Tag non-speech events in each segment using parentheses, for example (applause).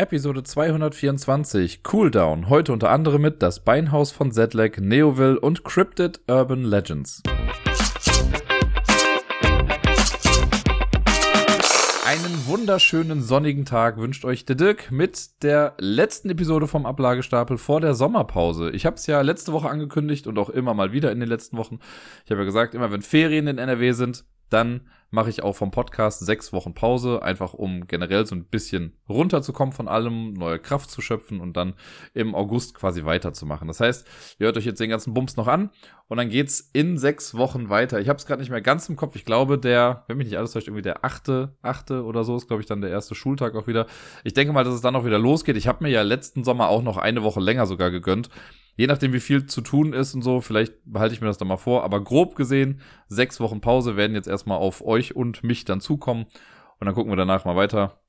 Episode 224 Cooldown. Heute unter anderem mit das Beinhaus von Zedlec, Neoville und Cryptid Urban Legends. Einen wunderschönen sonnigen Tag wünscht euch der Dirk mit der letzten Episode vom Ablagestapel vor der Sommerpause. Ich habe es ja letzte Woche angekündigt und auch immer mal wieder in den letzten Wochen. Ich habe ja gesagt, immer wenn Ferien in NRW sind, dann mache ich auch vom Podcast sechs Wochen Pause, einfach um generell so ein bisschen runterzukommen von allem, neue Kraft zu schöpfen und dann im August quasi weiterzumachen. Das heißt, ihr hört euch jetzt den ganzen Bums noch an und dann geht's in sechs Wochen weiter. Ich habe es gerade nicht mehr ganz im Kopf. Ich glaube, der, wenn mich nicht alles täuscht, irgendwie der achte, achte oder so ist, glaube ich, dann der erste Schultag auch wieder. Ich denke mal, dass es dann auch wieder losgeht. Ich habe mir ja letzten Sommer auch noch eine Woche länger sogar gegönnt je nachdem, wie viel zu tun ist und so, vielleicht behalte ich mir das dann mal vor. Aber grob gesehen, sechs Wochen Pause werden jetzt erstmal auf euch und mich dann zukommen. Und dann gucken wir danach mal weiter,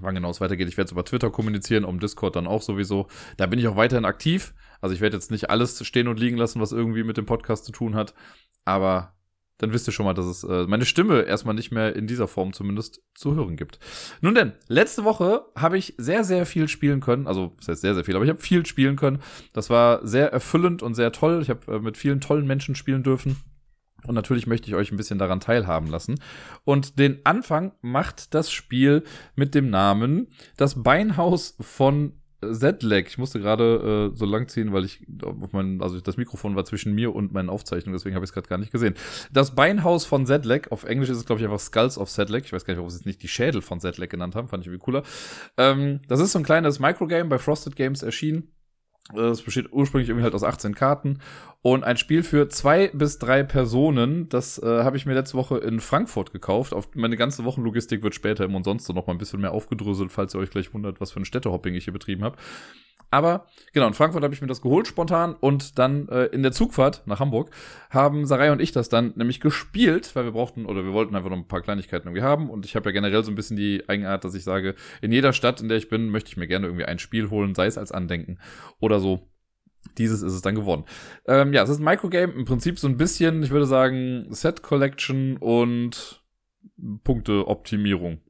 wann genau es weitergeht. Ich werde es über Twitter kommunizieren, um Discord dann auch sowieso. Da bin ich auch weiterhin aktiv. Also ich werde jetzt nicht alles stehen und liegen lassen, was irgendwie mit dem Podcast zu tun hat. Aber dann wisst ihr schon mal, dass es äh, meine Stimme erstmal nicht mehr in dieser Form zumindest zu hören gibt. Nun denn, letzte Woche habe ich sehr, sehr viel spielen können. Also, das heißt sehr, sehr viel, aber ich habe viel spielen können. Das war sehr erfüllend und sehr toll. Ich habe äh, mit vielen tollen Menschen spielen dürfen. Und natürlich möchte ich euch ein bisschen daran teilhaben lassen. Und den Anfang macht das Spiel mit dem Namen Das Beinhaus von Z-Lag. Ich musste gerade äh, so lang ziehen, weil ich auf mein, also das Mikrofon war zwischen mir und meinen Aufzeichnungen, deswegen habe ich es gerade gar nicht gesehen. Das Beinhaus von Z-Lag, auf Englisch ist es, glaube ich, einfach Skulls of Z-Lag. Ich weiß gar nicht, warum sie es nicht die Schädel von Z-Lag genannt haben, fand ich irgendwie cooler. Ähm, das ist so ein kleines Microgame bei Frosted Games erschienen. Es besteht ursprünglich irgendwie halt aus 18 Karten und ein Spiel für zwei bis drei Personen. Das äh, habe ich mir letzte Woche in Frankfurt gekauft. Auf meine ganze Wochenlogistik wird später im und sonst noch mal ein bisschen mehr aufgedröselt, falls ihr euch gleich wundert, was für ein Städtehopping ich hier betrieben habe. Aber genau, in Frankfurt habe ich mir das geholt spontan und dann äh, in der Zugfahrt nach Hamburg haben Sarai und ich das dann nämlich gespielt, weil wir brauchten oder wir wollten einfach noch ein paar Kleinigkeiten irgendwie haben und ich habe ja generell so ein bisschen die Eigenart, dass ich sage, in jeder Stadt, in der ich bin, möchte ich mir gerne irgendwie ein Spiel holen, sei es als Andenken oder so. Dieses ist es dann geworden. Ähm, ja, es ist ein Microgame, im Prinzip so ein bisschen, ich würde sagen, Set Collection und Punkteoptimierung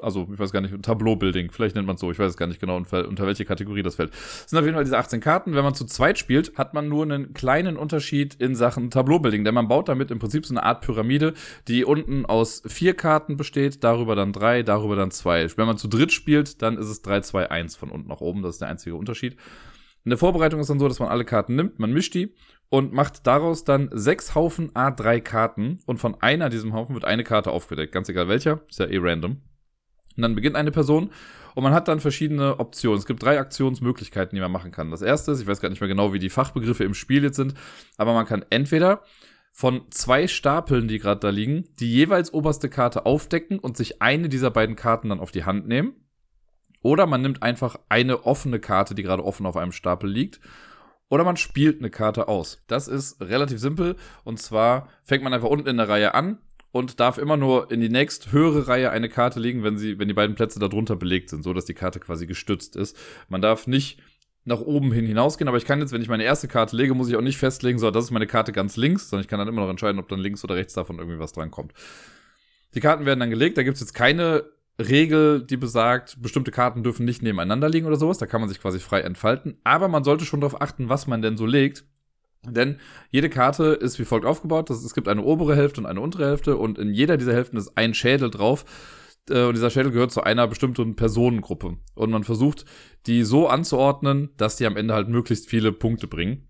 also ich weiß gar nicht, Tableau-Building, vielleicht nennt man es so, ich weiß es gar nicht genau, unter, welche Kategorie das fällt. Es sind auf jeden Fall diese 18 Karten. Wenn man zu zweit spielt, hat man nur einen kleinen Unterschied in Sachen Tableau-Building, denn man baut damit im Prinzip so eine Art Pyramide, die unten aus vier Karten besteht, darüber dann drei, darüber dann zwei. Wenn man zu dritt spielt, dann ist es 3, 2, 1 von unten nach oben, das ist der einzige Unterschied. In der Vorbereitung ist dann so, dass man alle Karten nimmt, man mischt die und macht daraus dann sechs Haufen A3 Karten und von einer diesem Haufen wird eine Karte aufgedeckt, ganz egal welcher, ist ja eh random. Und dann beginnt eine Person und man hat dann verschiedene Optionen. Es gibt drei Aktionsmöglichkeiten, die man machen kann. Das erste ist, ich weiß gar nicht mehr genau, wie die Fachbegriffe im Spiel jetzt sind, aber man kann entweder von zwei Stapeln, die gerade da liegen, die jeweils oberste Karte aufdecken und sich eine dieser beiden Karten dann auf die Hand nehmen. Oder man nimmt einfach eine offene Karte, die gerade offen auf einem Stapel liegt. Oder man spielt eine Karte aus. Das ist relativ simpel. Und zwar fängt man einfach unten in der Reihe an, und darf immer nur in die nächst höhere Reihe eine Karte legen, wenn sie, wenn die beiden Plätze darunter belegt sind, so dass die Karte quasi gestützt ist. Man darf nicht nach oben hin hinausgehen, aber ich kann jetzt, wenn ich meine erste Karte lege, muss ich auch nicht festlegen, so, das ist meine Karte ganz links, sondern ich kann dann immer noch entscheiden, ob dann links oder rechts davon irgendwie was drankommt. Die Karten werden dann gelegt, da gibt's jetzt keine Regel, die besagt, bestimmte Karten dürfen nicht nebeneinander liegen oder sowas, da kann man sich quasi frei entfalten, aber man sollte schon darauf achten, was man denn so legt, denn jede Karte ist wie folgt aufgebaut. Es gibt eine obere Hälfte und eine untere Hälfte und in jeder dieser Hälften ist ein Schädel drauf. Äh, und dieser Schädel gehört zu einer bestimmten Personengruppe. Und man versucht, die so anzuordnen, dass die am Ende halt möglichst viele Punkte bringen.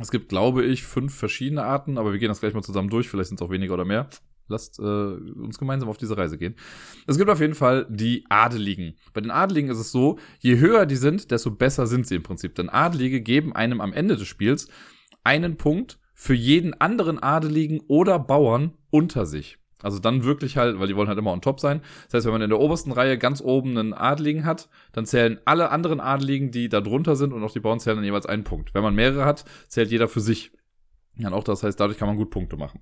Es gibt, glaube ich, fünf verschiedene Arten, aber wir gehen das gleich mal zusammen durch. Vielleicht sind es auch weniger oder mehr. Lasst äh, uns gemeinsam auf diese Reise gehen. Es gibt auf jeden Fall die Adeligen. Bei den Adeligen ist es so, je höher die sind, desto besser sind sie im Prinzip. Denn Adelige geben einem am Ende des Spiels einen Punkt für jeden anderen Adeligen oder Bauern unter sich. Also dann wirklich halt, weil die wollen halt immer on top sein. Das heißt, wenn man in der obersten Reihe ganz oben einen Adeligen hat, dann zählen alle anderen Adeligen, die da drunter sind und auch die Bauern zählen dann jeweils einen Punkt. Wenn man mehrere hat, zählt jeder für sich. Dann auch das heißt, dadurch kann man gut Punkte machen.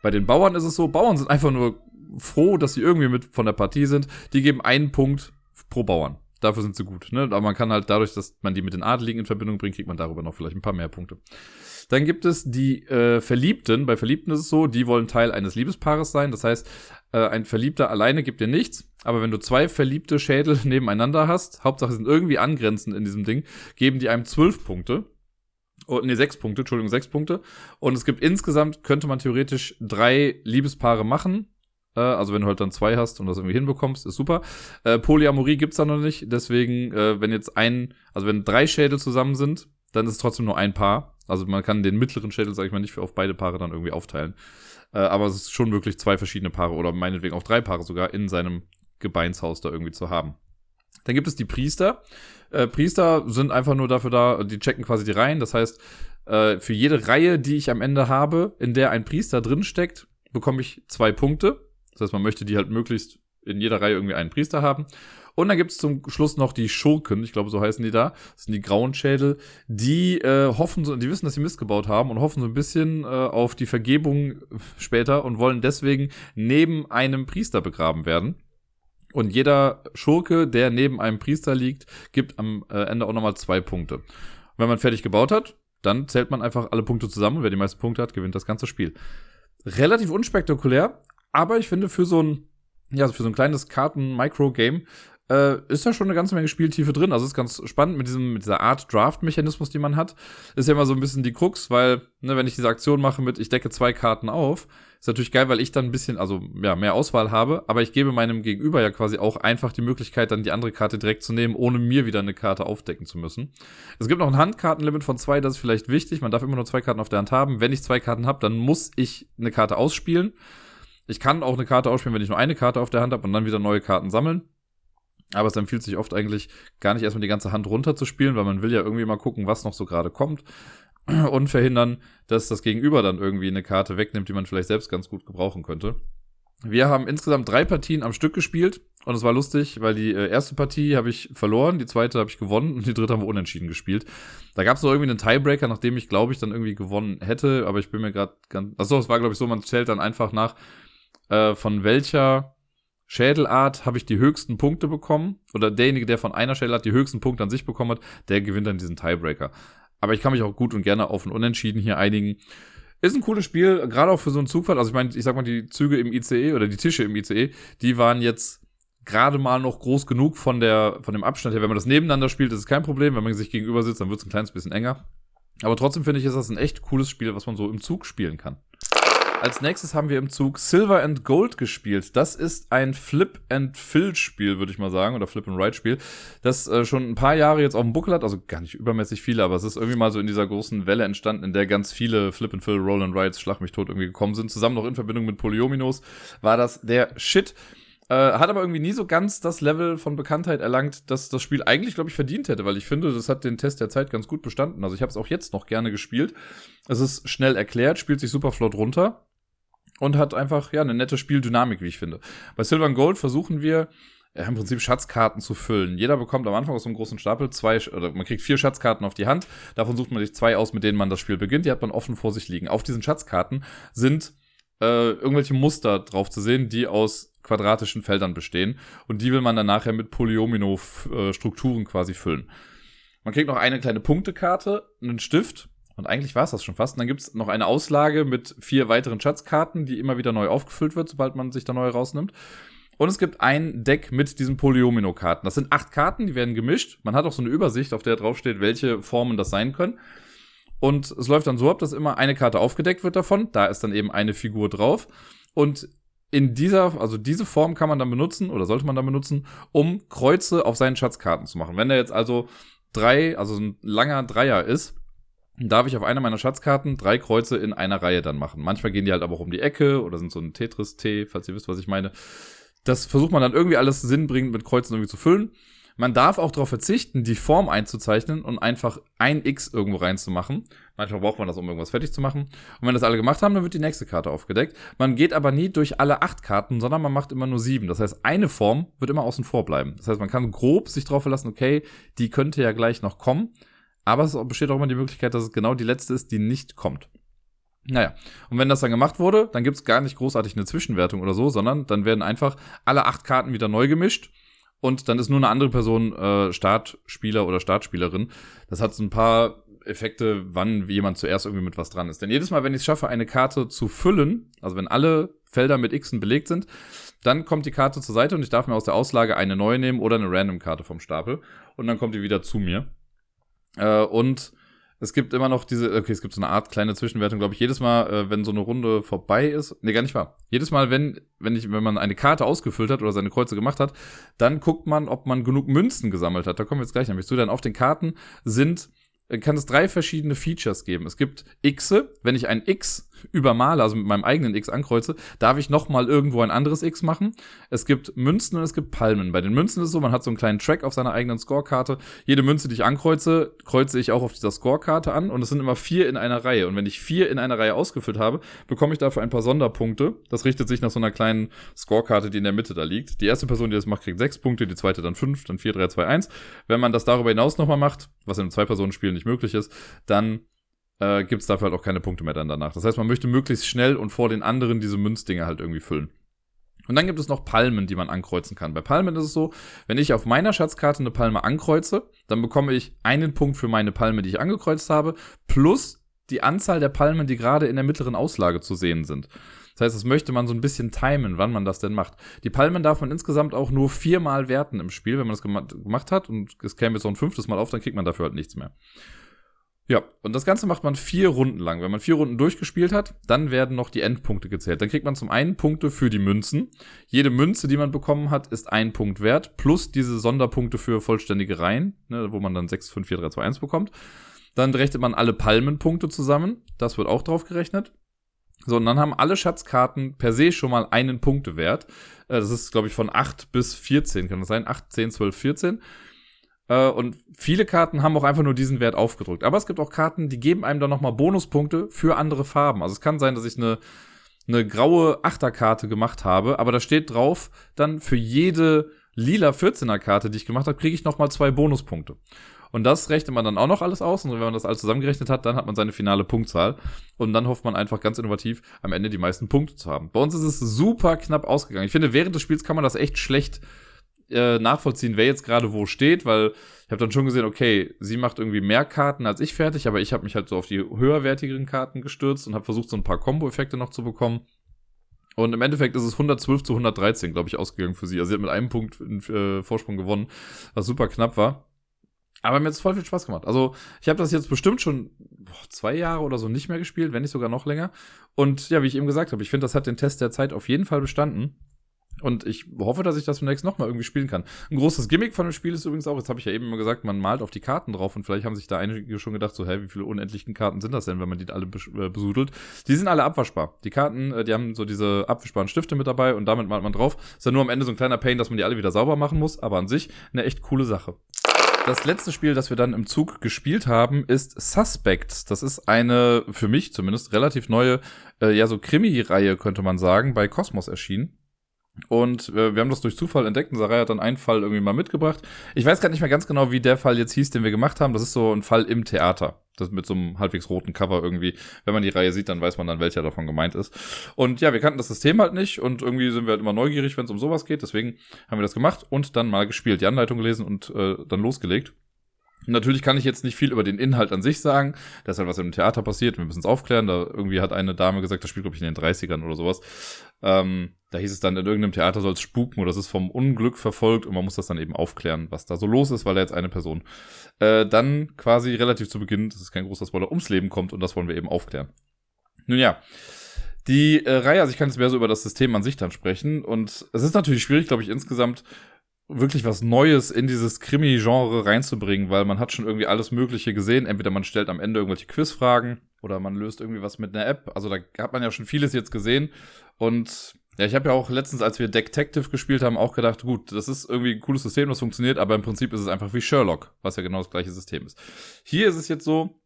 Bei den Bauern ist es so, Bauern sind einfach nur froh, dass sie irgendwie mit von der Partie sind. Die geben einen Punkt pro Bauern. dafür sind sie gut. Ne? Aber man kann halt dadurch, dass man die mit den Adeligen in Verbindung bringt, kriegt man darüber noch vielleicht ein paar mehr Punkte. Dann gibt es die äh, Verliebten. Bei Verliebten ist es so, die wollen Teil eines Liebespaares sein. Das heißt, äh, ein Verliebter alleine gibt dir nichts. Aber wenn du zwei verliebte Schädel (laughs) nebeneinander hast, Hauptsache sind irgendwie angrenzend in diesem Ding, geben die einem zwölf Punkte. Oh, nee, sechs Punkte, Entschuldigung, sechs Punkte. Und es gibt insgesamt, könnte man theoretisch drei Liebespaare machen. Äh, also wenn du halt dann zwei hast und das irgendwie hinbekommst, ist super. Äh, Polyamorie gibt's da noch nicht. Deswegen, äh, wenn jetzt ein, also wenn drei Schädel zusammen sind, dann ist es trotzdem nur ein Paar. Also man kann den mittleren Schädel, sag ich mal, nicht für auf beide Paare dann irgendwie aufteilen. Äh, aber es ist schon wirklich zwei verschiedene Paare oder meinetwegen auch drei Paare sogar in seinem Gebeinshaus da irgendwie zu haben. Dann gibt es die Priester. Äh, Priester sind einfach nur dafür da, die checken quasi die Reihen. Das heißt, äh, für jede Reihe, die ich am Ende habe, in der ein Priester drinsteckt, bekomme ich zwei Punkte. Das heißt, man möchte die halt möglichst in jeder Reihe irgendwie einen Priester haben. Und dann gibt es zum Schluss noch die Schurken, ich glaube, so heißen die da. Das sind die grauen Schädel, die äh, hoffen, so, die wissen, dass sie Mist gebaut haben und hoffen so ein bisschen äh, auf die Vergebung später und wollen deswegen neben einem Priester begraben werden. Und jeder Schurke, der neben einem Priester liegt, gibt am äh, Ende auch nochmal zwei Punkte. Wenn man fertig gebaut hat, dann zählt man einfach alle Punkte zusammen wer die meisten Punkte hat, gewinnt das ganze Spiel. Relativ unspektakulär, aber ich finde für so ein, ja, für so ein kleines Karten-Micro-Game äh, ist da schon eine ganze Menge Spieltiefe drin. Also ist ganz spannend mit diesem, mit dieser Art Draft-Mechanismus, die man hat. Ist ja immer so ein bisschen die Krux, weil, ne, wenn ich diese Aktion mache mit, ich decke zwei Karten auf, ist natürlich geil, weil ich dann ein bisschen, also ja, mehr Auswahl habe, aber ich gebe meinem Gegenüber ja quasi auch einfach die Möglichkeit, dann die andere Karte direkt zu nehmen, ohne mir wieder eine Karte aufdecken zu müssen. Es gibt noch ein Handkartenlimit von zwei, das ist vielleicht wichtig. Man darf immer nur zwei Karten auf der Hand haben. Wenn ich zwei Karten habe, dann muss ich eine Karte ausspielen. Ich kann auch eine Karte ausspielen, wenn ich nur eine Karte auf der Hand habe und dann wieder neue Karten sammeln. Aber es empfiehlt sich oft eigentlich gar nicht erstmal die ganze Hand runter zu spielen, weil man will ja irgendwie mal gucken, was noch so gerade kommt (clears throat) und verhindern, dass das Gegenüber dann irgendwie eine Karte wegnimmt, die man vielleicht selbst ganz gut gebrauchen könnte. Wir haben insgesamt drei Partien am Stück gespielt und es war lustig, weil die äh, erste Partie habe ich verloren, die zweite habe ich gewonnen und die dritte haben wir unentschieden gespielt. Da gab es noch irgendwie einen Tiebreaker, nachdem ich glaube ich dann irgendwie gewonnen hätte, aber ich bin mir gerade ganz, achso, es war glaube ich so, man zählt dann einfach nach, äh, von welcher Schädelart habe ich die höchsten Punkte bekommen. Oder derjenige, der von einer Schädelart die höchsten Punkte an sich bekommen hat, der gewinnt dann diesen Tiebreaker. Aber ich kann mich auch gut und gerne auf ein Unentschieden hier einigen. Ist ein cooles Spiel, gerade auch für so einen Zugfahrt. Also ich meine, ich sag mal, die Züge im ICE oder die Tische im ICE, die waren jetzt gerade mal noch groß genug von der, von dem Abstand her. Wenn man das nebeneinander spielt, ist es kein Problem. Wenn man sich gegenüber sitzt, dann wird es ein kleines bisschen enger. Aber trotzdem finde ich, ist das ein echt cooles Spiel, was man so im Zug spielen kann. Als nächstes haben wir im Zug Silver and Gold gespielt. Das ist ein Flip and Fill Spiel, würde ich mal sagen, oder Flip and Ride Spiel, das äh, schon ein paar Jahre jetzt auf dem Buckel hat, also gar nicht übermäßig viele, aber es ist irgendwie mal so in dieser großen Welle entstanden, in der ganz viele Flip and Fill, Roll and Rides, Schlag mich tot irgendwie gekommen sind. Zusammen noch in Verbindung mit Polyominos war das der Shit. Äh, hat aber irgendwie nie so ganz das Level von Bekanntheit erlangt, dass das Spiel eigentlich, glaube ich, verdient hätte, weil ich finde, das hat den Test der Zeit ganz gut bestanden. Also ich habe es auch jetzt noch gerne gespielt. Es ist schnell erklärt, spielt sich super flott runter und hat einfach ja eine nette Spieldynamik, wie ich finde. Bei Silver and Gold versuchen wir ja, im Prinzip Schatzkarten zu füllen. Jeder bekommt am Anfang aus einem großen Stapel zwei, oder man kriegt vier Schatzkarten auf die Hand. Davon sucht man sich zwei aus, mit denen man das Spiel beginnt. Die hat man offen vor sich liegen. Auf diesen Schatzkarten sind äh, irgendwelche Muster drauf zu sehen, die aus quadratischen Feldern bestehen. Und die will man dann nachher mit Polyomino-Strukturen quasi füllen. Man kriegt noch eine kleine Punktekarte, einen Stift und eigentlich war es das schon fast. Und dann gibt es noch eine Auslage mit vier weiteren Schatzkarten, die immer wieder neu aufgefüllt wird, sobald man sich da neu rausnimmt. Und es gibt ein Deck mit diesen Polyomino-Karten. Das sind acht Karten, die werden gemischt. Man hat auch so eine Übersicht, auf der draufsteht, welche Formen das sein können. Und es läuft dann so ab, dass immer eine Karte aufgedeckt wird davon. Da ist dann eben eine Figur drauf. Und in dieser, also diese Form kann man dann benutzen oder sollte man dann benutzen, um Kreuze auf seinen Schatzkarten zu machen. Wenn der jetzt also drei, also ein langer Dreier ist, darf ich auf einer meiner Schatzkarten drei Kreuze in einer Reihe dann machen. Manchmal gehen die halt aber auch um die Ecke oder sind so ein Tetris-T, falls ihr wisst, was ich meine. Das versucht man dann irgendwie alles sinnbringend mit Kreuzen irgendwie zu füllen. Man darf auch darauf verzichten, die Form einzuzeichnen und einfach ein X irgendwo reinzumachen. Manchmal braucht man das, um irgendwas fertig zu machen. Und wenn das alle gemacht haben, dann wird die nächste Karte aufgedeckt. Man geht aber nie durch alle acht Karten, sondern man macht immer nur sieben. Das heißt, eine Form wird immer außen vor bleiben. Das heißt, man kann grob sich darauf verlassen, okay, die könnte ja gleich noch kommen. Aber es besteht auch immer die Möglichkeit, dass es genau die letzte ist, die nicht kommt. Naja, und wenn das dann gemacht wurde, dann gibt's gar nicht großartig eine Zwischenwertung oder so, sondern dann werden einfach alle acht Karten wieder neu gemischt und dann ist nur eine andere Person äh, Startspieler oder Startspielerin. Das hat so ein paar Effekte, wann jemand zuerst irgendwie mit was dran ist. Denn jedes Mal, wenn ich es schaffe, eine Karte zu füllen, also wenn alle Felder mit Xen belegt sind, dann kommt die Karte zur Seite und ich darf mir aus der Auslage eine neue nehmen oder eine Random-Karte vom Stapel. Und dann kommt die wieder zu mir. Äh, und es gibt immer noch diese, okay, es gibt so eine Art kleine Zwischenwertung, glaube ich, jedes Mal, äh, wenn so eine Runde vorbei ist, nee, gar nicht wahr. Jedes Mal, wenn, wenn ich, wenn man eine Karte ausgefüllt hat oder seine Kreuze gemacht hat, dann guckt man, ob man genug Münzen gesammelt hat. Da kommen wir jetzt gleich nämlich zu, denn auf den Karten sind kann es drei verschiedene Features geben. Es gibt Xe, wenn ich ein X übermale, also mit meinem eigenen X ankreuze, darf ich nochmal irgendwo ein anderes X machen. Es gibt Münzen und es gibt Palmen. Bei den Münzen ist es so, man hat so einen kleinen Track auf seiner eigenen Scorekarte. Jede Münze, die ich ankreuze, kreuze ich auch auf dieser Scorekarte an und es sind immer vier in einer Reihe. Und wenn ich vier in einer Reihe ausgefüllt habe, bekomme ich dafür ein paar Sonderpunkte. Das richtet sich nach so einer kleinen Scorekarte, die in der Mitte da liegt. Die erste Person, die das macht, kriegt sechs Punkte, die zweite dann fünf, dann vier, drei, zwei, eins. Wenn man das darüber hinaus nochmal macht, was in einem Zwei-Personen-Spiel nicht möglich ist, dann äh, gibt es dafür halt auch keine Punkte mehr dann danach. Das heißt, man möchte möglichst schnell und vor den anderen diese Münzdinger halt irgendwie füllen. Und dann gibt es noch Palmen, die man ankreuzen kann. Bei Palmen ist es so, wenn ich auf meiner Schatzkarte eine Palme ankreuze, dann bekomme ich einen Punkt für meine Palme, die ich angekreuzt habe, plus die Anzahl der Palmen, die gerade in der mittleren Auslage zu sehen sind. Das heißt, das möchte man so ein bisschen timen, wann man das denn macht. Die Palmen darf man insgesamt auch nur viermal werten im Spiel, wenn man das gemacht hat und es käme jetzt so ein fünftes Mal auf, dann kriegt man dafür halt nichts mehr. Ja, und das Ganze macht man vier Runden lang. Wenn man vier Runden durchgespielt hat, dann werden noch die Endpunkte gezählt. Dann kriegt man zum einen Punkte für die Münzen. Jede Münze, die man bekommen hat, ist ein Punkt wert, plus diese Sonderpunkte für vollständige Reihen, ne, wo man dann 6, 5, 4, 3, 2, 1 bekommt. Dann rechnet man alle Palmenpunkte zusammen. Das wird auch drauf gerechnet. So, und dann haben alle Schatzkarten per se schon mal einen Punktewert. Äh, das ist, glaube ich, von 8 bis 14, kann das sein? 8, 10, 12, 14. Äh, und viele Karten haben auch einfach nur diesen Wert aufgedrückt. Aber es gibt auch Karten, die geben einem dann nochmal Bonuspunkte für andere Farben. Also es kann sein, dass ich eine, eine graue Achterkarte gemacht habe, aber da steht drauf, dann für jede lila 14er Karte, die ich gemacht habe, kriege ich nochmal zwei Bonuspunkte. Und das rechnet man dann auch noch alles aus. Und wenn man das alles zusammengerechnet hat, dann hat man seine finale Punktzahl. Und dann hofft man einfach ganz innovativ, am Ende die meisten Punkte zu haben. Bei uns ist es super knapp ausgegangen. Ich finde, während des Spiels kann man das echt schlecht äh, nachvollziehen, wer jetzt gerade wo steht, weil ich habe dann schon gesehen, okay, sie macht irgendwie mehr Karten als ich fertig, aber ich habe mich halt so auf die höherwertigeren Karten gestürzt und habe versucht, so ein paar Combo-Effekte noch zu bekommen. Und im Endeffekt ist es 112 zu 113, glaube ich, ausgegangen für sie. Also sie hat mit einem Punkt äh, Vorsprung gewonnen, was super knapp war. Aber mir hat es voll viel Spaß gemacht. Also, ich habe das jetzt bestimmt schon boah, zwei Jahre oder so nicht mehr gespielt, wenn nicht sogar noch länger. Und ja, wie ich eben gesagt habe, ich finde, das hat den Test der Zeit auf jeden Fall bestanden. Und ich hoffe, dass ich das demnächst nochmal irgendwie spielen kann. Ein großes Gimmick von dem Spiel ist übrigens auch, jetzt habe ich ja eben immer gesagt, man malt auf die Karten drauf und vielleicht haben sich da einige schon gedacht, so, hä, wie viele unendlichen Karten sind das denn, wenn man die alle äh, besudelt? Die sind alle abwaschbar. Die Karten, äh, die haben so diese abwaschbaren Stifte mit dabei und damit malt man drauf. Ist ja nur am Ende so ein kleiner Pain, dass man die alle wieder sauber machen muss, aber an sich eine echt coole Sache. Das letzte Spiel, das wir dann im Zug gespielt haben, ist Suspect. Das ist eine, für mich zumindest, relativ neue, äh, ja, so Krimi-Reihe, könnte man sagen, bei Cosmos erschienen. Und äh, wir haben das durch Zufall entdeckt und Sarai hat dann einen Fall irgendwie mal mitgebracht. Ich weiß gar nicht mehr ganz genau, wie der Fall jetzt hieß, den wir gemacht haben. Das ist so ein Fall im Theater. Das mit so einem halbwegs roten Cover irgendwie. Wenn man die Reihe sieht, dann weiß man dann, welcher davon gemeint ist. Und ja, wir kannten das System halt nicht und irgendwie sind wir halt immer neugierig, wenn es um sowas geht. Deswegen haben wir das gemacht und dann mal gespielt, die Anleitung gelesen und äh, dann losgelegt. Natürlich kann ich jetzt nicht viel über den Inhalt an sich sagen. Das ist halt was im Theater passiert. Wir müssen es aufklären. Da irgendwie hat eine Dame gesagt, das spielt, glaube ich, in den 30ern oder sowas. Ähm, da hieß es dann, in irgendeinem Theater soll es spuken oder es ist vom Unglück verfolgt und man muss das dann eben aufklären, was da so los ist, weil da jetzt eine Person äh, dann quasi relativ zu Beginn, das ist kein großer Spoiler, ums Leben kommt und das wollen wir eben aufklären. Nun ja. Die äh, Reihe, also ich kann jetzt mehr so über das System an sich dann sprechen und es ist natürlich schwierig, glaube ich, insgesamt wirklich was Neues in dieses Krimi-Genre reinzubringen, weil man hat schon irgendwie alles Mögliche gesehen. Entweder man stellt am Ende irgendwelche Quizfragen oder man löst irgendwie was mit einer App. Also da hat man ja schon vieles jetzt gesehen. Und ja, ich habe ja auch letztens, als wir Detective gespielt haben, auch gedacht, gut, das ist irgendwie ein cooles System, das funktioniert, aber im Prinzip ist es einfach wie Sherlock, was ja genau das gleiche System ist. Hier ist es jetzt so,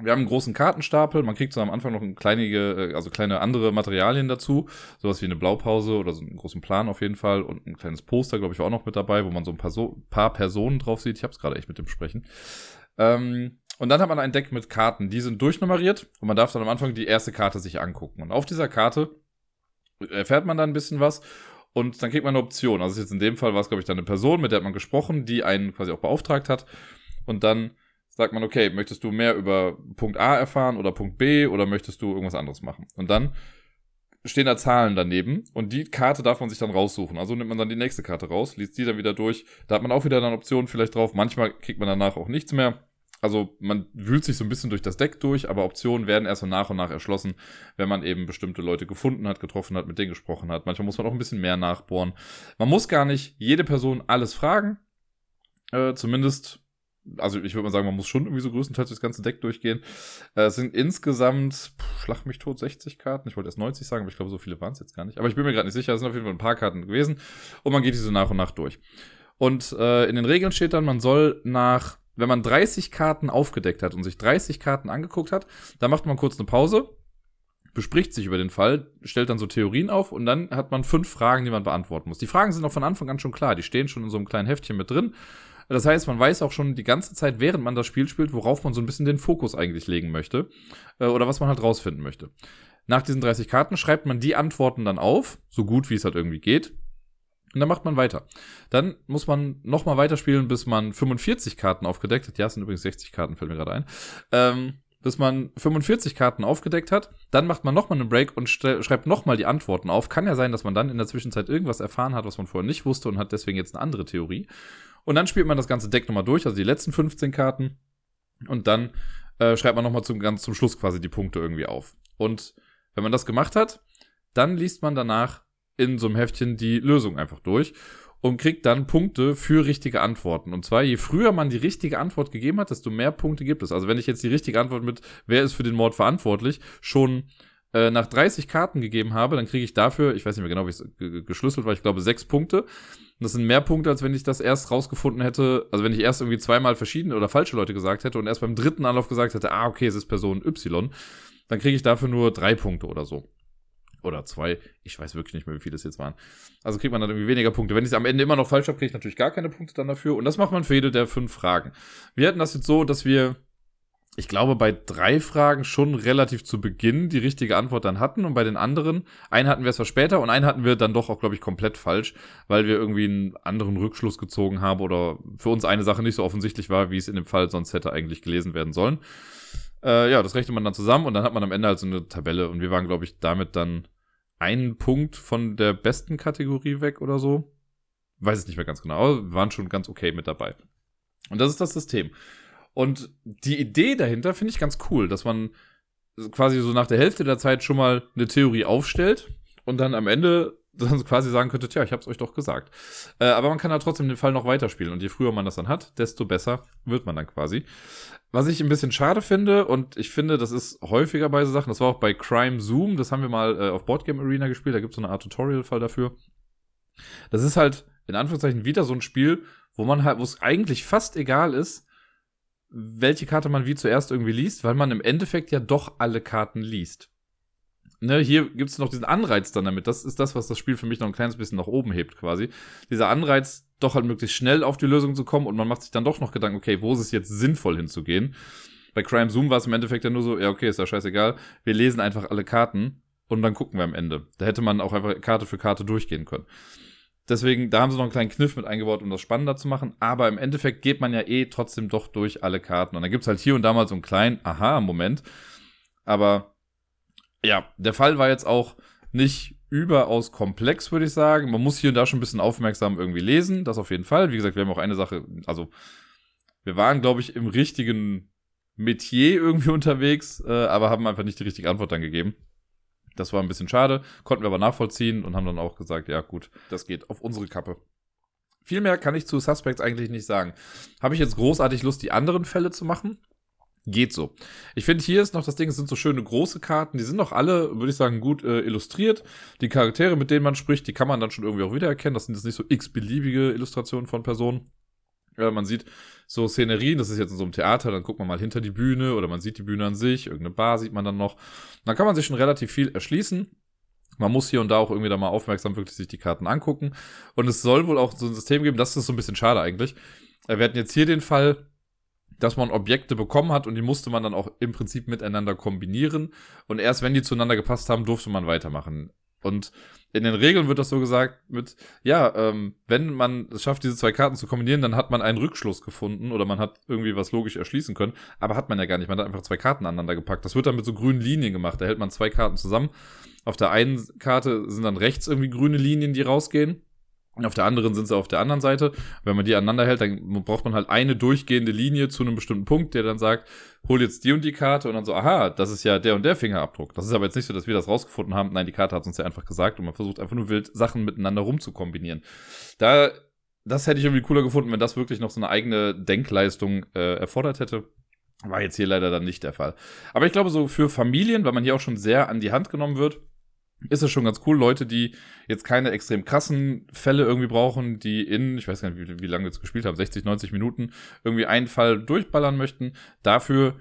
wir haben einen großen Kartenstapel, man kriegt so am Anfang noch ein äh, also kleine andere Materialien dazu, sowas wie eine Blaupause oder so einen großen Plan auf jeden Fall und ein kleines Poster, glaube ich, war auch noch mit dabei, wo man so ein paar, so paar Personen drauf sieht. Ich habe es gerade echt mit dem Sprechen. Ähm, und dann hat man ein Deck mit Karten, die sind durchnummeriert und man darf dann am Anfang die erste Karte sich angucken. Und auf dieser Karte erfährt man dann ein bisschen was Und dann kriegt man eine Option. Also jetzt in dem Fall war es, glaube ich, dann eine Person, mit der hat man gesprochen, die einen quasi auch beauftragt hat. Und dann sagt man, okay, möchtest du mehr über Punkt A erfahren oder Punkt B oder möchtest du irgendwas anderes machen? Und dann stehen da Zahlen daneben und die Karte darf man sich dann raussuchen. Also nimmt man dann die nächste Karte raus, liest die dann wieder durch. Da hat man auch wieder dann Optionen vielleicht drauf. Manchmal kriegt man danach auch nichts mehr. Also man wühlt sich so ein bisschen durch das Deck durch, aber Optionen werden erst so nach und nach erschlossen, wenn man eben bestimmte Leute gefunden hat, getroffen hat, mit denen gesprochen hat. Manchmal muss man auch ein bisschen mehr nachbohren. Man muss gar nicht jede Person alles fragen. Äh, zumindest also ich würde mal sagen, man muss schon irgendwie so größtenteils das ganze Deck durchgehen. Äh, es sind insgesamt, pff, schlag mich tot, 60 Karten. Ich wollte erst 90 sagen, aber ich glaube, so viele waren es jetzt gar nicht. Aber ich bin mir gerade nicht sicher, es sind auf jeden Fall ein paar Karten gewesen. Und man geht diese nach und nach durch. Und äh, in den Regeln steht dann, man soll nach, wenn man 30 Karten aufgedeckt hat und sich 30 Karten angeguckt hat, dann macht man kurz eine Pause, bespricht sich über den Fall, stellt dann so Theorien auf und dann hat man fünf Fragen, die man beantworten muss. Die Fragen sind auch von Anfang an schon klar, die stehen schon in so einem kleinen Heftchen mit drin. Das heißt, man weiß auch schon die ganze Zeit, während man das Spiel spielt, worauf man so ein bisschen den Fokus eigentlich legen möchte äh, oder was man halt rausfinden möchte. Nach diesen 30 Karten schreibt man die Antworten dann auf, so gut wie es halt irgendwie geht. Und dann macht man weiter. Dann muss man nochmal weiterspielen, bis man 45 Karten aufgedeckt hat. Ja, es sind übrigens 60 Karten, fällt mir gerade ein. Ähm, bis man 45 Karten aufgedeckt hat. Dann macht man nochmal einen Break und schreibt nochmal die Antworten auf. Kann ja sein, dass man dann in der Zwischenzeit irgendwas erfahren hat, was man vorher nicht wusste und hat deswegen jetzt eine andere Theorie. Und dann spielt man das ganze Deck nochmal durch, also die letzten 15 Karten. Und dann äh, schreibt man nochmal zum, ganz zum Schluss quasi die Punkte irgendwie auf. Und wenn man das gemacht hat, dann liest man danach in so einem Heftchen die Lösung einfach durch und kriegt dann Punkte für richtige Antworten. Und zwar, je früher man die richtige Antwort gegeben hat, desto mehr Punkte gibt es. Also wenn ich jetzt die richtige Antwort mit, wer ist für den Mord verantwortlich, schon äh, nach 30 Karten gegeben habe, dann kriege ich dafür, ich weiß nicht mehr genau, wie es geschlüsselt war, ich glaube sechs Punkte. Und das sind mehr Punkte, als wenn ich das erst rausgefunden hätte, also wenn ich erst irgendwie zweimal verschiedene oder falsche Leute gesagt hätte und erst beim dritten Anlauf gesagt hätte, ah, okay, es ist Person Y, dann kriege ich dafür nur drei Punkte oder so. Oder zwei. Ich weiß wirklich nicht mehr, wie viele es jetzt waren. Also kriegt man dann irgendwie weniger Punkte. Wenn ich es am Ende immer noch falsch habe, kriege ich natürlich gar keine Punkte dann dafür. Und das macht man für jede der fünf Fragen. Wir hatten das jetzt so, dass wir ich glaube, bei drei Fragen schon relativ zu Beginn die richtige Antwort dann hatten und bei den anderen, einen hatten wir es zwar später und einen hatten wir dann doch auch, glaube ich, komplett falsch, weil wir irgendwie einen anderen Rückschluss gezogen haben oder für uns eine Sache nicht so offensichtlich war, wie es in dem Fall sonst hätte eigentlich gelesen werden sollen. Äh, ja, das rechnet man dann zusammen und dann hat man am Ende halt so eine Tabelle und wir waren, glaube ich, damit dann einen Punkt von der besten Kategorie weg oder so. Weiß es nicht mehr ganz genau, aber wir waren schon ganz okay mit dabei. Und das ist das System. Und die Idee dahinter finde ich ganz cool, dass man quasi so nach der Hälfte der Zeit schon mal eine Theorie aufstellt und dann am Ende (laughs) dann quasi sagen könnte, tja, ich hab's euch doch gesagt. Äh, aber man kann da trotzdem den Fall noch weiterspielen und je früher man das dann hat, desto besser wird man dann quasi. Was ich ein bisschen schade finde und ich finde, das ist häufiger bei so Sachen, das war auch bei Crime Zoom, das haben wir mal äh, auf Boardgame Arena gespielt, da gibt's so eine Art Tutorial-Fall dafür. Das ist halt in Anführungszeichen wieder so ein Spiel, wo man halt, wo es eigentlich fast egal ist, welche Karte man wie zuerst irgendwie liest, weil man im Endeffekt ja doch alle Karten liest. Ne, hier gibt es noch diesen Anreiz dann damit. Das ist das, was das Spiel für mich noch ein kleines bisschen nach oben hebt, quasi. Dieser Anreiz, doch halt möglichst schnell auf die Lösung zu kommen und man macht sich dann doch noch Gedanken, okay, wo ist es jetzt sinnvoll hinzugehen? Bei Crime Zoom war es im Endeffekt ja nur so, ja, okay, ist ja scheißegal. Wir lesen einfach alle Karten und dann gucken wir am Ende. Da hätte man auch einfach Karte für Karte durchgehen können. Deswegen, da haben sie noch einen kleinen Kniff mit eingebaut, um das spannender zu machen. Aber im Endeffekt geht man ja eh trotzdem doch durch alle Karten. Und dann gibt's halt hier und da mal so einen kleinen Aha-Moment. Aber ja, der Fall war jetzt auch nicht überaus komplex, würde ich sagen. Man muss hier und da schon ein bisschen aufmerksam irgendwie lesen. Das auf jeden Fall. Wie gesagt, wir haben auch eine Sache, also wir waren, glaube ich, im richtigen Metier irgendwie (laughs) unterwegs, äh, aber haben einfach nicht die richtige Antwort dann gegeben. Das war ein bisschen schade, konnten wir aber nachvollziehen und haben dann auch gesagt, ja gut, das geht auf unsere Kappe. Viel mehr kann ich zu Suspects eigentlich nicht sagen. Habe ich jetzt großartig Lust, die anderen Fälle zu machen? Geht so. Ich finde, hier ist noch das Ding, es sind so schöne große Karten, die sind noch alle, würde ich sagen, gut äh, illustriert. Die Charaktere, mit denen man spricht, die kann man dann schon irgendwie auch wiedererkennen. Das sind jetzt nicht so x-beliebige Illustrationen von Personen. Ja, man sieht so Szenerien, das ist jetzt in so einem Theater, dann guckt man mal hinter die Bühne oder man sieht die Bühne an sich, irgendeine Bar sieht man dann noch. Dann kann man sich schon relativ viel erschließen. Man muss hier und da auch irgendwie da mal aufmerksam wirklich sich die Karten angucken. Und es soll wohl auch so ein System geben, das ist so ein bisschen schade eigentlich. Wir hatten jetzt hier den Fall, dass man Objekte bekommen hat und die musste man dann auch im Prinzip miteinander kombinieren. Und erst wenn die zueinander gepasst haben, durfte man weitermachen Und in den Regeln wird das so gesagt mit, ja, ähm, wenn man es schafft, diese zwei Karten zu kombinieren, dann hat man einen Rückschluss gefunden oder man hat irgendwie was logisch erschließen können. Aber hat man ja gar nicht. Man hat einfach zwei Karten aneinander gepackt. Das wird dann mit so grünen Linien gemacht. Da hält man zwei Karten zusammen. Auf der einen Karte sind dann rechts irgendwie grüne Linien, die rausgehen. Auf der anderen sind sie auf der anderen Seite. Wenn man die aneinander hält, dann braucht man halt eine durchgehende Linie zu einem bestimmten Punkt, der dann sagt, hol jetzt die und die Karte und dann so, aha, das ist ja der und der Fingerabdruck. Das ist aber jetzt nicht so, dass wir das rausgefunden haben. Nein, die Karte hat uns ja einfach gesagt und man versucht einfach nur wild Sachen miteinander rumzukombinieren. Da, das hätte ich irgendwie cooler gefunden, wenn das wirklich noch so eine eigene Denkleistung äh, erfordert hätte. War jetzt hier leider dann nicht der Fall. Aber ich glaube, so für Familien, weil man hier auch schon sehr an die Hand genommen wird, ist es schon ganz cool. Leute, die jetzt keine extrem krassen Fälle irgendwie brauchen, die in, ich weiß gar nicht, wie, wie lange wir jetzt gespielt haben, 60, 90 Minuten, irgendwie einen Fall durchballern möchten. Dafür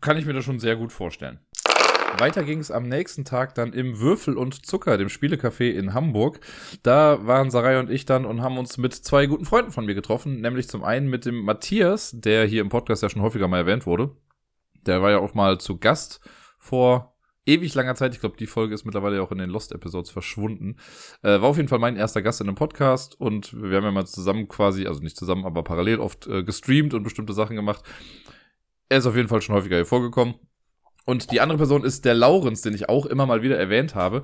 kann ich mir das schon sehr gut vorstellen. Weiter ging es am nächsten Tag dann im Würfel und Zucker, dem Spielecafé in Hamburg. Da waren Sarai und ich dann und haben uns mit zwei guten Freunden von mir getroffen, nämlich zum einen mit dem Matthias, der hier im Podcast ja schon häufiger mal erwähnt wurde. Der war ja auch mal zu Gast vor ewig langer Zeit. Ich glaube, die Folge ist mittlerweile auch in den Lost-Episodes verschwunden. Äh, war auf jeden Fall mein erster Gast in einem Podcast und wir haben ja mal zusammen quasi, also nicht zusammen, aber parallel oft äh, gestreamt und bestimmte Sachen gemacht. Er ist auf jeden Fall schon häufiger hier vorgekommen. Und die andere Person ist der Laurens, den ich auch immer mal wieder erwähnt habe.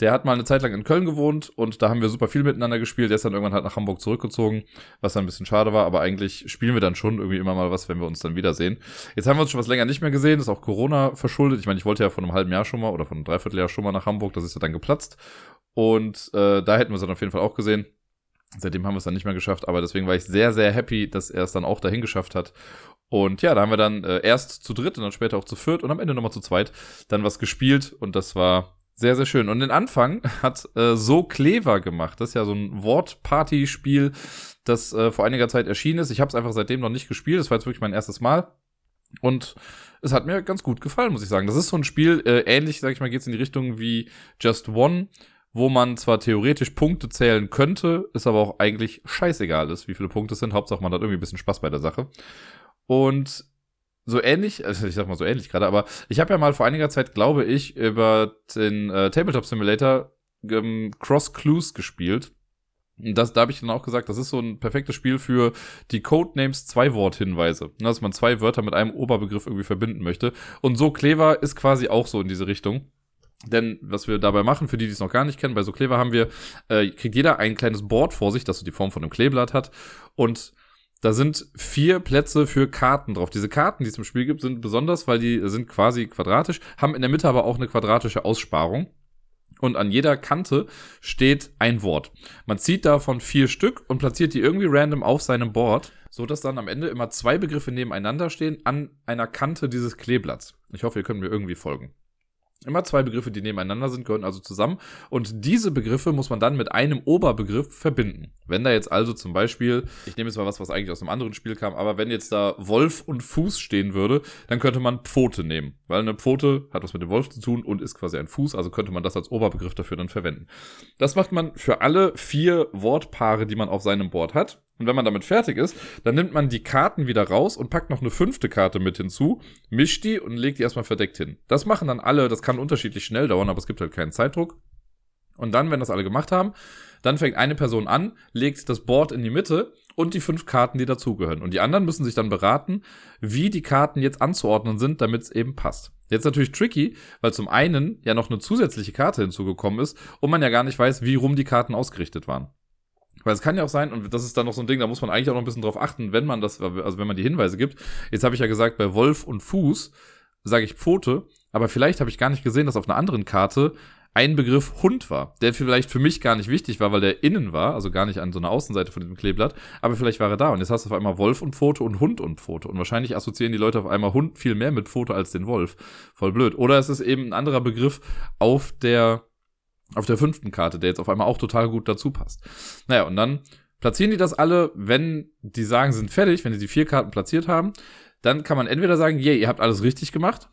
Der hat mal eine Zeit lang in Köln gewohnt und da haben wir super viel miteinander gespielt. Der ist dann irgendwann halt nach Hamburg zurückgezogen, was dann ein bisschen schade war, aber eigentlich spielen wir dann schon irgendwie immer mal was, wenn wir uns dann wiedersehen. Jetzt haben wir uns schon was länger nicht mehr gesehen, ist auch Corona verschuldet. Ich meine, ich wollte ja vor einem halben Jahr schon mal oder vor einem Dreivierteljahr schon mal nach Hamburg, das ist ja dann geplatzt. Und äh, da hätten wir es dann auf jeden Fall auch gesehen. Seitdem haben wir es dann nicht mehr geschafft, aber deswegen war ich sehr, sehr happy, dass er es dann auch dahin geschafft hat. Und ja, da haben wir dann äh, erst zu dritt und dann später auch zu viert und am Ende nochmal zu zweit dann was gespielt und das war sehr, sehr schön. Und den Anfang (laughs) hat äh, So Clever gemacht. Das ist ja so ein Wortparty-Spiel, das äh, vor einiger Zeit erschienen ist. Ich habe es einfach seitdem noch nicht gespielt. Das war jetzt wirklich mein erstes Mal. Und es hat mir ganz gut gefallen, muss ich sagen. Das ist so ein Spiel, äh, ähnlich, sag ich mal, geht es in die Richtung wie Just One, wo man zwar theoretisch Punkte zählen könnte, ist aber auch eigentlich scheißegal ist, wie viele Punkte es sind. Hauptsache, man hat irgendwie ein bisschen Spaß bei der Sache. Und so ähnlich, also ich sag mal so ähnlich gerade, aber ich habe ja mal vor einiger Zeit, glaube ich, über den äh, Tabletop Simulator ähm, Cross Clues gespielt. Das, da habe ich dann auch gesagt, das ist so ein perfektes Spiel für die Codenames zwei Worthinweise. Dass man zwei Wörter mit einem Oberbegriff irgendwie verbinden möchte. Und so clever ist quasi auch so in diese Richtung. Denn was wir dabei machen, für die, die es noch gar nicht kennen, bei so clever haben wir, äh, kriegt jeder ein kleines Board vor sich, das so die Form von einem Kleeblatt hat. Und da sind vier Plätze für Karten drauf. Diese Karten, die es im Spiel gibt, sind besonders, weil die sind quasi quadratisch, haben in der Mitte aber auch eine quadratische Aussparung. Und an jeder Kante steht ein Wort. Man zieht davon vier Stück und platziert die irgendwie random auf seinem Board, so dass dann am Ende immer zwei Begriffe nebeneinander stehen an einer Kante dieses Kleeblatts. Ich hoffe, ihr könnt mir irgendwie folgen. Immer zwei Begriffe, die nebeneinander sind, gehören also zusammen. Und diese Begriffe muss man dann mit einem Oberbegriff verbinden. Wenn da jetzt also zum Beispiel, ich nehme jetzt mal was, was eigentlich aus einem anderen Spiel kam, aber wenn jetzt da Wolf und Fuß stehen würde, dann könnte man Pfote nehmen. Weil eine Pfote hat was mit dem Wolf zu tun und ist quasi ein Fuß, also könnte man das als Oberbegriff dafür dann verwenden. Das macht man für alle vier Wortpaare, die man auf seinem Board hat. Und wenn man damit fertig ist, dann nimmt man die Karten wieder raus und packt noch eine fünfte Karte mit hinzu, mischt die und legt die erstmal verdeckt hin. Das machen dann alle, das kann unterschiedlich schnell dauern, aber es gibt halt keinen Zeitdruck. Und dann, wenn das alle gemacht haben, dann fängt eine Person an, legt das Board in die Mitte und die fünf Karten, die dazugehören. Und die anderen müssen sich dann beraten, wie die Karten jetzt anzuordnen sind, damit es eben passt. Jetzt natürlich tricky, weil zum einen ja noch eine zusätzliche Karte hinzugekommen ist und man ja gar nicht weiß, wie rum die Karten ausgerichtet waren. Weil es kann ja auch sein, und das ist dann noch so ein Ding, da muss man eigentlich auch noch ein bisschen drauf achten, wenn man das, also wenn man die Hinweise gibt. Jetzt habe ich ja gesagt, bei Wolf und Fuß sage ich Pfote, aber vielleicht habe ich gar nicht gesehen, dass auf einer anderen Karte ein Begriff Hund war, der vielleicht für mich gar nicht wichtig war, weil der innen war, also gar nicht an so einer Außenseite von diesem Kleeblatt, aber vielleicht war er da und jetzt hast du auf einmal Wolf und Pfote und Hund und Pfote und wahrscheinlich assoziieren die Leute auf einmal Hund viel mehr mit Pfote als den Wolf. Voll blöd. Oder es ist eben ein anderer Begriff auf der auf der fünften Karte, der jetzt auf einmal auch total gut dazu passt. Naja, und dann platzieren die das alle, wenn die sagen, sind fertig, wenn die die vier Karten platziert haben, dann kann man entweder sagen, yay, ihr habt alles richtig gemacht.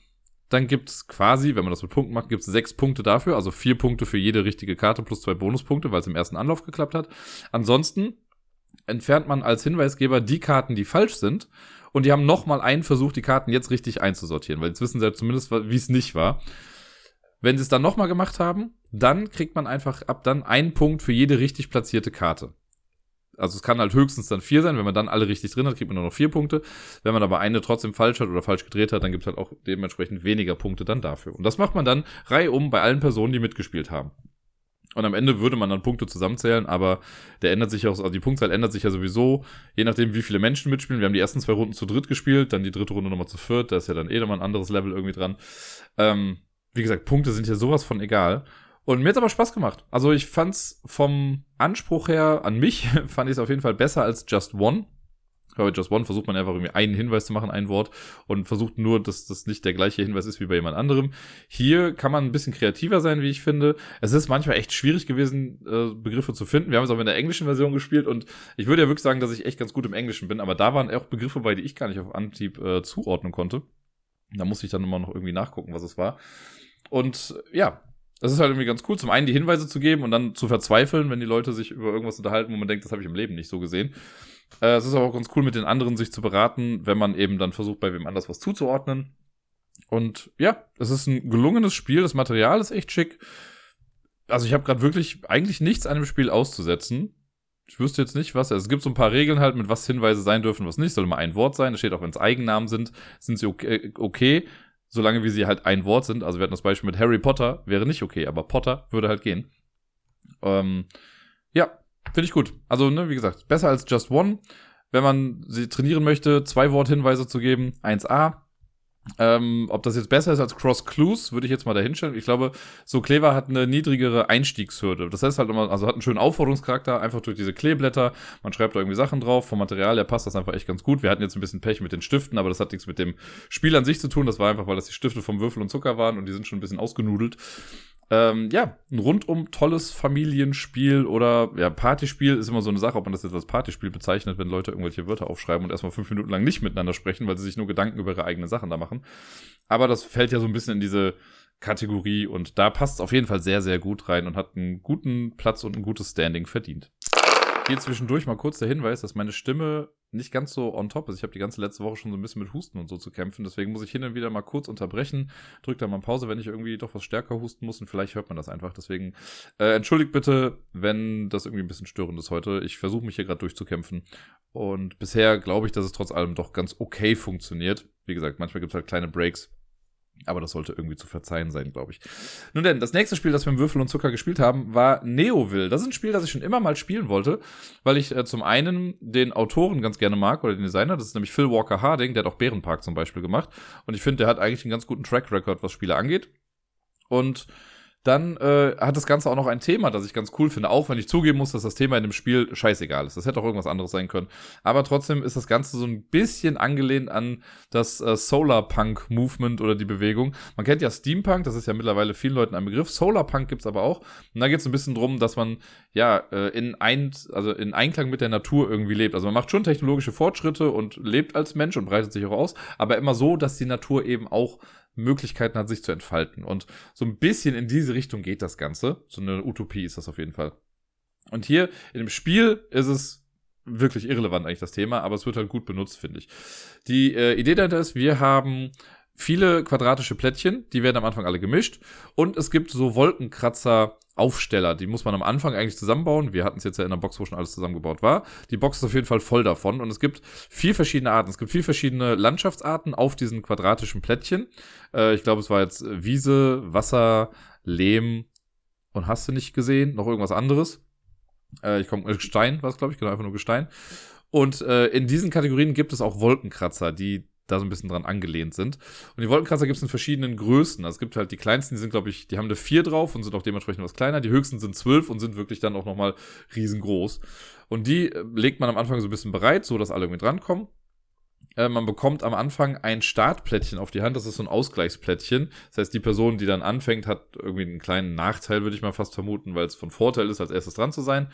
Dann gibt's quasi, wenn man das mit Punkten macht, gibt's sechs Punkte dafür, also vier Punkte für jede richtige Karte plus zwei Bonuspunkte, weil es im ersten Anlauf geklappt hat. Ansonsten entfernt man als Hinweisgeber die Karten, die falsch sind. Und die haben nochmal einen Versuch, die Karten jetzt richtig einzusortieren, weil jetzt wissen sie ja zumindest, wie es nicht war. Wenn sie es dann nochmal gemacht haben, dann kriegt man einfach ab dann einen Punkt für jede richtig platzierte Karte. Also es kann halt höchstens dann vier sein. Wenn man dann alle richtig drin hat, kriegt man nur noch vier Punkte. Wenn man aber eine trotzdem falsch hat oder falsch gedreht hat, dann gibt es halt auch dementsprechend weniger Punkte dann dafür. Und das macht man dann reihum bei allen Personen, die mitgespielt haben. Und am Ende würde man dann Punkte zusammenzählen, aber der ändert sich auch, also die Punktzahl ändert sich ja sowieso, je nachdem, wie viele Menschen mitspielen. Wir haben die ersten zwei Runden zu dritt gespielt, dann die dritte Runde nochmal zu viert, da ist ja dann eh nochmal ein anderes Level irgendwie dran. Ähm, wie gesagt, Punkte sind hier sowas von egal. Und mir hat's aber Spaß gemacht. Also ich fand's vom Anspruch her an mich, (laughs) fand ich es auf jeden Fall besser als Just One. Bei Just One versucht man einfach irgendwie einen Hinweis zu machen, ein Wort, und versucht nur, dass das nicht der gleiche Hinweis ist wie bei jemand anderem. Hier kann man ein bisschen kreativer sein, wie ich finde. Es ist manchmal echt schwierig gewesen, äh, Begriffe zu finden. Wir haben es auch in der englischen Version gespielt und ich würde ja wirklich sagen, dass ich echt ganz gut im Englischen bin, aber da waren auch Begriffe bei, die ich gar nicht auf Antrieb äh, zuordnen konnte. Da musste ich dann immer noch irgendwie nachgucken, was es war. Und ja, das ist halt irgendwie ganz cool, zum einen die Hinweise zu geben und dann zu verzweifeln, wenn die Leute sich über irgendwas unterhalten, wo man denkt, das habe ich im Leben nicht so gesehen. Äh, es ist aber auch ganz cool, mit den anderen sich zu beraten, wenn man eben dann versucht, bei wem anders was zuzuordnen. Und ja, es ist ein gelungenes Spiel, das Material ist echt schick. Also ich habe gerade wirklich eigentlich nichts an dem Spiel auszusetzen. Ich wüsste jetzt nicht, was. Also es gibt so ein paar Regeln halt, mit was Hinweise sein dürfen, was nicht. Soll immer ein Wort sein. Das steht auch, wenn es Eigennamen sind, sind sie okay, okay solange wie sie halt ein Wort sind. Also wir hatten das Beispiel mit Harry Potter, wäre nicht okay, aber Potter würde halt gehen. Ähm, ja, finde ich gut. Also, ne, wie gesagt, besser als Just One. Wenn man sie trainieren möchte, zwei Worthinweise zu geben, 1a, ähm, ob das jetzt besser ist als Cross Clues, würde ich jetzt mal dahinstellen. Ich glaube, so Clever hat eine niedrigere Einstiegshürde. Das heißt halt immer, also hat einen schönen Aufforderungscharakter, einfach durch diese Kleeblätter. Man schreibt da irgendwie Sachen drauf. Vom Material her passt das einfach echt ganz gut. Wir hatten jetzt ein bisschen Pech mit den Stiften, aber das hat nichts mit dem Spiel an sich zu tun. Das war einfach, weil das die Stifte vom Würfel und Zucker waren und die sind schon ein bisschen ausgenudelt. Ähm, ja, ein rundum tolles Familienspiel oder ja, Partyspiel ist immer so eine Sache, ob man das jetzt als Partyspiel bezeichnet, wenn Leute irgendwelche Wörter aufschreiben und erstmal fünf Minuten lang nicht miteinander sprechen, weil sie sich nur Gedanken über ihre eigenen Sachen da machen. Aber das fällt ja so ein bisschen in diese Kategorie und da passt es auf jeden Fall sehr, sehr gut rein und hat einen guten Platz und ein gutes Standing verdient. Hier zwischendurch mal kurz der Hinweis, dass meine Stimme nicht ganz so on top ist. Ich habe die ganze letzte Woche schon so ein bisschen mit Husten und so zu kämpfen. Deswegen muss ich hin und wieder mal kurz unterbrechen. Drück da mal Pause, wenn ich irgendwie doch was stärker husten muss. Und vielleicht hört man das einfach. Deswegen äh, entschuldigt bitte, wenn das irgendwie ein bisschen störend ist heute. Ich versuche mich hier gerade durchzukämpfen. Und bisher glaube ich, dass es trotz allem doch ganz okay funktioniert. Wie gesagt, manchmal gibt es halt kleine Breaks. Aber das sollte irgendwie zu verzeihen sein, glaube ich. Nun denn, das nächste Spiel, das wir im Würfel und Zucker gespielt haben, war Neoville. Das ist ein Spiel, das ich schon immer mal spielen wollte, weil ich äh, zum einen den Autoren ganz gerne mag oder den Designer. Das ist nämlich Phil Walker Harding, der hat auch Bärenpark zum Beispiel gemacht. Und ich finde, der hat eigentlich einen ganz guten Track Record, was Spiele angeht. Und dann äh, hat das Ganze auch noch ein Thema, das ich ganz cool finde, auch wenn ich zugeben muss, dass das Thema in dem Spiel scheißegal ist. Das hätte auch irgendwas anderes sein können. Aber trotzdem ist das Ganze so ein bisschen angelehnt an das äh, Solarpunk-Movement oder die Bewegung. Man kennt ja Steampunk, das ist ja mittlerweile vielen Leuten ein Begriff. Solarpunk gibt's aber auch. Und da geht's ein bisschen drum, dass man ja äh, in, ein, also in Einklang mit der Natur irgendwie lebt. Also man macht schon technologische Fortschritte und lebt als Mensch und breitet sich auch aus, aber immer so, dass die Natur eben auch Möglichkeiten hat, sich zu entfalten. Und so ein bisschen in diese Richtung geht das Ganze. So eine Utopie ist das auf jeden Fall. Und hier in dem Spiel ist es wirklich irrelevant eigentlich das Thema, aber es wird halt gut benutzt, finde ich. Die äh, Idee dahinter ist, wir haben viele quadratische Plättchen, die werden am Anfang alle gemischt und es gibt so Wolkenkratzer Aufsteller, die muss man am Anfang eigentlich zusammenbauen. Wir hatten es jetzt ja in der Box, wo schon alles zusammengebaut war. Die Box ist auf jeden Fall voll davon und es gibt vier verschiedene Arten. Es gibt vier verschiedene Landschaftsarten auf diesen quadratischen Plättchen. Äh, ich glaube, es war jetzt Wiese, Wasser, Lehm und hast du nicht gesehen? Noch irgendwas anderes? Äh, ich komme, Gestein war es, glaube ich, genau, einfach nur Gestein. Und äh, in diesen Kategorien gibt es auch Wolkenkratzer, die da so ein bisschen dran angelehnt sind. Und die Wolkenkratzer gibt es in verschiedenen Größen. Also es gibt halt die kleinsten, die sind, glaube ich, die haben eine 4 drauf und sind auch dementsprechend was kleiner. Die höchsten sind 12 und sind wirklich dann auch nochmal riesengroß. Und die äh, legt man am Anfang so ein bisschen bereit, so dass alle irgendwie drankommen. Äh, man bekommt am Anfang ein Startplättchen auf die Hand, das ist so ein Ausgleichsplättchen. Das heißt, die Person, die dann anfängt, hat irgendwie einen kleinen Nachteil, würde ich mal fast vermuten, weil es von Vorteil ist, als erstes dran zu sein.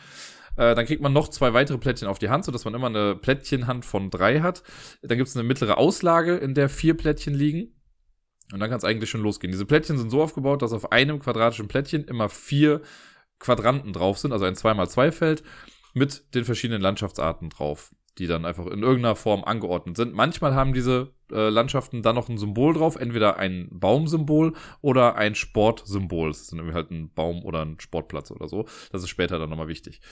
Äh, dann kriegt man noch zwei weitere Plättchen auf die Hand, sodass man immer eine Plättchenhand von drei hat. Dann gibt es eine mittlere Auslage, in der vier Plättchen liegen. Und dann kann es eigentlich schon losgehen. Diese Plättchen sind so aufgebaut, dass auf einem quadratischen Plättchen immer vier Quadranten drauf sind, also ein 2x2-Feld mit den verschiedenen Landschaftsarten drauf, die dann einfach in irgendeiner Form angeordnet sind. Manchmal haben diese äh, Landschaften dann noch ein Symbol drauf, entweder ein Baumsymbol oder ein Sportsymbol. Das ist dann irgendwie halt ein Baum oder ein Sportplatz oder so. Das ist später dann nochmal wichtig.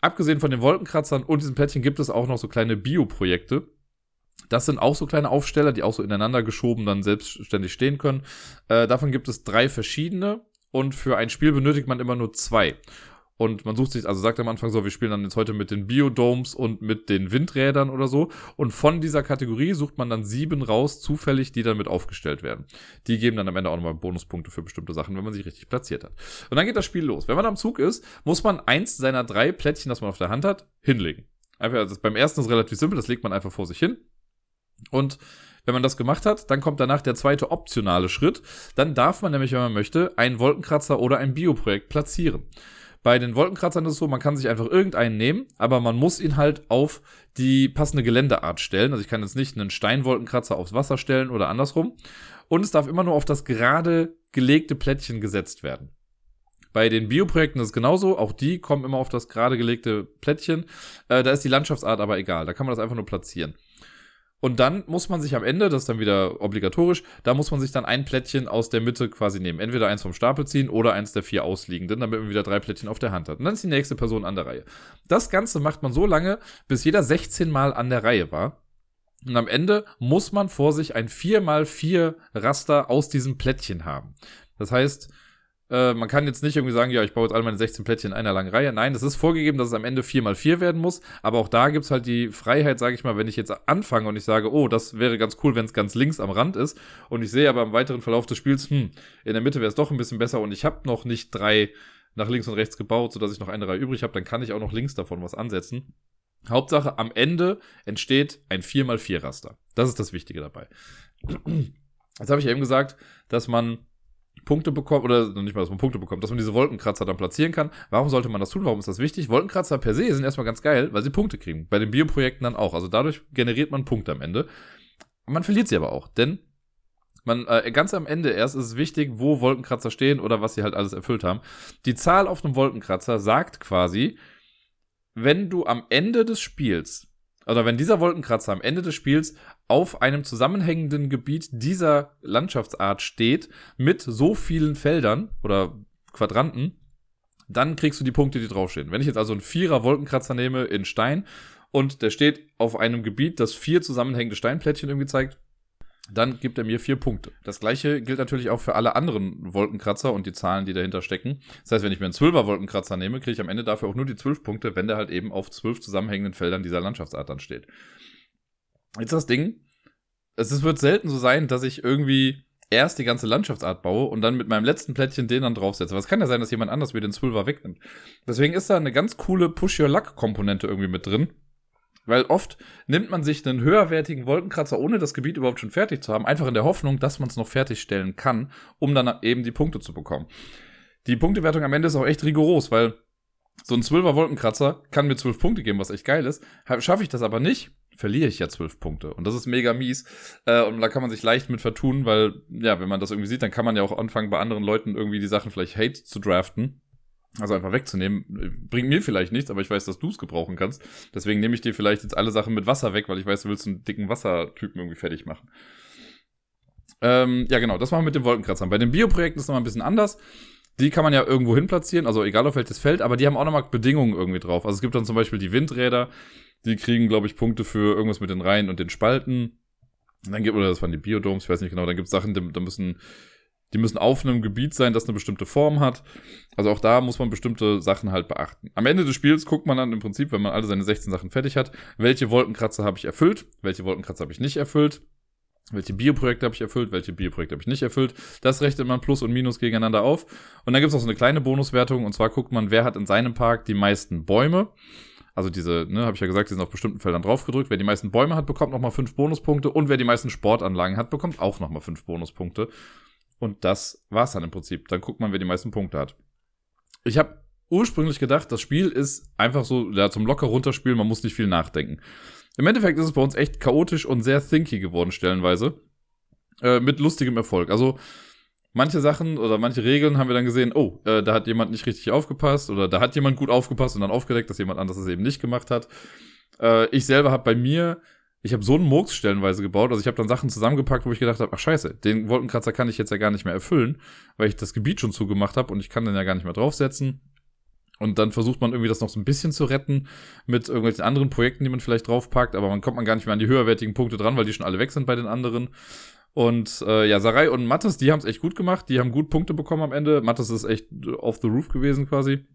Abgesehen von den Wolkenkratzern und diesen Plättchen gibt es auch noch so kleine Bioprojekte. Das sind auch so kleine Aufsteller, die auch so ineinander geschoben dann selbstständig stehen können. Äh, davon gibt es drei verschiedene und für ein Spiel benötigt man immer nur zwei. Und man sucht sich, also sagt am Anfang so, wir spielen dann jetzt heute mit den Biodomes und mit den Windrädern oder so. Und von dieser Kategorie sucht man dann sieben raus, zufällig, die dann mit aufgestellt werden. Die geben dann am Ende auch nochmal Bonuspunkte für bestimmte Sachen, wenn man sich richtig platziert hat. Und dann geht das Spiel los. Wenn man am Zug ist, muss man eins seiner drei Plättchen, das man auf der Hand hat, hinlegen. Einfach, also beim ersten ist relativ simpel, das legt man einfach vor sich hin. Und wenn man das gemacht hat, dann kommt danach der zweite optionale Schritt. Dann darf man nämlich, wenn man möchte, einen Wolkenkratzer oder ein Bioprojekt platzieren. Bei den Wolkenkratzern ist es so, man kann sich einfach irgendeinen nehmen, aber man muss ihn halt auf die passende Geländeart stellen. Also ich kann jetzt nicht einen Steinwolkenkratzer aufs Wasser stellen oder andersrum. Und es darf immer nur auf das gerade gelegte Plättchen gesetzt werden. Bei den Bioprojekten ist es genauso. Auch die kommen immer auf das gerade gelegte Plättchen. Äh, da ist die Landschaftsart aber egal. Da kann man das einfach nur platzieren. Und dann muss man sich am Ende, das ist dann wieder obligatorisch, da muss man sich dann ein Plättchen aus der Mitte quasi nehmen. Entweder eins vom Stapel ziehen oder eins der vier ausliegenden, damit man wieder drei Plättchen auf der Hand hat. Und dann ist die nächste Person an der Reihe. Das Ganze macht man so lange, bis jeder 16 Mal an der Reihe war. Und am Ende muss man vor sich ein 4x4 Raster aus diesem Plättchen haben. Das heißt, äh, man kann jetzt nicht irgendwie sagen, ja, ich baue jetzt alle meine 16 Plättchen in einer langen Reihe. Nein, es ist vorgegeben, dass es am Ende 4x4 werden muss. Aber auch da gibt's halt die Freiheit, sage ich mal, wenn ich jetzt anfange und ich sage, oh, das wäre ganz cool, wenn es ganz links am Rand ist. Und ich sehe aber im weiteren Verlauf des Spiels, hm, in der Mitte wäre es doch ein bisschen besser und ich habe noch nicht drei nach links und rechts gebaut, sodass ich noch eine Reihe übrig habe, dann kann ich auch noch links davon was ansetzen. Hauptsache, am Ende entsteht ein 4x4 Raster. Das ist das Wichtige dabei. (clears throat) Jetzt habe ich eben gesagt, dass man Punkte bekommt, oder nicht mal, dass man Punkte bekommt, dass man diese Wolkenkratzer dann platzieren kann. Warum sollte man das tun? Warum ist das wichtig? Wolkenkratzer per se sind erstmal ganz geil, weil sie Punkte kriegen. Bei den Bioprojekten dann auch. Also dadurch generiert man Punkte am Ende. Man verliert sie aber auch, denn man, äh, ganz am Ende erst ist es wichtig, wo Wolkenkratzer stehen oder was sie halt alles erfüllt haben. Die Zahl auf einem Wolkenkratzer sagt quasi, wenn du am Ende des Spiels oder wenn dieser Wolkenkratzer am Ende des Spiels auf einem zusammenhängenden Gebiet dieser Landschaftsart steht, mit so vielen Feldern oder Quadranten, dann kriegst du die Punkte, die draufstehen. Wenn ich jetzt also einen Vierer Wolkenkratzer nehme in Stein und der steht auf einem Gebiet, das vier zusammenhängende Steinplättchen irgendwie zeigt, dann gibt er mir vier Punkte. Das gleiche gilt natürlich auch für alle anderen Wolkenkratzer und die Zahlen, die dahinter stecken. Das heißt, wenn ich mir einen Zwölfer Wolkenkratzer nehme, kriege ich am Ende dafür auch nur die zwölf Punkte, wenn der halt eben auf zwölf zusammenhängenden Feldern dieser Landschaftsart dann steht. Jetzt das Ding, es wird selten so sein, dass ich irgendwie erst die ganze Landschaftsart baue und dann mit meinem letzten Plättchen den dann draufsetze. Was kann ja sein, dass jemand anders mir den Zwölfer wegnimmt. Deswegen ist da eine ganz coole Push-Your-Luck-Komponente irgendwie mit drin weil oft nimmt man sich einen höherwertigen Wolkenkratzer, ohne das Gebiet überhaupt schon fertig zu haben, einfach in der Hoffnung, dass man es noch fertigstellen kann, um dann eben die Punkte zu bekommen. Die Punktewertung am Ende ist auch echt rigoros, weil so ein 12er Wolkenkratzer kann mir 12 Punkte geben, was echt geil ist. Schaffe ich das aber nicht, verliere ich ja 12 Punkte. Und das ist mega mies. Äh, und da kann man sich leicht mit vertun, weil, ja, wenn man das irgendwie sieht, dann kann man ja auch anfangen, bei anderen Leuten irgendwie die Sachen vielleicht Hate zu draften also einfach wegzunehmen, bringt mir vielleicht nichts, aber ich weiß, dass du es gebrauchen kannst. Deswegen nehme ich dir vielleicht jetzt alle Sachen mit Wasser weg, weil ich weiß, du willst einen dicken Wassertypen irgendwie fertig machen. Ähm, ja, genau, das machen wir mit den Wolkenkratzern. Bei den Bioprojekten ist es nochmal ein bisschen anders. Die kann man ja irgendwo hin platzieren, also egal auf welches Feld, aber die haben auch nochmal Bedingungen irgendwie drauf. Also es gibt dann zum Beispiel die Windräder, die kriegen, glaube ich, Punkte für irgendwas mit den Reihen und den Spalten. Und dann gibt, oder das waren die Biodomes, ich weiß nicht genau, dann gibt es Sachen, da müssen die müssen auf einem Gebiet sein, das eine bestimmte Form hat. Also auch da muss man bestimmte Sachen halt beachten. Am Ende des Spiels guckt man dann im Prinzip, wenn man alle seine 16 Sachen fertig hat, welche Wolkenkratzer habe ich erfüllt, welche Wolkenkratzer habe ich nicht erfüllt, welche Bioprojekte habe ich erfüllt, welche Bioprojekte habe ich nicht erfüllt. Das rechnet man Plus und Minus gegeneinander auf. Und dann gibt es noch so eine kleine Bonuswertung, und zwar guckt man, wer hat in seinem Park die meisten Bäume. Also diese, ne, habe ich ja gesagt, die sind auf bestimmten Feldern draufgedrückt. Wer die meisten Bäume hat, bekommt nochmal fünf Bonuspunkte. Und wer die meisten Sportanlagen hat, bekommt auch nochmal fünf Bonuspunkte. Und das war's dann im Prinzip. Dann guckt man, wer die meisten Punkte hat. Ich habe ursprünglich gedacht, das Spiel ist einfach so ja, zum locker runterspielen, man muss nicht viel nachdenken. Im Endeffekt ist es bei uns echt chaotisch und sehr thinky geworden, stellenweise. Äh, mit lustigem Erfolg. Also, manche Sachen oder manche Regeln haben wir dann gesehen, oh, äh, da hat jemand nicht richtig aufgepasst oder da hat jemand gut aufgepasst und dann aufgedeckt, dass jemand anderes es eben nicht gemacht hat. Äh, ich selber habe bei mir ich habe so einen Murks stellenweise gebaut. Also ich habe dann Sachen zusammengepackt, wo ich gedacht habe, ach scheiße, den Wolkenkratzer kann ich jetzt ja gar nicht mehr erfüllen, weil ich das Gebiet schon zugemacht habe und ich kann den ja gar nicht mehr draufsetzen. Und dann versucht man irgendwie das noch so ein bisschen zu retten mit irgendwelchen anderen Projekten, die man vielleicht draufpackt, aber man kommt man gar nicht mehr an die höherwertigen Punkte dran, weil die schon alle weg sind bei den anderen. Und äh, ja, Sarai und Mattes, die haben es echt gut gemacht, die haben gut Punkte bekommen am Ende. Mattes ist echt off the roof gewesen quasi.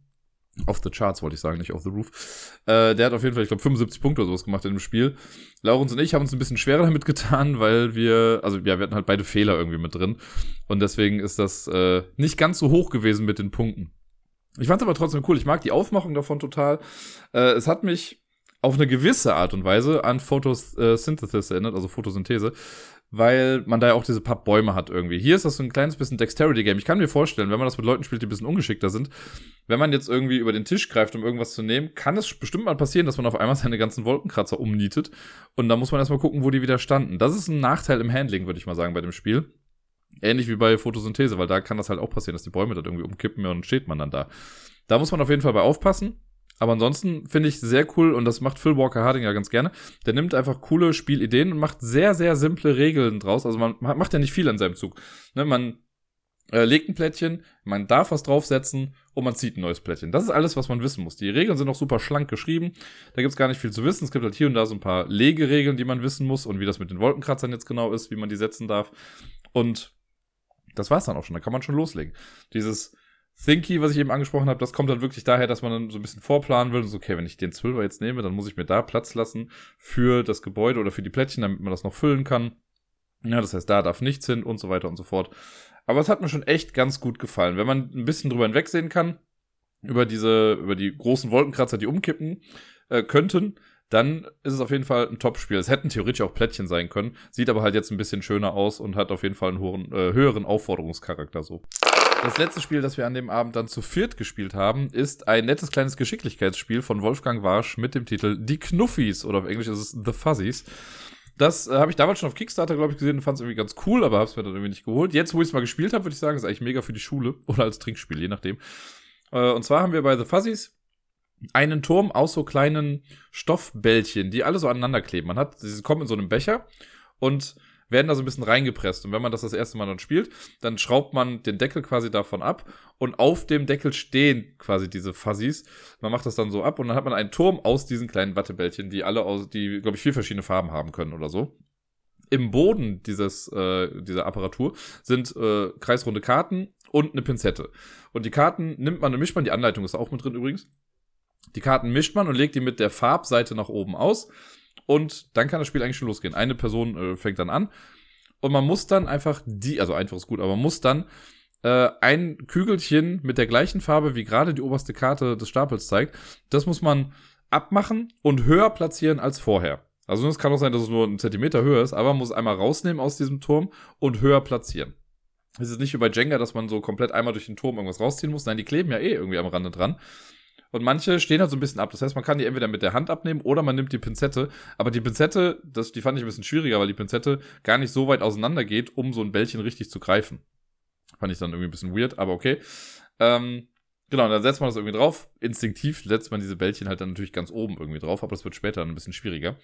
Off the charts wollte ich sagen, nicht off the roof. Äh, der hat auf jeden Fall, ich glaube, 75 Punkte oder sowas gemacht in dem Spiel. Laurens und ich haben uns ein bisschen schwerer damit getan, weil wir, also ja, wir hatten halt beide Fehler irgendwie mit drin. Und deswegen ist das äh, nicht ganz so hoch gewesen mit den Punkten. Ich fand es aber trotzdem cool. Ich mag die Aufmachung davon total. Äh, es hat mich auf eine gewisse Art und Weise an Photosynthesis erinnert, also Photosynthese, weil man da ja auch diese paar Bäume hat irgendwie. Hier ist das so ein kleines bisschen Dexterity-Game. Ich kann mir vorstellen, wenn man das mit Leuten spielt, die ein bisschen ungeschickter sind, wenn man jetzt irgendwie über den Tisch greift, um irgendwas zu nehmen, kann es bestimmt mal passieren, dass man auf einmal (laughs) seine ganzen Wolkenkratzer umnietet. Und da muss man erstmal gucken, wo die wieder standen. Das ist ein Nachteil im Handling, würde ich mal sagen, bei dem Spiel. Ähnlich wie bei Photosynthese, weil da kann das halt auch passieren, dass die Bäume dann irgendwie umkippen und steht man dann da. Da muss man auf jeden Fall bei aufpassen. Aber ansonsten finde ich sehr cool und das macht Phil Walker Harding ja ganz gerne. Der nimmt einfach coole Spielideen und macht sehr, sehr simple Regeln draus. Also man macht ja nicht viel an seinem Zug. Ne, man äh, legt ein Plättchen, man darf was draufsetzen und man zieht ein neues Plättchen. Das ist alles, was man wissen muss. Die Regeln sind auch super schlank geschrieben. Da gibt es gar nicht viel zu wissen. Es gibt halt hier und da so ein paar Legeregeln, die man wissen muss und wie das mit den Wolkenkratzern jetzt genau ist, wie man die setzen darf. Und das war's dann auch schon. Da kann man schon loslegen. Dieses Thinky, was ich eben angesprochen habe, das kommt dann wirklich daher, dass man dann so ein bisschen vorplanen will. So, okay, wenn ich den Zwölfer jetzt nehme, dann muss ich mir da Platz lassen für das Gebäude oder für die Plättchen, damit man das noch füllen kann. Ja, das heißt, da darf nichts hin und so weiter und so fort. Aber es hat mir schon echt ganz gut gefallen. Wenn man ein bisschen drüber hinwegsehen kann, über diese, über die großen Wolkenkratzer, die umkippen äh, könnten, dann ist es auf jeden Fall ein Top-Spiel. Es hätten theoretisch auch Plättchen sein können, sieht aber halt jetzt ein bisschen schöner aus und hat auf jeden Fall einen hohen, äh, höheren Aufforderungscharakter so. Das letzte Spiel, das wir an dem Abend dann zu viert gespielt haben, ist ein nettes kleines Geschicklichkeitsspiel von Wolfgang Warsch mit dem Titel Die Knuffis oder auf Englisch ist es The Fuzzies. Das äh, habe ich damals schon auf Kickstarter, glaube ich, gesehen und fand es irgendwie ganz cool, aber habe es mir dann irgendwie nicht geholt. Jetzt, wo ich es mal gespielt habe, würde ich sagen, ist eigentlich mega für die Schule (laughs) oder als Trinkspiel, je nachdem. Äh, und zwar haben wir bei The Fuzzies einen Turm aus so kleinen Stoffbällchen, die alle so aneinander kleben. Man hat, sie kommen in so einem Becher und werden da so ein bisschen reingepresst. Und wenn man das das erste Mal dann spielt, dann schraubt man den Deckel quasi davon ab und auf dem Deckel stehen quasi diese Fuzzies. Man macht das dann so ab und dann hat man einen Turm aus diesen kleinen Wattebällchen, die alle aus, die, glaube ich, vier verschiedene Farben haben können oder so. Im Boden dieses, äh, dieser Apparatur sind äh, kreisrunde Karten und eine Pinzette. Und die Karten nimmt man und mischt man, die Anleitung ist auch mit drin übrigens. Die Karten mischt man und legt die mit der Farbseite nach oben aus. Und dann kann das Spiel eigentlich schon losgehen. Eine Person äh, fängt dann an. Und man muss dann einfach die, also einfach ist gut, aber man muss dann äh, ein Kügelchen mit der gleichen Farbe, wie gerade die oberste Karte des Stapels zeigt, das muss man abmachen und höher platzieren als vorher. Also es kann auch sein, dass es nur einen Zentimeter höher ist, aber man muss einmal rausnehmen aus diesem Turm und höher platzieren. Es ist nicht wie bei Jenga, dass man so komplett einmal durch den Turm irgendwas rausziehen muss. Nein, die kleben ja eh irgendwie am Rande dran. Und manche stehen halt so ein bisschen ab. Das heißt, man kann die entweder mit der Hand abnehmen oder man nimmt die Pinzette. Aber die Pinzette, das, die fand ich ein bisschen schwieriger, weil die Pinzette gar nicht so weit auseinander geht, um so ein Bällchen richtig zu greifen. Fand ich dann irgendwie ein bisschen weird, aber okay. Ähm, genau, dann setzt man das irgendwie drauf. Instinktiv setzt man diese Bällchen halt dann natürlich ganz oben irgendwie drauf, aber das wird später ein bisschen schwieriger.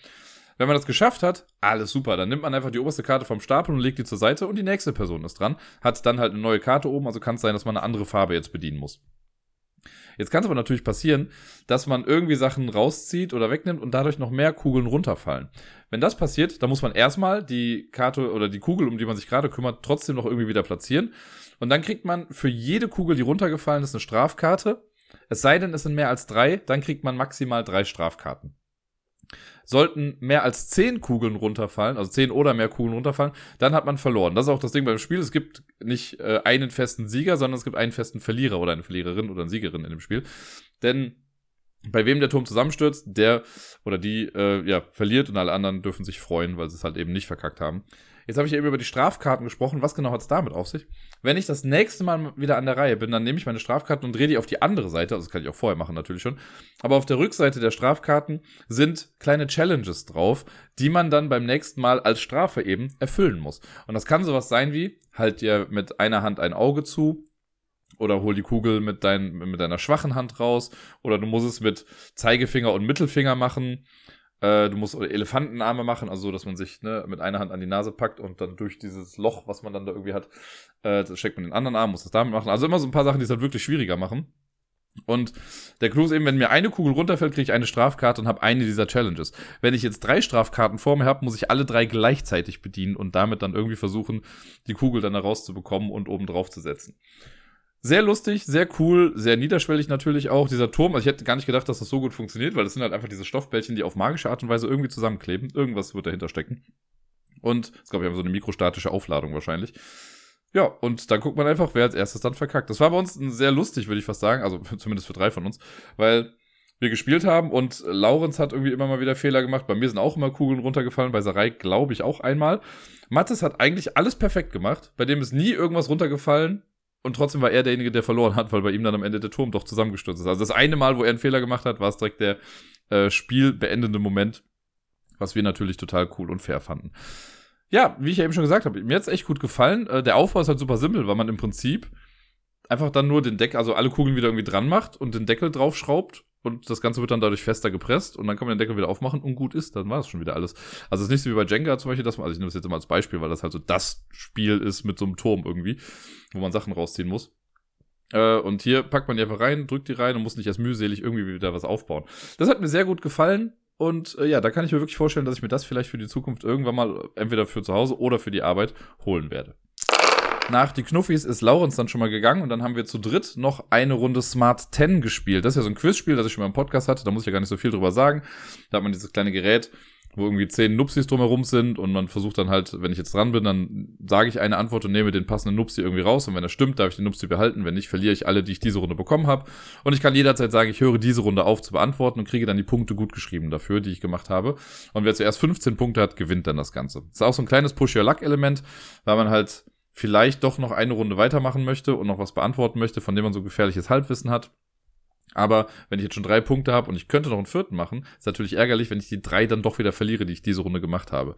Wenn man das geschafft hat, alles super. Dann nimmt man einfach die oberste Karte vom Stapel und legt die zur Seite und die nächste Person ist dran. Hat dann halt eine neue Karte oben, also kann es sein, dass man eine andere Farbe jetzt bedienen muss. Jetzt kann es aber natürlich passieren, dass man irgendwie Sachen rauszieht oder wegnimmt und dadurch noch mehr Kugeln runterfallen. Wenn das passiert, dann muss man erstmal die Karte oder die Kugel, um die man sich gerade kümmert, trotzdem noch irgendwie wieder platzieren. Und dann kriegt man für jede Kugel, die runtergefallen ist, eine Strafkarte. Es sei denn, es sind mehr als drei, dann kriegt man maximal drei Strafkarten. Sollten mehr als zehn Kugeln runterfallen, also zehn oder mehr Kugeln runterfallen, dann hat man verloren. Das ist auch das Ding beim Spiel. Es gibt nicht äh, einen festen Sieger, sondern es gibt einen festen Verlierer oder eine Verliererin oder eine Siegerin in dem Spiel. Denn bei wem der Turm zusammenstürzt, der oder die äh, ja, verliert und alle anderen dürfen sich freuen, weil sie es halt eben nicht verkackt haben. Jetzt habe ich eben über die Strafkarten gesprochen. Was genau hat es damit auf sich? Wenn ich das nächste Mal wieder an der Reihe bin, dann nehme ich meine Strafkarten und drehe die auf die andere Seite. Also das kann ich auch vorher machen natürlich schon. Aber auf der Rückseite der Strafkarten sind kleine Challenges drauf, die man dann beim nächsten Mal als Strafe eben erfüllen muss. Und das kann sowas sein wie, halt dir mit einer Hand ein Auge zu, oder hol die Kugel mit, dein, mit deiner schwachen Hand raus oder du musst es mit Zeigefinger und Mittelfinger machen Äh, du musst Elefantenarme machen, also so, dass man sich ne, mit einer Hand an die Nase packt und dann durch dieses Loch, was man dann da irgendwie hat, äh, das steckt man den anderen Arm, muss das damit machen. Also immer so ein paar Sachen, die es halt wirklich schwieriger machen. Und der Clou ist eben, wenn mir eine Kugel runterfällt, kriege ich eine Strafkarte und habe eine dieser Challenges. Wenn ich jetzt drei Strafkarten vor mir habe, muss ich alle drei gleichzeitig bedienen und damit dann irgendwie versuchen, die Kugel dann da rauszubekommen und oben drauf zu setzen. Sehr lustig, sehr cool, sehr niederschwellig natürlich auch. Dieser Turm, also ich hätte gar nicht gedacht, dass das so gut funktioniert, weil das sind halt einfach diese Stoffbällchen, die auf magische Art und Weise irgendwie zusammenkleben. Irgendwas wird dahinter stecken. Und, glaube ich, einfach so eine mikrostatische Aufladung wahrscheinlich. Ja, und dann guckt man einfach, wer als erstes dann verkackt. Das war bei uns sehr lustig, würde ich fast sagen. Also (laughs) zumindest für drei von uns. Weil wir gespielt haben und Laurenz hat irgendwie immer mal wieder Fehler gemacht. Bei mir sind auch immer Kugeln runtergefallen. Bei Sarai glaube ich auch einmal. Mattes hat eigentlich alles perfekt gemacht. Bei dem ist nie irgendwas runtergefallen. Und trotzdem war er derjenige, der verloren hat, weil bei ihm dann am Ende der Turm doch zusammengestürzt ist. Also das eine Mal, wo er einen Fehler gemacht hat, war es direkt der äh, spielbeendende Moment, was wir natürlich total cool und fair fanden. Ja, wie ich ja eben schon gesagt habe, mir hat's echt gut gefallen. Äh, der Aufbau ist halt super simpel, weil man im Prinzip einfach dann nur den Deckel, also alle Kugeln wieder irgendwie dran macht und den Deckel draufschraubt und das Ganze wird dann dadurch fester gepresst und dann kann man den Deckel wieder aufmachen und gut ist, dann war das schon wieder alles. Also es ist nicht so wie bei Jenga zum Beispiel, dass man, also ich nehme das jetzt immer als Beispiel, weil das halt so das Spiel ist mit so einem Turm irgendwie, wo man Sachen rausziehen muss. Äh, und hier packt man die einfach rein, drückt die rein und muss nicht erst mühselig irgendwie wieder was aufbauen. Das hat mir sehr gut gefallen. Und äh, ja, da kann ich mir wirklich vorstellen, dass ich mir das vielleicht für die Zukunft irgendwann mal entweder für zu Hause oder für die Arbeit holen werde. Nach die Knuffis ist Laurens dann schon mal gegangen und dann haben wir zu dritt noch eine Runde Smart 10 gespielt. Das ist ja so ein Quizspiel, das ich schon mal im Podcast hatte, da muss ich ja gar nicht so viel drüber sagen. Da hat man dieses kleine Gerät, wo irgendwie zehn Nupsis drumherum sind und man versucht dann halt, wenn ich jetzt dran bin, dann sage ich eine Antwort und nehme den passenden Nupsi irgendwie raus und wenn er stimmt, darf ich den Nupsi behalten, wenn nicht, verliere ich alle, die ich diese Runde bekommen habe und ich kann jederzeit sagen, ich höre diese Runde auf zu beantworten und kriege dann die Punkte gut geschrieben dafür, die ich gemacht habe und wer zuerst 15 Punkte hat, gewinnt dann das Ganze. Das ist auch so ein kleines Push-Your-Luck-Element, weil man halt vielleicht doch noch eine Runde weitermachen möchte und noch was beantworten möchte, von dem man so gefährliches Halbwissen hat. Aber wenn ich jetzt schon drei Punkte habe und ich könnte noch einen vierten machen, ist natürlich ärgerlich, wenn ich die drei dann doch wieder verliere, die ich diese Runde gemacht habe.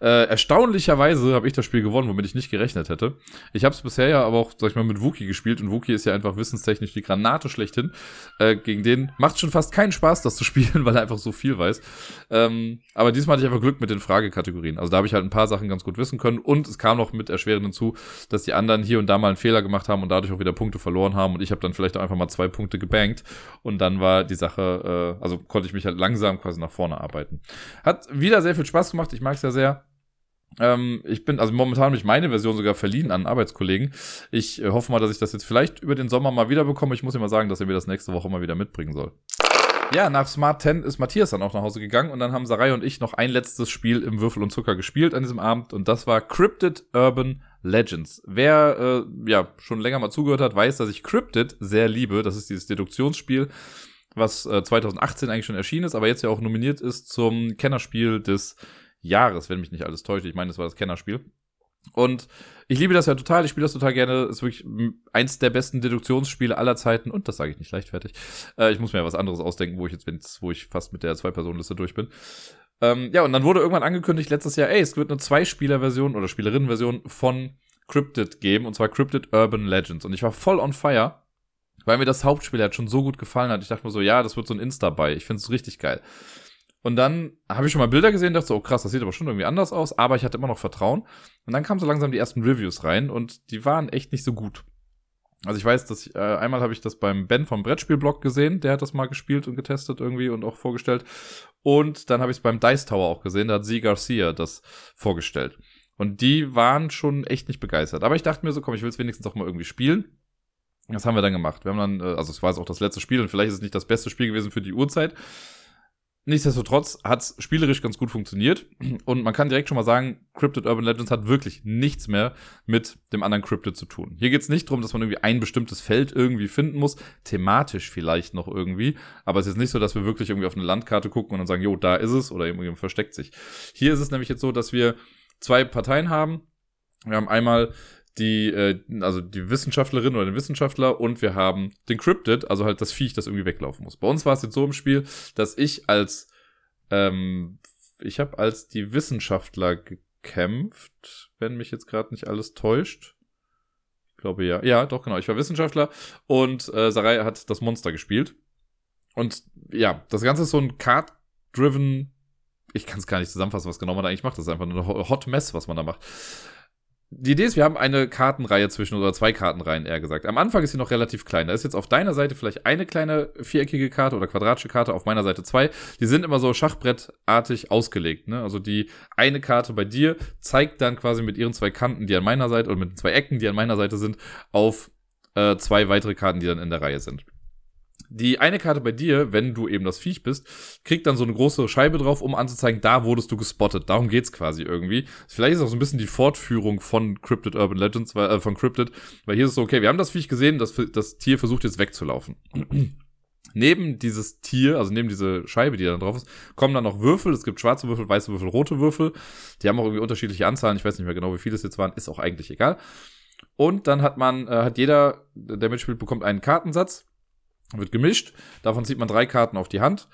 Äh, erstaunlicherweise habe ich das Spiel gewonnen, womit ich nicht gerechnet hätte. Ich habe es bisher ja aber auch, sag ich mal, mit Wookie gespielt und Wookie ist ja einfach wissenstechnisch die Granate schlechthin. Äh, gegen den macht schon fast keinen Spaß, das zu (laughs) spielen, weil er einfach so viel weiß. Ähm, aber diesmal hatte ich einfach Glück mit den Fragekategorien. Also da habe ich halt ein paar Sachen ganz gut wissen können und es kam noch mit erschwerend hinzu, dass die anderen hier und da mal einen Fehler gemacht haben und dadurch auch wieder Punkte verloren haben und ich habe dann vielleicht auch einfach mal zwei Punkte gebankt und dann war die Sache, äh, also konnte ich mich halt langsam quasi nach vorne arbeiten. Hat wieder sehr viel Spaß gemacht, ich mag es ja sehr. Ähm, ich bin, also momentan habe ich meine Version sogar verliehen an Arbeitskollegen. Ich äh, hoffe mal, dass ich das jetzt vielleicht über den Sommer mal wieder bekomme. Ich muss ihm mal sagen, dass er mir das nächste Woche mal wieder mitbringen soll. Ja, nach Smart 10 ist Matthias dann auch nach Hause gegangen und dann haben Sarai und ich noch ein letztes Spiel im Würfel und Zucker gespielt an diesem Abend und das war Cryptid Urban Legends. Wer äh, ja schon länger mal zugehört hat, weiß, dass ich Cryptid sehr liebe. Das ist dieses Deduktionsspiel, was äh, 2018 eigentlich schon erschienen ist, aber jetzt ja auch nominiert ist zum Kennerspiel des Jahres, wenn mich nicht alles täuscht. Ich meine, das war das Kennerspiel. Und ich liebe das ja total, ich spiele das total gerne. Ist wirklich eins der besten Deduktionsspiele aller Zeiten. Und das sage ich nicht leichtfertig. Äh, ich muss mir ja was anderes ausdenken, wo ich jetzt, wo ich fast mit der Zwei-Personen-Liste durch bin. Ähm, ja, und dann wurde irgendwann angekündigt letztes Jahr, ey, es wird eine Zwei-Spieler-Version oder Spielerinnen-Version von Cryptid geben, und zwar Cryptid Urban Legends. Und ich war voll on fire, weil mir das Hauptspiel halt schon so gut gefallen hat. Ich dachte mir so, ja, das wird so ein Insta bei. Ich finde es richtig geil. Und dann habe ich schon mal Bilder gesehen, dachte so, oh krass, das sieht aber schon irgendwie anders aus, aber ich hatte immer noch Vertrauen. Und dann kamen so langsam die ersten Reviews rein und die waren echt nicht so gut. Also ich weiß, dass ich, äh, einmal habe ich das beim Ben vom Brettspielblog gesehen, der hat das mal gespielt und getestet irgendwie und auch vorgestellt. Und dann habe ich es beim Dice Tower auch gesehen, da hat Sie Garcia das vorgestellt. Und die waren schon echt nicht begeistert. Aber ich dachte mir so, komm, ich will es wenigstens auch mal irgendwie spielen. Das haben wir dann gemacht. Wir haben dann, äh, also es war jetzt auch das letzte Spiel und vielleicht ist es nicht das beste Spiel gewesen für die Uhrzeit. Nichtsdestotrotz hat es spielerisch ganz gut funktioniert und man kann direkt schon mal sagen, Cryptid Urban Legends hat wirklich nichts mehr mit dem anderen Cryptid zu tun. Hier geht es nicht darum, dass man irgendwie ein bestimmtes Feld irgendwie finden muss, thematisch vielleicht noch irgendwie, aber es ist nicht so, dass wir wirklich irgendwie auf eine Landkarte gucken und dann sagen, jo, da ist es oder irgendwie versteckt sich. Hier ist es nämlich jetzt so, dass wir zwei Parteien haben. Wir haben einmal die, äh, also die Wissenschaftlerin oder den Wissenschaftler und wir haben den Cryptid, also halt das Viech, das irgendwie weglaufen muss. Bei uns war es jetzt so im Spiel, dass ich als, ähm, ich habe als die Wissenschaftler gekämpft, wenn mich jetzt gerade nicht alles täuscht. Ich glaube ja. Ja, doch, genau. Ich war Wissenschaftler und äh, Sarai hat das Monster gespielt. Und ja, das Ganze ist so ein Card-driven ich kann es gar nicht zusammenfassen, was genau man da eigentlich macht. Das ist einfach eine Hot Mess, was man da macht. Die Idee ist, wir haben eine Kartenreihe zwischen, oder zwei Kartenreihen eher gesagt. Am Anfang ist sie noch relativ klein. Da ist jetzt auf deiner Seite vielleicht eine kleine viereckige Karte oder quadratische Karte, auf meiner Seite zwei. Die sind immer so schachbrettartig ausgelegt. Ne? Also die eine Karte bei dir zeigt dann quasi mit ihren zwei Kanten, die an meiner Seite, oder mit zwei Ecken, die an meiner Seite sind, auf äh, zwei weitere Karten, die dann in der Reihe sind. Die eine Karte bei dir, wenn du eben das Viech bist, kriegt dann so eine große Scheibe drauf, um anzuzeigen, da wurdest du gespottet. Darum geht's quasi irgendwie. Vielleicht ist auch so ein bisschen die Fortführung von Cryptid Urban Legends, äh, von Cryptid, weil hier ist es so, okay, wir haben das Viech gesehen, das, das Tier versucht jetzt wegzulaufen. (clears throat) neben dieses Tier, also neben diese Scheibe, die da drauf ist, kommen dann noch Würfel. Es gibt schwarze Würfel, weiße Würfel, rote Würfel. Die haben auch irgendwie unterschiedliche Anzahlen. Ich weiß nicht mehr genau, wie viele es jetzt waren. Ist auch eigentlich egal. Und dann hat man, äh, hat jeder, der mitspielt, bekommt einen Kartensatz wird gemischt. Davon zieht man drei Karten auf die Hand.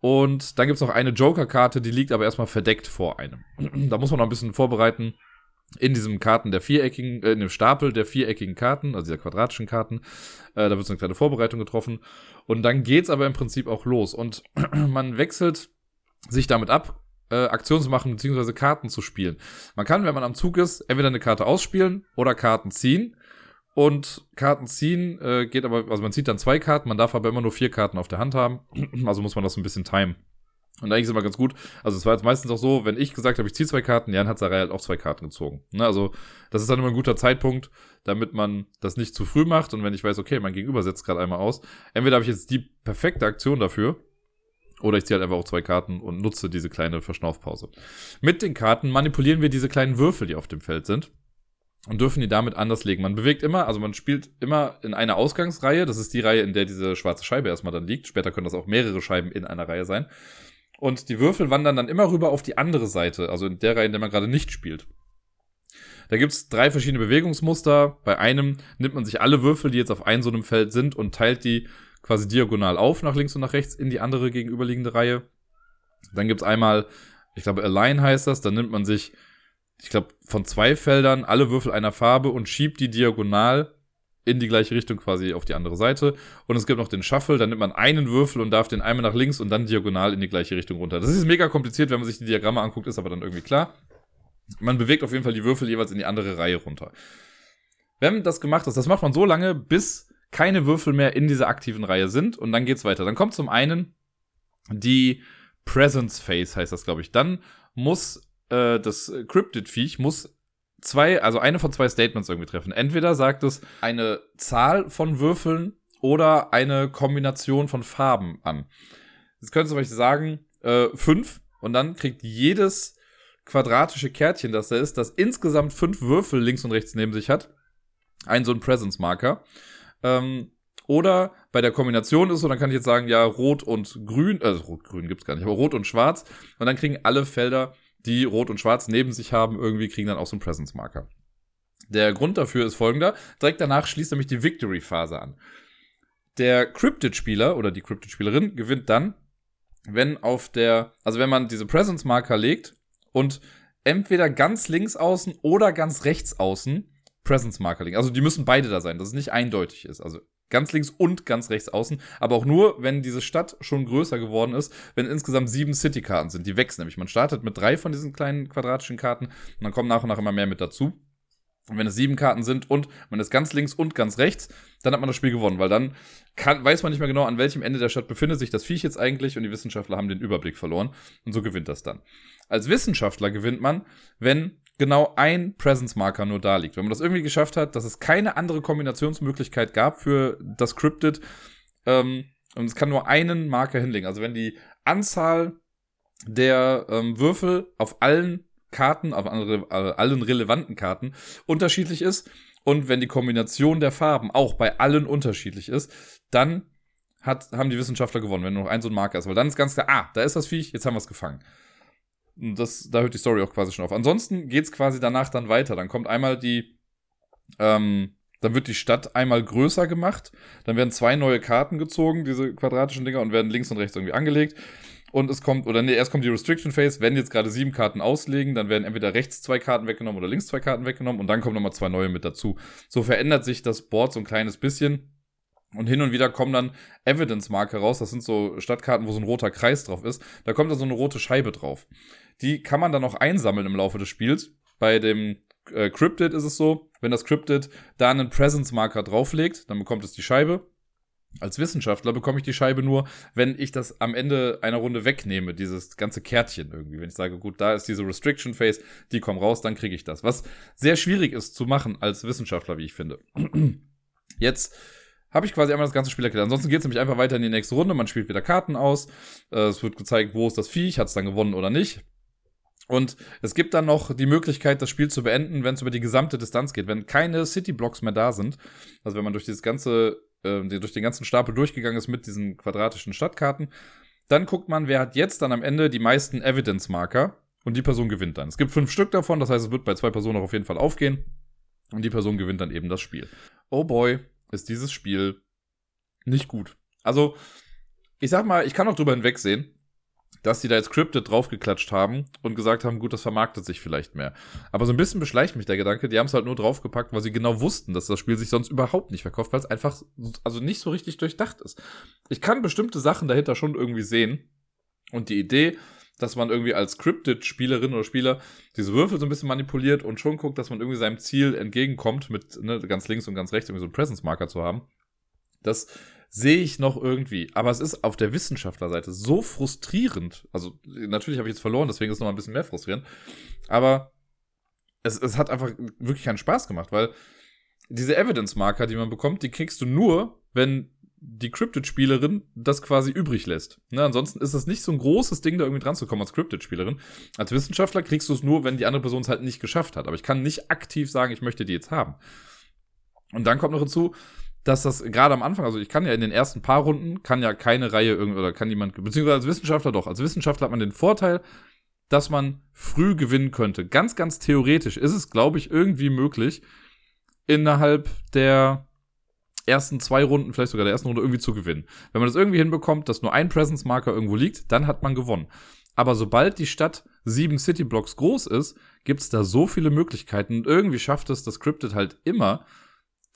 Und dann gibt es noch eine Joker-Karte, die liegt aber erstmal verdeckt vor einem. da muss man noch ein bisschen vorbereiten. In diesem Karten der viereckigen, äh, in dem Stapel der viereckigen Karten, also dieser quadratischen Karten, äh, da wird so eine kleine Vorbereitung getroffen. Und dann geht's aber im Prinzip auch los. Und (clears throat) man wechselt sich damit ab, äh, Aktionen zu machen, beziehungsweise Karten zu spielen. Man kann, wenn man am Zug ist, entweder eine Karte ausspielen oder Karten ziehen. Und Karten ziehen äh, geht aber, also man zieht dann zwei Karten, man darf aber immer nur vier Karten auf der Hand haben. (clears throat) Also muss man das ein bisschen timen. Und eigentlich ist immer ganz gut. Also es war jetzt meistens auch so, wenn ich gesagt habe, ich ziehe zwei Karten, Jan hat Sarai halt auch zwei Karten gezogen. Ne, also das ist dann immer ein guter Zeitpunkt, damit man das nicht zu früh macht. Und wenn ich weiß, okay, mein Gegenüber setzt gerade einmal aus, entweder habe ich jetzt die perfekte Aktion dafür, oder ich ziehe halt einfach auch zwei Karten und nutze diese kleine Verschnaufpause. Mit den Karten manipulieren wir diese kleinen Würfel, die auf dem Feld sind und dürfen die damit anders legen. Man bewegt immer, also man spielt immer in einer Ausgangsreihe. Das ist die Reihe, in der diese schwarze Scheibe erstmal dann liegt. Später können das auch mehrere Scheiben in einer Reihe sein. Und die Würfel wandern dann immer rüber auf die andere Seite, also in der Reihe, in der man gerade nicht spielt. Da gibt's drei verschiedene Bewegungsmuster. Bei einem nimmt man sich alle Würfel, die jetzt auf einem so einem Feld sind, und teilt die quasi diagonal auf, nach links und nach rechts, in die andere gegenüberliegende Reihe. Dann gibt's einmal, ich glaube, Align heißt das, dann nimmt man sich ich glaube, von zwei Feldern alle Würfel einer Farbe und schiebt die diagonal in die gleiche Richtung quasi auf die andere Seite. Und es gibt noch den Shuffle, dann nimmt man einen Würfel und darf den einmal nach links und dann diagonal in die gleiche Richtung runter. Das ist mega kompliziert, wenn man sich die Diagramme anguckt, ist aber dann irgendwie klar. Man bewegt auf jeden Fall die Würfel jeweils in die andere Reihe runter. Wenn das gemacht ist, das macht man so lange, bis keine Würfel mehr in dieser aktiven Reihe sind und dann geht's weiter. Dann kommt zum einen die Presence Phase, heißt das, glaube ich. Dann muss äh, das Cryptid-Viech muss zwei, also eine von zwei Statements irgendwie treffen. Entweder sagt es eine Zahl von Würfeln oder eine Kombination von Farben an. Jetzt könnte zum Beispiel sagen, äh, fünf und dann kriegt jedes quadratische Kärtchen, das da ist, das insgesamt fünf Würfel links und rechts neben sich hat, ein so ein Presence-Marker. Ähm, oder bei der Kombination ist so, dann kann ich jetzt sagen, ja, rot und grün, also rot-grün gibt's gar nicht, aber rot und schwarz. Und dann kriegen alle Felder die Rot und Schwarz neben sich haben, irgendwie kriegen dann auch so einen Presence-Marker. Der Grund dafür ist folgender. Direkt danach schließt nämlich die Victory-Phase an. Der Cryptid-Spieler oder die Cryptid-Spielerin gewinnt dann, wenn auf der, also wenn man diese Presence-Marker legt und entweder ganz links außen oder ganz rechts außen Presence-Marker legen. Also die müssen beide da sein, dass es nicht eindeutig ist. Also ganz links und ganz rechts außen, aber auch nur, wenn diese Stadt schon größer geworden ist, wenn insgesamt sieben City-Karten sind. Die wächst nämlich. Man startet mit drei von diesen kleinen quadratischen Karten und dann kommen nach und nach immer mehr mit dazu. Und wenn es sieben Karten sind und man ist ganz links und ganz rechts, dann hat man das Spiel gewonnen, weil dann kann, weiß man nicht mehr genau, an welchem Ende der Stadt befindet sich das Viech jetzt eigentlich und die Wissenschaftler haben den Überblick verloren und so gewinnt das dann. Als Wissenschaftler gewinnt man, wenn genau ein Presence-Marker nur da liegt. Wenn man das irgendwie geschafft hat, dass es keine andere Kombinationsmöglichkeit gab für das Cryptid, ähm, und es kann nur einen Marker hinlegen. Also wenn die Anzahl der ähm, Würfel auf allen Karten, auf andere, äh, allen relevanten Karten unterschiedlich ist und wenn die Kombination der Farben auch bei allen unterschiedlich ist, dann hat, haben die Wissenschaftler gewonnen, wenn nur noch ein so ein Marker ist. Weil dann ist ganz klar, ah, da ist das Viech, jetzt haben wir es gefangen. Das, da hört die Story auch quasi schon auf. Ansonsten geht's quasi danach dann weiter. Dann kommt einmal die, ähm, dann wird die Stadt einmal größer gemacht. Dann werden zwei neue Karten gezogen, diese quadratischen Dinger, und werden links und rechts irgendwie angelegt. Und es kommt, oder nee, erst kommt die Restriction Phase. Wenn jetzt gerade sieben Karten auslegen, dann werden entweder rechts zwei Karten weggenommen oder links zwei Karten weggenommen und dann kommen nochmal zwei neue mit dazu. So verändert sich das Board so ein kleines bisschen. Und hin und wieder kommen dann Evidence-Marker raus. Das sind so Stadtkarten, wo so ein roter Kreis drauf ist. Da kommt dann so eine rote Scheibe drauf. Die kann man dann auch einsammeln im Laufe des Spiels. Bei dem äh, Cryptid ist es so, wenn das Cryptid da einen Presence-Marker drauflegt, dann bekommt es die Scheibe. Als Wissenschaftler bekomme ich die Scheibe nur, wenn ich das am Ende einer Runde wegnehme, dieses ganze Kärtchen irgendwie. Wenn ich sage, gut, da ist diese Restriction Phase, die kommen raus, dann kriege ich das. Was sehr schwierig ist zu machen als Wissenschaftler, wie ich finde. (clears throat) Jetzt habe ich quasi einmal das ganze Spiel erklärt. Ansonsten geht es nämlich einfach weiter in die nächste Runde. Man spielt wieder Karten aus. Äh, es wird gezeigt, wo ist das Viech, hat es dann gewonnen oder nicht. Und es gibt dann noch die Möglichkeit, das Spiel zu beenden, wenn es über die gesamte Distanz geht. Wenn keine City-Blocks mehr da sind, also wenn man durch dieses ganze, äh, durch den ganzen Stapel durchgegangen ist mit diesen quadratischen Stadtkarten, dann guckt man, wer hat jetzt dann am Ende die meisten Evidence-Marker und die Person gewinnt dann. Es gibt fünf Stück davon, das heißt, es wird bei zwei Personen auch auf jeden Fall aufgehen und die Person gewinnt dann eben das Spiel. Oh boy, ist dieses Spiel nicht gut. Also, ich sag mal, ich kann auch drüber hinwegsehen, dass die da jetzt Cryptid draufgeklatscht haben und gesagt haben, gut, das vermarktet sich vielleicht mehr. Aber so ein bisschen beschleicht mich der Gedanke, die haben es halt nur draufgepackt, weil sie genau wussten, dass das Spiel sich sonst überhaupt nicht verkauft, weil es einfach also nicht so richtig durchdacht ist. Ich kann bestimmte Sachen dahinter schon irgendwie sehen und die Idee, dass man irgendwie als Cryptid-Spielerin oder Spieler diese Würfel so ein bisschen manipuliert und schon guckt, dass man irgendwie seinem Ziel entgegenkommt, mit ne, ganz links und ganz rechts irgendwie so einen Presence-Marker zu haben. Das sehe ich noch irgendwie. Aber es ist auf der Wissenschaftlerseite so frustrierend. Also, natürlich habe ich jetzt verloren, deswegen ist es noch ein bisschen mehr frustrierend. Aber es, es hat einfach wirklich keinen Spaß gemacht, weil diese Evidence-Marker, die man bekommt, die kriegst du nur, wenn die Cryptid-Spielerin das quasi übrig lässt. Ne, ansonsten ist das nicht so ein großes Ding, da irgendwie dran zu kommen als Cryptid-Spielerin. Als Wissenschaftler kriegst du es nur, wenn die andere Person es halt nicht geschafft hat. Aber ich kann nicht aktiv sagen, ich möchte die jetzt haben. Und dann kommt noch hinzu, dass das gerade am Anfang, also ich kann ja in den ersten paar Runden, kann ja keine Reihe irgendwie, oder kann jemand, beziehungsweise als Wissenschaftler doch, als Wissenschaftler hat man den Vorteil, dass man früh gewinnen könnte. Ganz, ganz theoretisch ist es, glaube ich, irgendwie möglich, innerhalb der ersten zwei Runden, vielleicht sogar der ersten Runde irgendwie zu gewinnen. Wenn man das irgendwie hinbekommt, dass nur ein Presence-Marker irgendwo liegt, dann hat man gewonnen. Aber sobald die Stadt sieben City-Blocks groß ist, gibt es da so viele Möglichkeiten und irgendwie schafft es das Cryptid halt immer,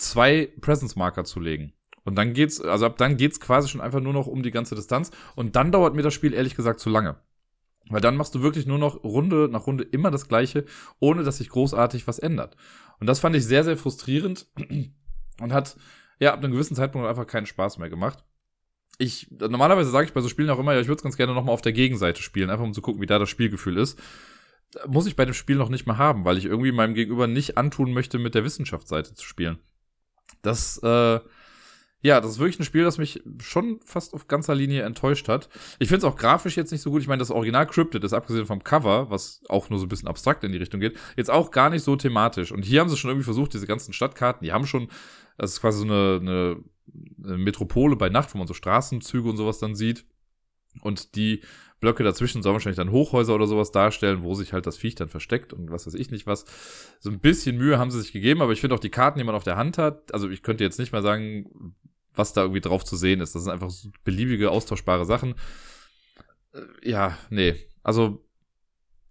zwei Presence-Marker zu legen. Und dann geht's, also ab dann geht's quasi schon einfach nur noch um die ganze Distanz. Und dann dauert mir das Spiel ehrlich gesagt zu lange. Weil dann machst du wirklich nur noch Runde nach Runde immer das Gleiche, ohne dass sich großartig was ändert. Und das fand ich sehr, sehr frustrierend (clears throat) und hat, ja, ab einem gewissen Zeitpunkt einfach keinen Spaß mehr gemacht. Ich, normalerweise sage ich bei so Spielen auch immer, ja, ich würde es ganz gerne nochmal auf der Gegenseite spielen, einfach um zu gucken, wie da das Spielgefühl ist. Muss ich bei dem Spiel noch nicht mal haben, weil ich irgendwie meinem Gegenüber nicht antun möchte, mit der Wissenschaftsseite zu spielen. Das, äh, ja, das ist wirklich ein Spiel, das mich schon fast auf ganzer Linie enttäuscht hat. Ich finde es auch grafisch jetzt nicht so gut. Ich meine, das Original Cryptid ist abgesehen vom Cover, was auch nur so ein bisschen abstrakt in die Richtung geht, jetzt auch gar nicht so thematisch. Und hier haben sie schon irgendwie versucht, diese ganzen Stadtkarten, die haben schon, das ist quasi so eine, eine, eine Metropole bei Nacht, wo man so Straßenzüge und sowas dann sieht. Und die Blöcke dazwischen sollen wahrscheinlich dann Hochhäuser oder sowas darstellen, wo sich halt das Viech dann versteckt und was weiß ich nicht was. So ein bisschen Mühe haben sie sich gegeben, aber ich finde auch die Karten, die man auf der Hand hat, also ich könnte jetzt nicht mal sagen, was da irgendwie drauf zu sehen ist. Das sind einfach so beliebige, austauschbare Sachen. Äh, ja, nee. Also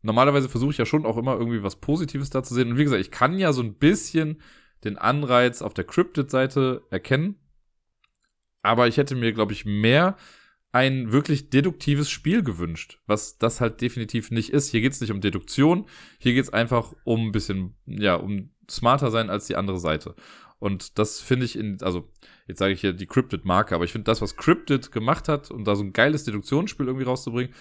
normalerweise versuche ich ja schon auch immer irgendwie was Positives da zu sehen. Und wie gesagt, ich kann ja so ein bisschen den Anreiz auf der Cryptid-Seite erkennen. Aber ich hätte mir, glaube ich, mehr ein wirklich deduktives Spiel gewünscht, was das halt definitiv nicht ist. Hier geht es nicht um Deduktion, hier geht es einfach um ein bisschen, ja, um smarter sein als die andere Seite. Und das finde ich in, also jetzt sage ich hier die Cryptid-Marke, aber ich finde das, was Cryptid gemacht hat und da so ein geiles Deduktionsspiel irgendwie rauszubringen,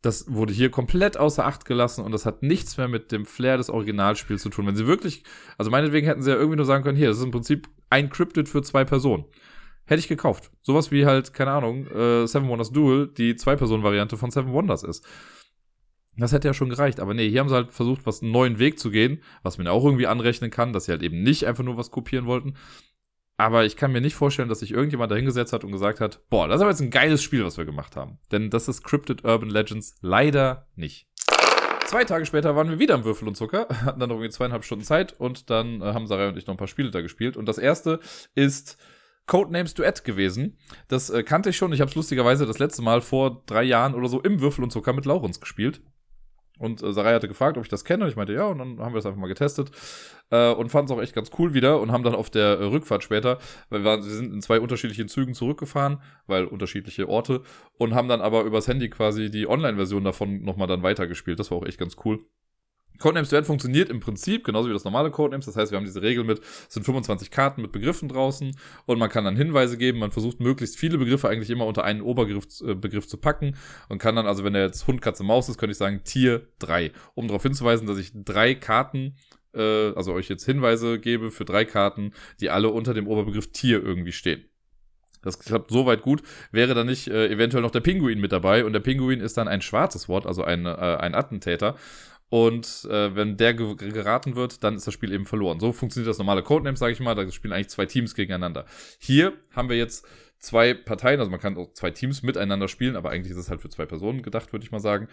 das wurde hier komplett außer Acht gelassen und das hat nichts mehr mit dem Flair des Originalspiels zu tun. Wenn sie wirklich, also meinetwegen hätten sie ja irgendwie nur sagen können, hier, das ist im Prinzip ein Cryptid für zwei Personen. Hätte ich gekauft. Sowas wie halt, keine Ahnung, äh, Seven Wonders Duel, die Zwei-Personen-Variante von Seven Wonders ist. Das hätte ja schon gereicht. Aber nee, hier haben sie halt versucht, was einen neuen Weg zu gehen, was man auch irgendwie anrechnen kann, dass sie halt eben nicht einfach nur was kopieren wollten. Aber ich kann mir nicht vorstellen, dass sich irgendjemand da hingesetzt hat und gesagt hat, boah, das ist aber jetzt ein geiles Spiel, was wir gemacht haben. Denn das ist Cryptid Urban Legends leider nicht. Zwei Tage später waren wir wieder im Würfel und Zucker, (laughs) hatten dann noch irgendwie zweieinhalb Stunden Zeit und dann äh, haben Sarah und ich noch ein paar Spiele da gespielt. Und das erste ist Codenames Duett gewesen. Das äh, kannte ich schon. Ich habe es lustigerweise das letzte Mal vor drei Jahren oder so im Würfel und Zucker mit Laurens gespielt. Und äh, Sarai hatte gefragt, ob ich das kenne. Und ich meinte, ja, und dann haben wir das einfach mal getestet. Äh, und fanden es auch echt ganz cool wieder und haben dann auf der äh, Rückfahrt später, weil wir, waren, wir sind in zwei unterschiedlichen Zügen zurückgefahren, weil unterschiedliche Orte, und haben dann aber übers Handy quasi die Online-Version davon nochmal dann weitergespielt. Das war auch echt ganz cool. Codenames Duett funktioniert im Prinzip genauso wie das normale Codenames. Das heißt, wir haben diese Regel mit, es sind 25 Karten mit Begriffen draußen und man kann dann Hinweise geben. Man versucht möglichst viele Begriffe eigentlich immer unter einen Oberbegriff äh, Begriff zu packen und kann dann, also wenn der jetzt Hund, Katze, Maus ist, könnte ich sagen Tier 3, um darauf hinzuweisen, dass ich drei Karten, äh, also euch jetzt Hinweise gebe für drei Karten, die alle unter dem Oberbegriff Tier irgendwie stehen. Das klappt soweit gut. Wäre dann nicht äh, eventuell noch der Pinguin mit dabei und der Pinguin ist dann ein schwarzes Wort, also ein, äh, ein Attentäter. Und äh, wenn der ge geraten wird, dann ist das Spiel eben verloren. So funktioniert das normale Codename, sage ich mal. Da spielen eigentlich zwei Teams gegeneinander. Hier haben wir jetzt zwei Parteien, also man kann auch zwei Teams miteinander spielen, aber eigentlich ist es halt für zwei Personen gedacht, würde ich mal sagen.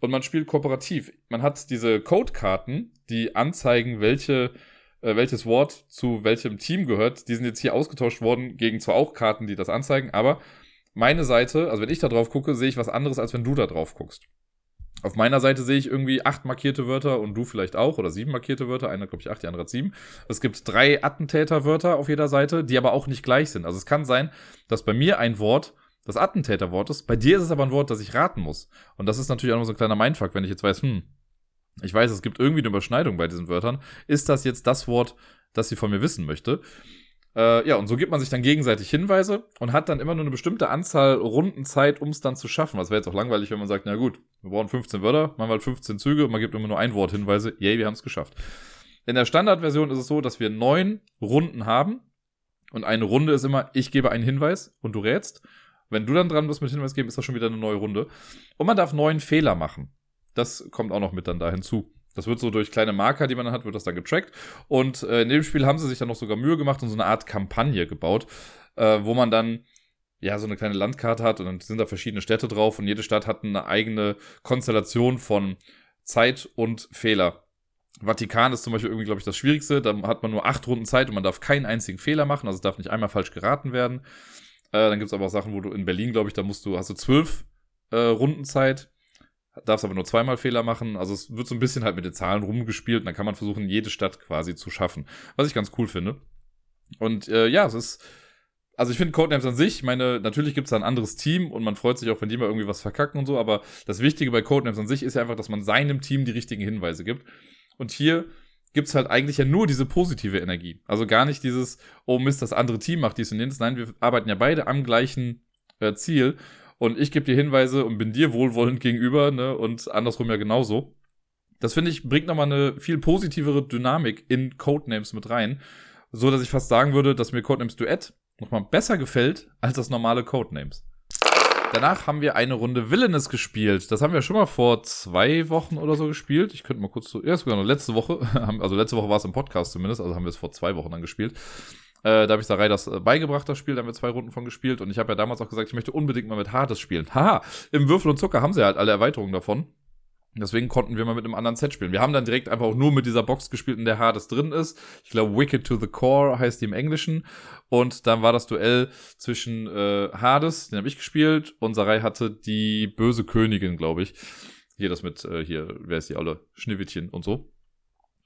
Und man spielt kooperativ. Man hat diese Codekarten, die anzeigen, welche, äh, welches Wort zu welchem Team gehört. Die sind jetzt hier ausgetauscht worden gegen zwar auch Karten, die das anzeigen, aber meine Seite, also wenn ich da drauf gucke, sehe ich was anderes, als wenn du da drauf guckst. Auf meiner Seite sehe ich irgendwie acht markierte Wörter und du vielleicht auch oder sieben markierte Wörter. Einer glaube ich acht, die andere hat sieben. Es gibt drei Attentäterwörter auf jeder Seite, die aber auch nicht gleich sind. Also es kann sein, dass bei mir ein Wort das Attentäterwort ist. Bei dir ist es aber ein Wort, das ich raten muss. Und das ist natürlich auch noch so ein kleiner Mindfuck, wenn ich jetzt weiß, hm, ich weiß, es gibt irgendwie eine Überschneidung bei diesen Wörtern. Ist das jetzt das Wort, das sie von mir wissen möchte? Äh, ja, und so gibt man sich dann gegenseitig Hinweise und hat dann immer nur eine bestimmte Anzahl Runden Zeit, um es dann zu schaffen. Das wäre jetzt auch langweilig, wenn man sagt, na gut, wir brauchen 15 Wörter, machen wir halt 15 Züge und man gibt immer nur ein Wort Hinweise. Yay, wir haben es geschafft. In der Standardversion ist es so, dass wir neun Runden haben und eine Runde ist immer, ich gebe einen Hinweis und du rätst. Wenn du dann dran bist mit Hinweis geben, ist das schon wieder eine neue Runde. Und man darf neun Fehler machen. Das kommt auch noch mit dann da hinzu. Das wird so durch kleine Marker, die man dann hat, wird das dann getrackt. Und äh, in dem Spiel haben sie sich dann noch sogar Mühe gemacht und so eine Art Kampagne gebaut, äh, wo man dann ja so eine kleine Landkarte hat und dann sind da verschiedene Städte drauf und jede Stadt hat eine eigene Konstellation von Zeit und Fehler. Vatikan ist zum Beispiel irgendwie, glaube ich, das Schwierigste. Da hat man nur acht Runden Zeit und man darf keinen einzigen Fehler machen, also es darf nicht einmal falsch geraten werden. Äh, dann gibt es aber auch Sachen, wo du in Berlin, glaube ich, da musst du, hast du zwölf äh, Runden Zeit darfst aber nur zweimal Fehler machen. Also es wird so ein bisschen halt mit den Zahlen rumgespielt und dann kann man versuchen, jede Stadt quasi zu schaffen. Was ich ganz cool finde. Und äh, ja, es ist. Also ich finde Codenames an sich, ich meine, natürlich gibt es da ein anderes Team und man freut sich auch, wenn die mal irgendwie was verkacken und so, aber das Wichtige bei Codenames an sich ist ja einfach, dass man seinem Team die richtigen Hinweise gibt. Und hier gibt es halt eigentlich ja nur diese positive Energie. Also gar nicht dieses, oh Mist, das andere Team macht dies und jenes. Nein, wir arbeiten ja beide am gleichen äh, Ziel und ich gebe dir Hinweise und bin dir wohlwollend gegenüber, ne? Und andersrum ja genauso. Das finde ich, bringt nochmal eine viel positivere Dynamik in Codenames mit rein. So dass ich fast sagen würde, dass mir Codenames Duett nochmal besser gefällt als das normale Codenames. Danach haben wir eine Runde Villainous gespielt. Das haben wir schon mal vor zwei Wochen oder so gespielt. Ich könnte mal kurz so, ja, sogar noch letzte Woche. (laughs) Also letzte Woche war es im Podcast zumindest, also haben wir es vor zwei Wochen dann gespielt. Äh, da habe ich Sarai das äh, beigebracht, das Spiel, da haben wir zwei Runden von gespielt und ich habe ja damals auch gesagt, ich möchte unbedingt mal mit Hades spielen. Haha, im Würfel und Zucker haben sie halt alle Erweiterungen davon. Deswegen konnten wir mal mit einem anderen Set spielen. Wir haben dann direkt einfach auch nur mit dieser Box gespielt, in der Hades drin ist. Ich glaube, Wicked to the Core heißt die im Englischen. Und dann war das Duell zwischen äh, Hades, den habe ich gespielt, und Sarai hatte die böse Königin, glaube ich. Hier das mit, äh, hier, wer ist die alle? Schneewittchen und so.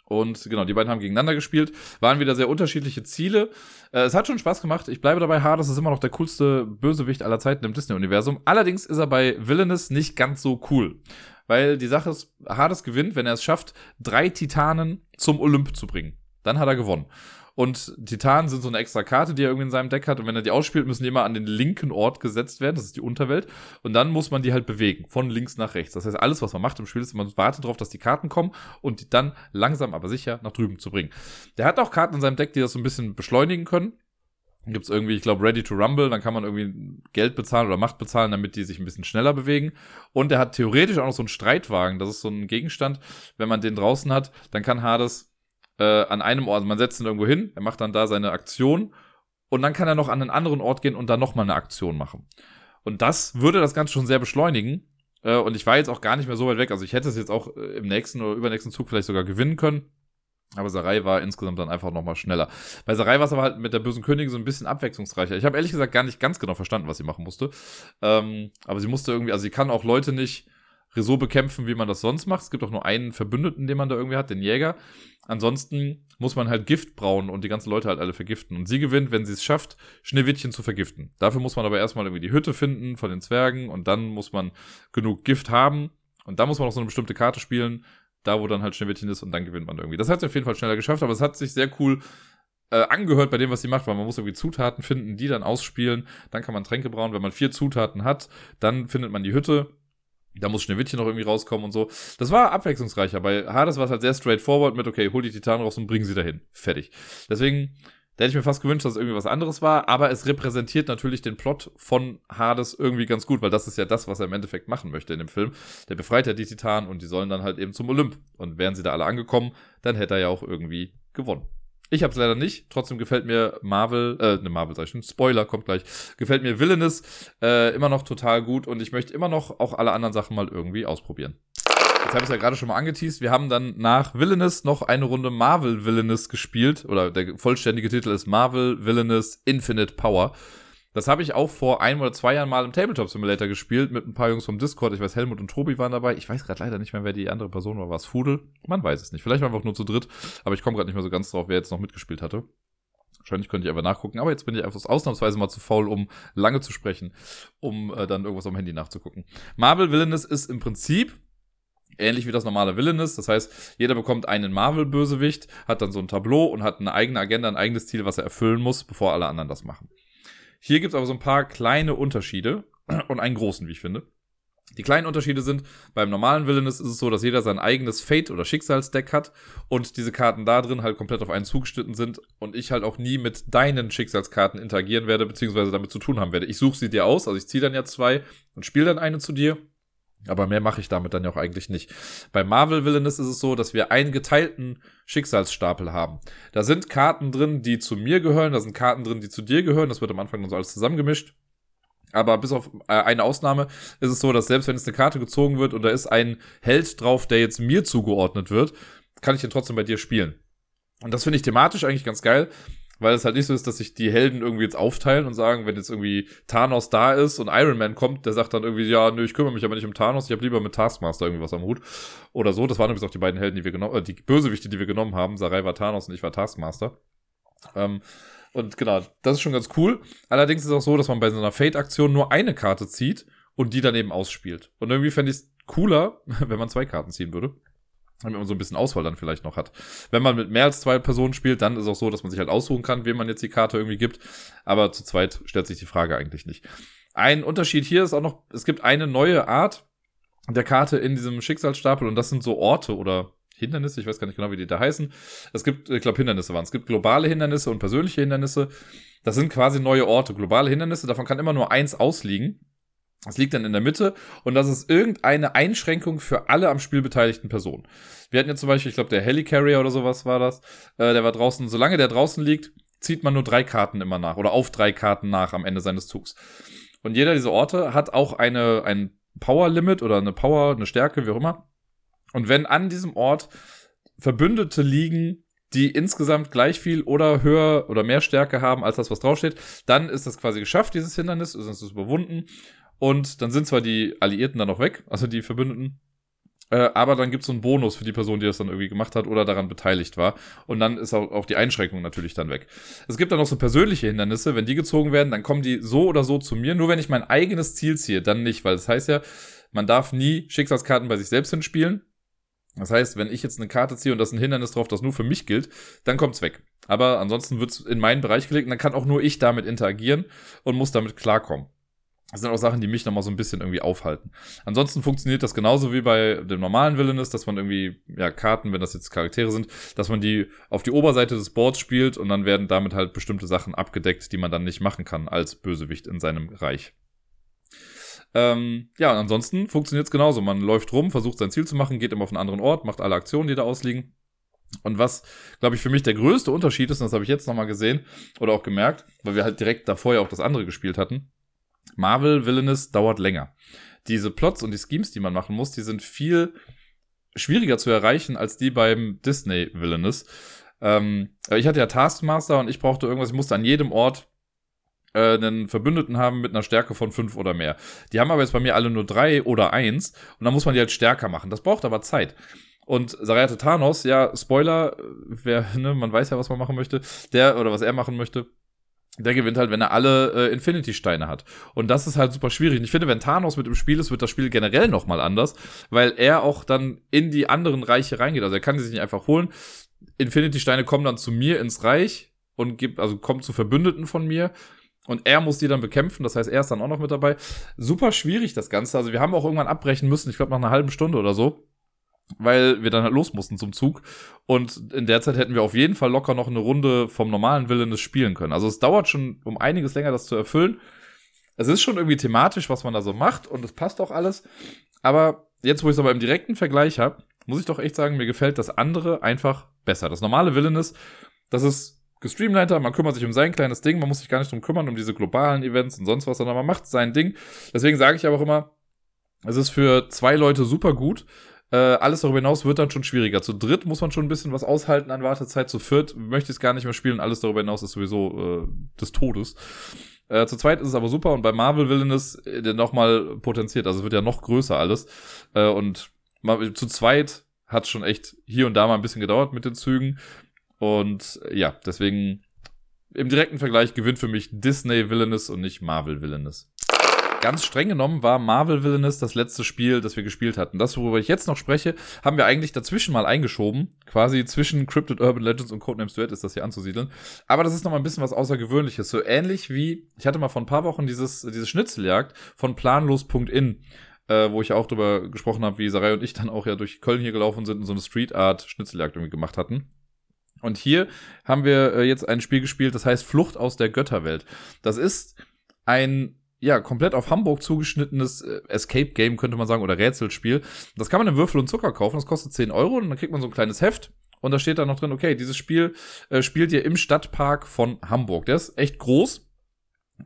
Und genau, die beiden haben gegeneinander gespielt, waren wieder sehr unterschiedliche Ziele. Äh, es hat schon Spaß gemacht. Ich bleibe dabei, Hades ist immer noch der coolste Bösewicht aller Zeiten im Disney-Universum. Allerdings ist er bei Villainous nicht ganz so cool. Weil die Sache ist, Hades gewinnt, wenn er es schafft, drei Titanen zum Olymp zu bringen. Dann hat er gewonnen. Und Titanen sind so eine extra Karte, die er irgendwie in seinem Deck hat. Und wenn er die ausspielt, müssen die immer an den linken Ort gesetzt werden. Das ist die Unterwelt. Und dann muss man die halt bewegen. Von links nach rechts. Das heißt, alles, was man macht im Spiel, ist, man wartet darauf, dass die Karten kommen und die dann langsam, aber sicher nach drüben zu bringen. Der hat auch Karten in seinem Deck, die das so ein bisschen beschleunigen können. Dann gibt's irgendwie, ich glaube, Ready to Rumble, dann kann man irgendwie Geld bezahlen oder Macht bezahlen, damit die sich ein bisschen schneller bewegen. Und er hat theoretisch auch noch so einen Streitwagen, das ist so ein Gegenstand. Wenn man den draußen hat, dann kann Hades äh, an einem Ort, also man setzt ihn irgendwo hin, er macht dann da seine Aktion und dann kann er noch an einen anderen Ort gehen und dann nochmal eine Aktion machen. Und das würde das Ganze schon sehr beschleunigen. Äh, und ich war jetzt auch gar nicht mehr so weit weg. Also ich hätte es jetzt auch äh, im nächsten oder übernächsten Zug vielleicht sogar gewinnen können. Aber Sarai war insgesamt dann einfach nochmal schneller. Bei Sarai war es aber halt mit der bösen Königin so ein bisschen abwechslungsreicher. Ich habe ehrlich gesagt gar nicht ganz genau verstanden, was sie machen musste. Ähm, aber sie musste irgendwie, also sie kann auch Leute nicht so bekämpfen, wie man das sonst macht. Es gibt auch nur einen Verbündeten, den man da irgendwie hat, den Jäger. Ansonsten muss man halt Gift brauen und die ganzen Leute halt alle vergiften. Und sie gewinnt, wenn sie es schafft, Schneewittchen zu vergiften. Dafür muss man aber erstmal irgendwie die Hütte finden von den Zwergen und dann muss man genug Gift haben. Und da muss man auch so eine bestimmte Karte spielen, da wo dann halt Schneewittchen ist und dann gewinnt man irgendwie. Das hat sie auf jeden Fall schneller geschafft, aber es hat sich sehr cool äh, angehört bei dem, was sie macht, weil man muss irgendwie Zutaten finden, die dann ausspielen. Dann kann man Tränke brauen. Wenn man vier Zutaten hat, dann findet man die Hütte. Da muss Schneewittchen noch irgendwie rauskommen und so. Das war abwechslungsreicher. Bei Hades war es halt sehr straightforward mit, okay, hol die Titanen raus und bring sie dahin. Fertig. Deswegen, da hätte ich mir fast gewünscht, dass es irgendwie was anderes war, aber es repräsentiert natürlich den Plot von Hades irgendwie ganz gut, weil das ist ja das, was er im Endeffekt machen möchte in dem Film. Der befreit ja die Titanen und die sollen dann halt eben zum Olymp. Und wären sie da alle angekommen, dann hätte er ja auch irgendwie gewonnen. Ich habe es leider nicht. Trotzdem gefällt mir Marvel, äh, ne Marvel sag ich schon, Spoiler kommt gleich. Gefällt mir Villainous äh, immer noch total gut und ich möchte immer noch auch alle anderen Sachen mal irgendwie ausprobieren. Jetzt habe ich es ja gerade schon mal angeteased. Wir haben dann nach Villainous noch eine Runde Marvel Villainous gespielt. Oder der vollständige Titel ist Marvel Villainous Infinite Power. Das habe ich auch vor ein oder zwei Jahren mal im Tabletop Simulator gespielt mit ein paar Jungs vom Discord. Ich weiß, Helmut und Tobi waren dabei. Ich weiß gerade leider nicht mehr, wer die andere Person war. War es Fudel? Man weiß es nicht. Vielleicht waren wir auch nur zu dritt. Aber ich komme gerade nicht mehr so ganz drauf, wer jetzt noch mitgespielt hatte. Wahrscheinlich könnte ich einfach nachgucken. Aber jetzt bin ich einfach ausnahmsweise mal zu faul, um lange zu sprechen, um äh, dann irgendwas am Handy nachzugucken. Marvel Villainous ist im Prinzip ähnlich wie das normale Villainous. Das heißt, jeder bekommt einen Marvel-Bösewicht, hat dann so ein Tableau und hat eine eigene Agenda, ein eigenes Ziel, was er erfüllen muss, bevor alle anderen das machen. Hier gibt es aber so ein paar kleine Unterschiede (clears throat) und einen großen, wie ich finde. Die kleinen Unterschiede sind, beim normalen Villainous ist es so, dass jeder sein eigenes Fate- oder Schicksalsdeck hat und diese Karten da drin halt komplett auf einen zugeschnitten sind und ich halt auch nie mit deinen Schicksalskarten interagieren werde, beziehungsweise damit zu tun haben werde. Ich suche sie dir aus, also ich ziehe dann ja zwei und spiele dann eine zu dir aber mehr mache ich damit dann ja auch eigentlich nicht. Bei Marvel Villainous ist es so, dass wir einen geteilten Schicksalsstapel haben. Da sind Karten drin, die zu mir gehören, da sind Karten drin, die zu dir gehören. Das wird am Anfang dann so alles zusammengemischt. Aber bis auf äh, eine Ausnahme ist es so, dass selbst wenn es eine Karte gezogen wird und da ist ein Held drauf, der jetzt mir zugeordnet wird, kann ich den trotzdem bei dir spielen. Und das finde ich thematisch eigentlich ganz geil, weil es halt nicht so ist, dass sich die Helden irgendwie jetzt aufteilen und sagen, wenn jetzt irgendwie Thanos da ist und Iron Man kommt, der sagt dann irgendwie, ja, nö, ich kümmere mich aber nicht um Thanos, ich habe lieber mit Taskmaster irgendwie was am Hut. Oder so. Das waren übrigens auch die beiden Helden, die wir genommen, äh, die Bösewichte, die wir genommen haben. Sarai war Thanos und ich war Taskmaster. Ähm, und genau, das ist schon ganz cool. Allerdings ist es auch so, dass man bei so einer Fate-Aktion nur eine Karte zieht und die dann eben ausspielt. Und irgendwie fände ich es cooler, (laughs) wenn man zwei Karten ziehen würde damit man so ein bisschen Auswahl dann vielleicht noch hat. Wenn man mit mehr als zwei Personen spielt, dann ist auch so, dass man sich halt aussuchen kann, wem man jetzt die Karte irgendwie gibt. Aber zu zweit stellt sich die Frage eigentlich nicht. Ein Unterschied hier ist auch noch, es gibt eine neue Art der Karte in diesem Schicksalsstapel und das sind so Orte oder Hindernisse, ich weiß gar nicht genau, wie die da heißen. Es gibt, ich glaube, Hindernisse waren. Es gibt globale Hindernisse und persönliche Hindernisse. Das sind quasi neue Orte. Globale Hindernisse, davon kann immer nur eins ausliegen. Das liegt dann in der Mitte und das ist irgendeine Einschränkung für alle am Spiel beteiligten Personen. Wir hatten jetzt zum Beispiel, ich glaube, der Helicarrier oder sowas war das, äh, der war draußen, solange der draußen liegt, zieht man nur drei Karten immer nach oder auf drei Karten nach am Ende seines Zugs. Und jeder dieser Orte hat auch eine, ein Power-Limit oder eine Power, eine Stärke, wie auch immer. Und wenn an diesem Ort Verbündete liegen, die insgesamt gleich viel oder höher oder mehr Stärke haben als das, was draufsteht, dann ist das quasi geschafft, dieses Hindernis, ist es überwunden und dann sind zwar die Alliierten dann noch weg, also die Verbündeten, äh, aber dann gibt es so einen Bonus für die Person, die das dann irgendwie gemacht hat oder daran beteiligt war. Und dann ist auch, auch die Einschränkung natürlich dann weg. Es gibt dann noch so persönliche Hindernisse. Wenn die gezogen werden, dann kommen die so oder so zu mir. Nur wenn ich mein eigenes Ziel ziehe, dann nicht. Weil das heißt ja, man darf nie Schicksalskarten bei sich selbst hinspielen. Das heißt, wenn ich jetzt eine Karte ziehe und das ist ein Hindernis drauf, das nur für mich gilt, dann kommt's weg. Aber ansonsten wird's in meinen Bereich gelegt und dann kann auch nur ich damit interagieren und muss damit klarkommen. Das sind auch Sachen, die mich nochmal so ein bisschen irgendwie aufhalten. Ansonsten funktioniert das genauso wie bei dem normalen Villainous, dass man irgendwie, ja, Karten, wenn das jetzt Charaktere sind, dass man die auf die Oberseite des Boards spielt und dann werden damit halt bestimmte Sachen abgedeckt, die man dann nicht machen kann als Bösewicht in seinem Reich. Ähm, ja, und ansonsten funktioniert es genauso. Man läuft rum, versucht sein Ziel zu machen, geht immer auf einen anderen Ort, macht alle Aktionen, die da ausliegen. Und was, glaube ich, für mich der größte Unterschied ist, und das habe ich jetzt nochmal gesehen oder auch gemerkt, weil wir halt direkt davor ja auch das andere gespielt hatten, Marvel Villainous dauert länger. Diese Plots und die Schemes, die man machen muss, die sind viel schwieriger zu erreichen als die beim Disney Villainous. Ähm, ich hatte ja Taskmaster und ich brauchte irgendwas, ich musste an jedem Ort äh, einen Verbündeten haben mit einer Stärke von fünf oder mehr. Die haben aber jetzt bei mir alle nur drei oder eins und dann muss man die halt stärker machen. Das braucht aber Zeit. Und Sarayate Thanos, ja, Spoiler, wer, ne, man weiß ja, was man machen möchte, der oder was er machen möchte, der gewinnt halt, wenn er alle äh, Infinity-Steine hat. Und das ist halt super schwierig. Und ich finde, wenn Thanos mit im Spiel ist, wird das Spiel generell nochmal anders, weil er auch dann in die anderen Reiche reingeht. Also er kann die sich nicht einfach holen. Infinity-Steine kommen dann zu mir ins Reich und gibt, also kommen zu Verbündeten von mir. Und er muss die dann bekämpfen, das heißt, er ist dann auch noch mit dabei. Super schwierig das Ganze. Also wir haben auch irgendwann abbrechen müssen, ich glaube nach einer halben Stunde oder so weil wir dann halt los mussten zum Zug. Und in der Zeit hätten wir auf jeden Fall locker noch eine Runde vom normalen Willen spielen können. Also es dauert schon um einiges länger, das zu erfüllen. Es ist schon irgendwie thematisch, was man da so macht und es passt auch alles. Aber jetzt, wo ich es aber im direkten Vergleich habe, muss ich doch echt sagen, mir gefällt das andere einfach besser. Das normale ist, das ist gestreamliner, man kümmert sich um sein kleines Ding, man muss sich gar nicht drum kümmern, um diese globalen Events und sonst was, sondern man macht sein Ding. Deswegen sage ich aber auch immer, es ist für zwei Leute super gut. Äh, alles darüber hinaus wird dann schon schwieriger. Zu dritt muss man schon ein bisschen was aushalten an Wartezeit. Zu viert möchte ich es gar nicht mehr spielen. Alles darüber hinaus ist sowieso äh, des Todes. Äh, zu zweit ist es aber super und bei Marvel Villainous äh, nochmal potenziert. Also es wird ja noch größer alles. Äh, und mal, zu zweit hat schon echt hier und da mal ein bisschen gedauert mit den Zügen. Und äh, ja, deswegen im direkten Vergleich gewinnt für mich Disney Villainous und nicht Marvel Villainous ganz streng genommen war Marvel Villainous das letzte Spiel, das wir gespielt hatten. Das, worüber ich jetzt noch spreche, haben wir eigentlich dazwischen mal eingeschoben. Quasi zwischen Cryptid Urban Legends und Codenames Duet ist das hier anzusiedeln. Aber das ist noch mal ein bisschen was Außergewöhnliches. So ähnlich wie, ich hatte mal vor ein paar Wochen dieses, diese Schnitzeljagd von planlos.in. Äh, wo ich auch drüber gesprochen habe, wie Sarai und ich dann auch ja durch Köln hier gelaufen sind und so eine Street Art Schnitzeljagd irgendwie gemacht hatten. Und hier haben wir äh, jetzt ein Spiel gespielt, das heißt Flucht aus der Götterwelt. Das ist ein ja, komplett auf Hamburg zugeschnittenes äh, Escape-Game, könnte man sagen, oder Rätselspiel. Das kann man in Würfel und Zucker kaufen, das kostet 10 Euro und dann kriegt man so ein kleines Heft. Und da steht dann noch drin, okay, dieses Spiel äh, spielt ihr im Stadtpark von Hamburg. Der ist echt groß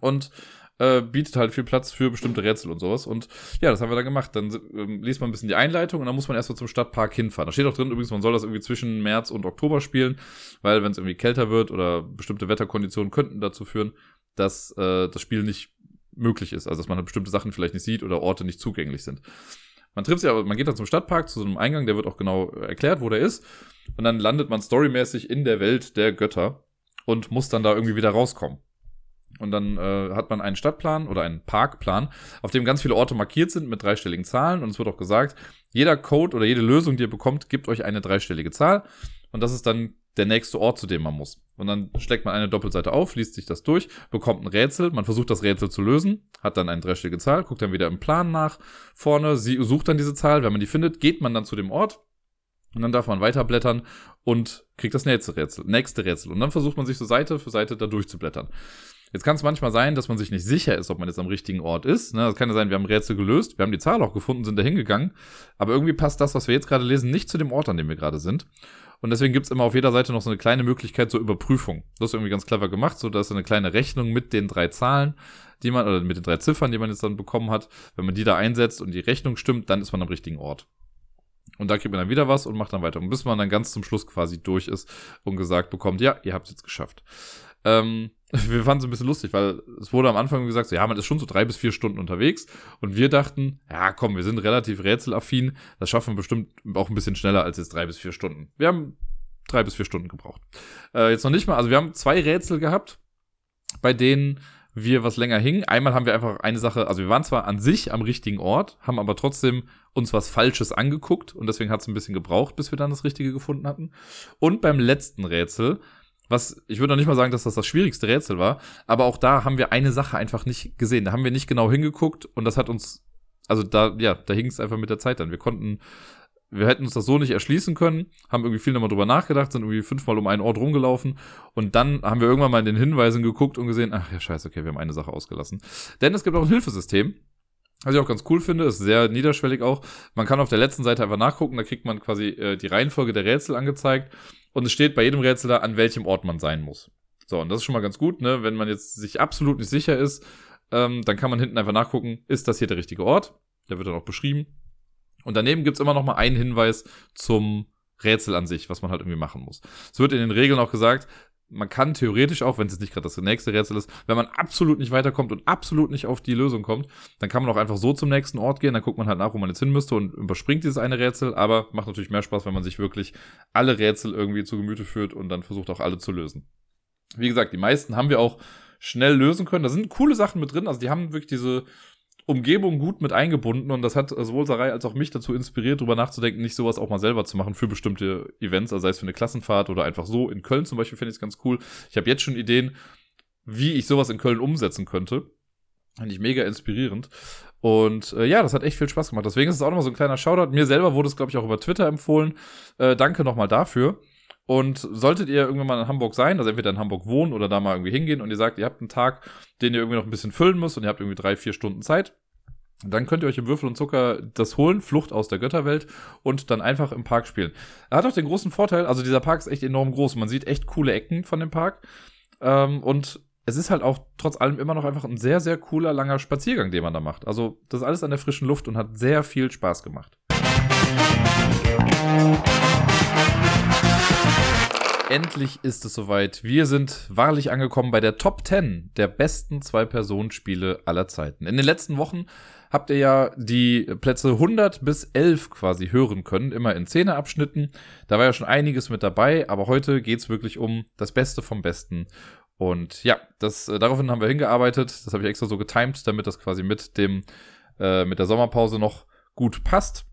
und äh, bietet halt viel Platz für bestimmte Rätsel und sowas. Und ja, das haben wir dann gemacht. Dann ähm, liest man ein bisschen die Einleitung und dann muss man erstmal zum Stadtpark hinfahren. Da steht auch drin übrigens, man soll das irgendwie zwischen März und Oktober spielen, weil wenn es irgendwie kälter wird oder bestimmte Wetterkonditionen könnten dazu führen, dass äh, das Spiel nicht möglich ist. Also dass man halt bestimmte Sachen vielleicht nicht sieht oder Orte nicht zugänglich sind. Man trifft sich aber, man geht dann zum Stadtpark, zu so einem Eingang, der wird auch genau erklärt, wo der ist. Und dann landet man storymäßig in der Welt der Götter und muss dann da irgendwie wieder rauskommen. Und dann äh, hat man einen Stadtplan oder einen Parkplan, auf dem ganz viele Orte markiert sind mit dreistelligen Zahlen. Und es wird auch gesagt, jeder Code oder jede Lösung, die ihr bekommt, gibt euch eine dreistellige Zahl. Und das ist dann der nächste Ort, zu dem man muss. Und dann steckt man eine Doppelseite auf, liest sich das durch, bekommt ein Rätsel, man versucht das Rätsel zu lösen, hat dann eine dreistellige Zahl, guckt dann wieder im Plan nach vorne, sie sucht dann diese Zahl, wenn man die findet, geht man dann zu dem Ort und dann darf man weiterblättern und kriegt das nächste Rätsel, nächste Rätsel. Und dann versucht man sich so Seite für Seite da durchzublättern. Jetzt kann es manchmal sein, dass man sich nicht sicher ist, ob man jetzt am richtigen Ort ist. Ne? Kann ja sein, wir haben Rätsel gelöst, wir haben die Zahl auch gefunden, sind da hingegangen. Aber irgendwie passt das, was wir jetzt gerade lesen, nicht zu dem Ort, an dem wir gerade sind. Und deswegen gibt's immer auf jeder Seite noch so eine kleine Möglichkeit zur Überprüfung. Das ist irgendwie ganz clever gemacht. So, da ist eine kleine Rechnung mit den drei Zahlen, die man, oder mit den drei Ziffern, die man jetzt dann bekommen hat. Wenn man die da einsetzt und die Rechnung stimmt, dann ist man am richtigen Ort. Und da kriegt man dann wieder was und macht dann weiter. Und bis man dann ganz zum Schluss quasi durch ist und gesagt bekommt, ja, ihr habt es jetzt geschafft. Ähm, wir fanden es ein bisschen lustig, weil es wurde am Anfang gesagt, so, ja, man ist schon so drei bis vier Stunden unterwegs. Und wir dachten, ja, komm, wir sind relativ rätselaffin. Das schaffen wir bestimmt auch ein bisschen schneller als jetzt drei bis vier Stunden. Wir haben drei bis vier Stunden gebraucht. Äh, jetzt noch nicht mal, also wir haben zwei Rätsel gehabt, bei denen wir was länger hingen. Einmal haben wir einfach eine Sache, also wir waren zwar an sich am richtigen Ort, haben aber trotzdem uns was Falsches angeguckt und deswegen hat es ein bisschen gebraucht, bis wir dann das Richtige gefunden hatten. Und beim letzten Rätsel was, ich würde noch nicht mal sagen, dass das das schwierigste Rätsel war, aber auch da haben wir eine Sache einfach nicht gesehen. Da haben wir nicht genau hingeguckt und das hat uns, also da, ja, da hing es einfach mit der Zeit dann. Wir konnten, wir hätten uns das so nicht erschließen können, haben irgendwie viel nochmal drüber nachgedacht, sind irgendwie fünfmal um einen Ort rumgelaufen und dann haben wir irgendwann mal in den Hinweisen geguckt und gesehen, ach ja, scheiße, okay, wir haben eine Sache ausgelassen. Denn es gibt auch ein Hilfesystem, was ich auch ganz cool finde, ist sehr niederschwellig auch. Man kann auf der letzten Seite einfach nachgucken, da kriegt man quasi äh, die Reihenfolge der Rätsel angezeigt und es steht bei jedem Rätsel da, an welchem Ort man sein muss. So, und das ist schon mal ganz gut, ne? Wenn man jetzt sich absolut nicht sicher ist, ähm, dann kann man hinten einfach nachgucken, ist das hier der richtige Ort? Der wird dann auch beschrieben. Und daneben gibt's immer noch mal einen Hinweis zum Rätsel an sich, was man halt irgendwie machen muss. Es wird in den Regeln auch gesagt, man kann theoretisch auch, wenn es jetzt nicht gerade das nächste Rätsel ist, wenn man absolut nicht weiterkommt und absolut nicht auf die Lösung kommt, dann kann man auch einfach so zum nächsten Ort gehen, dann guckt man halt nach, wo man jetzt hin müsste und überspringt dieses eine Rätsel, aber macht natürlich mehr Spaß, wenn man sich wirklich alle Rätsel irgendwie zu Gemüte führt und dann versucht auch alle zu lösen. Wie gesagt, die meisten haben wir auch schnell lösen können. Da sind coole Sachen mit drin, also die haben wirklich diese Umgebung gut mit eingebunden und das hat sowohl Sarai als auch mich dazu inspiriert, darüber nachzudenken, nicht sowas auch mal selber zu machen für bestimmte Events, also sei es für eine Klassenfahrt oder einfach so. In Köln zum Beispiel finde ich es ganz cool. Ich habe jetzt schon Ideen, wie ich sowas in Köln umsetzen könnte. Finde ich mega inspirierend. Und äh, ja, das hat echt viel Spaß gemacht. Deswegen ist es auch nochmal so ein kleiner Shoutout. Mir selber wurde es, glaube ich, auch über Twitter empfohlen. Äh, danke nochmal dafür. Und solltet ihr irgendwann mal in Hamburg sein, also entweder in Hamburg wohnen oder da mal irgendwie hingehen und ihr sagt, ihr habt einen Tag, den ihr irgendwie noch ein bisschen füllen müsst und ihr habt irgendwie drei, vier Stunden Zeit, dann könnt ihr euch im Würfel und Zucker das holen, Flucht aus der Götterwelt und dann einfach im Park spielen. Er hat auch den großen Vorteil, also dieser Park ist echt enorm groß. Man sieht echt coole Ecken von dem Park. Ähm, und es ist halt auch trotz allem immer noch einfach ein sehr, sehr cooler, langer Spaziergang, den man da macht. Also das ist alles an der frischen Luft und hat sehr viel Spaß gemacht. Endlich ist es soweit. Wir sind wahrlich angekommen bei der Top 10 der besten Zwei-Personen-Spiele aller Zeiten. In den letzten Wochen habt ihr ja die Plätze 100 bis 11 quasi hören können, immer in Zehnerabschnitten. Da war ja schon einiges mit dabei, aber heute geht's wirklich um das Beste vom Besten. Und ja, das, äh, daraufhin haben wir hingearbeitet. Das habe ich extra so getimed, damit das quasi mit dem, äh, mit der Sommerpause noch gut passt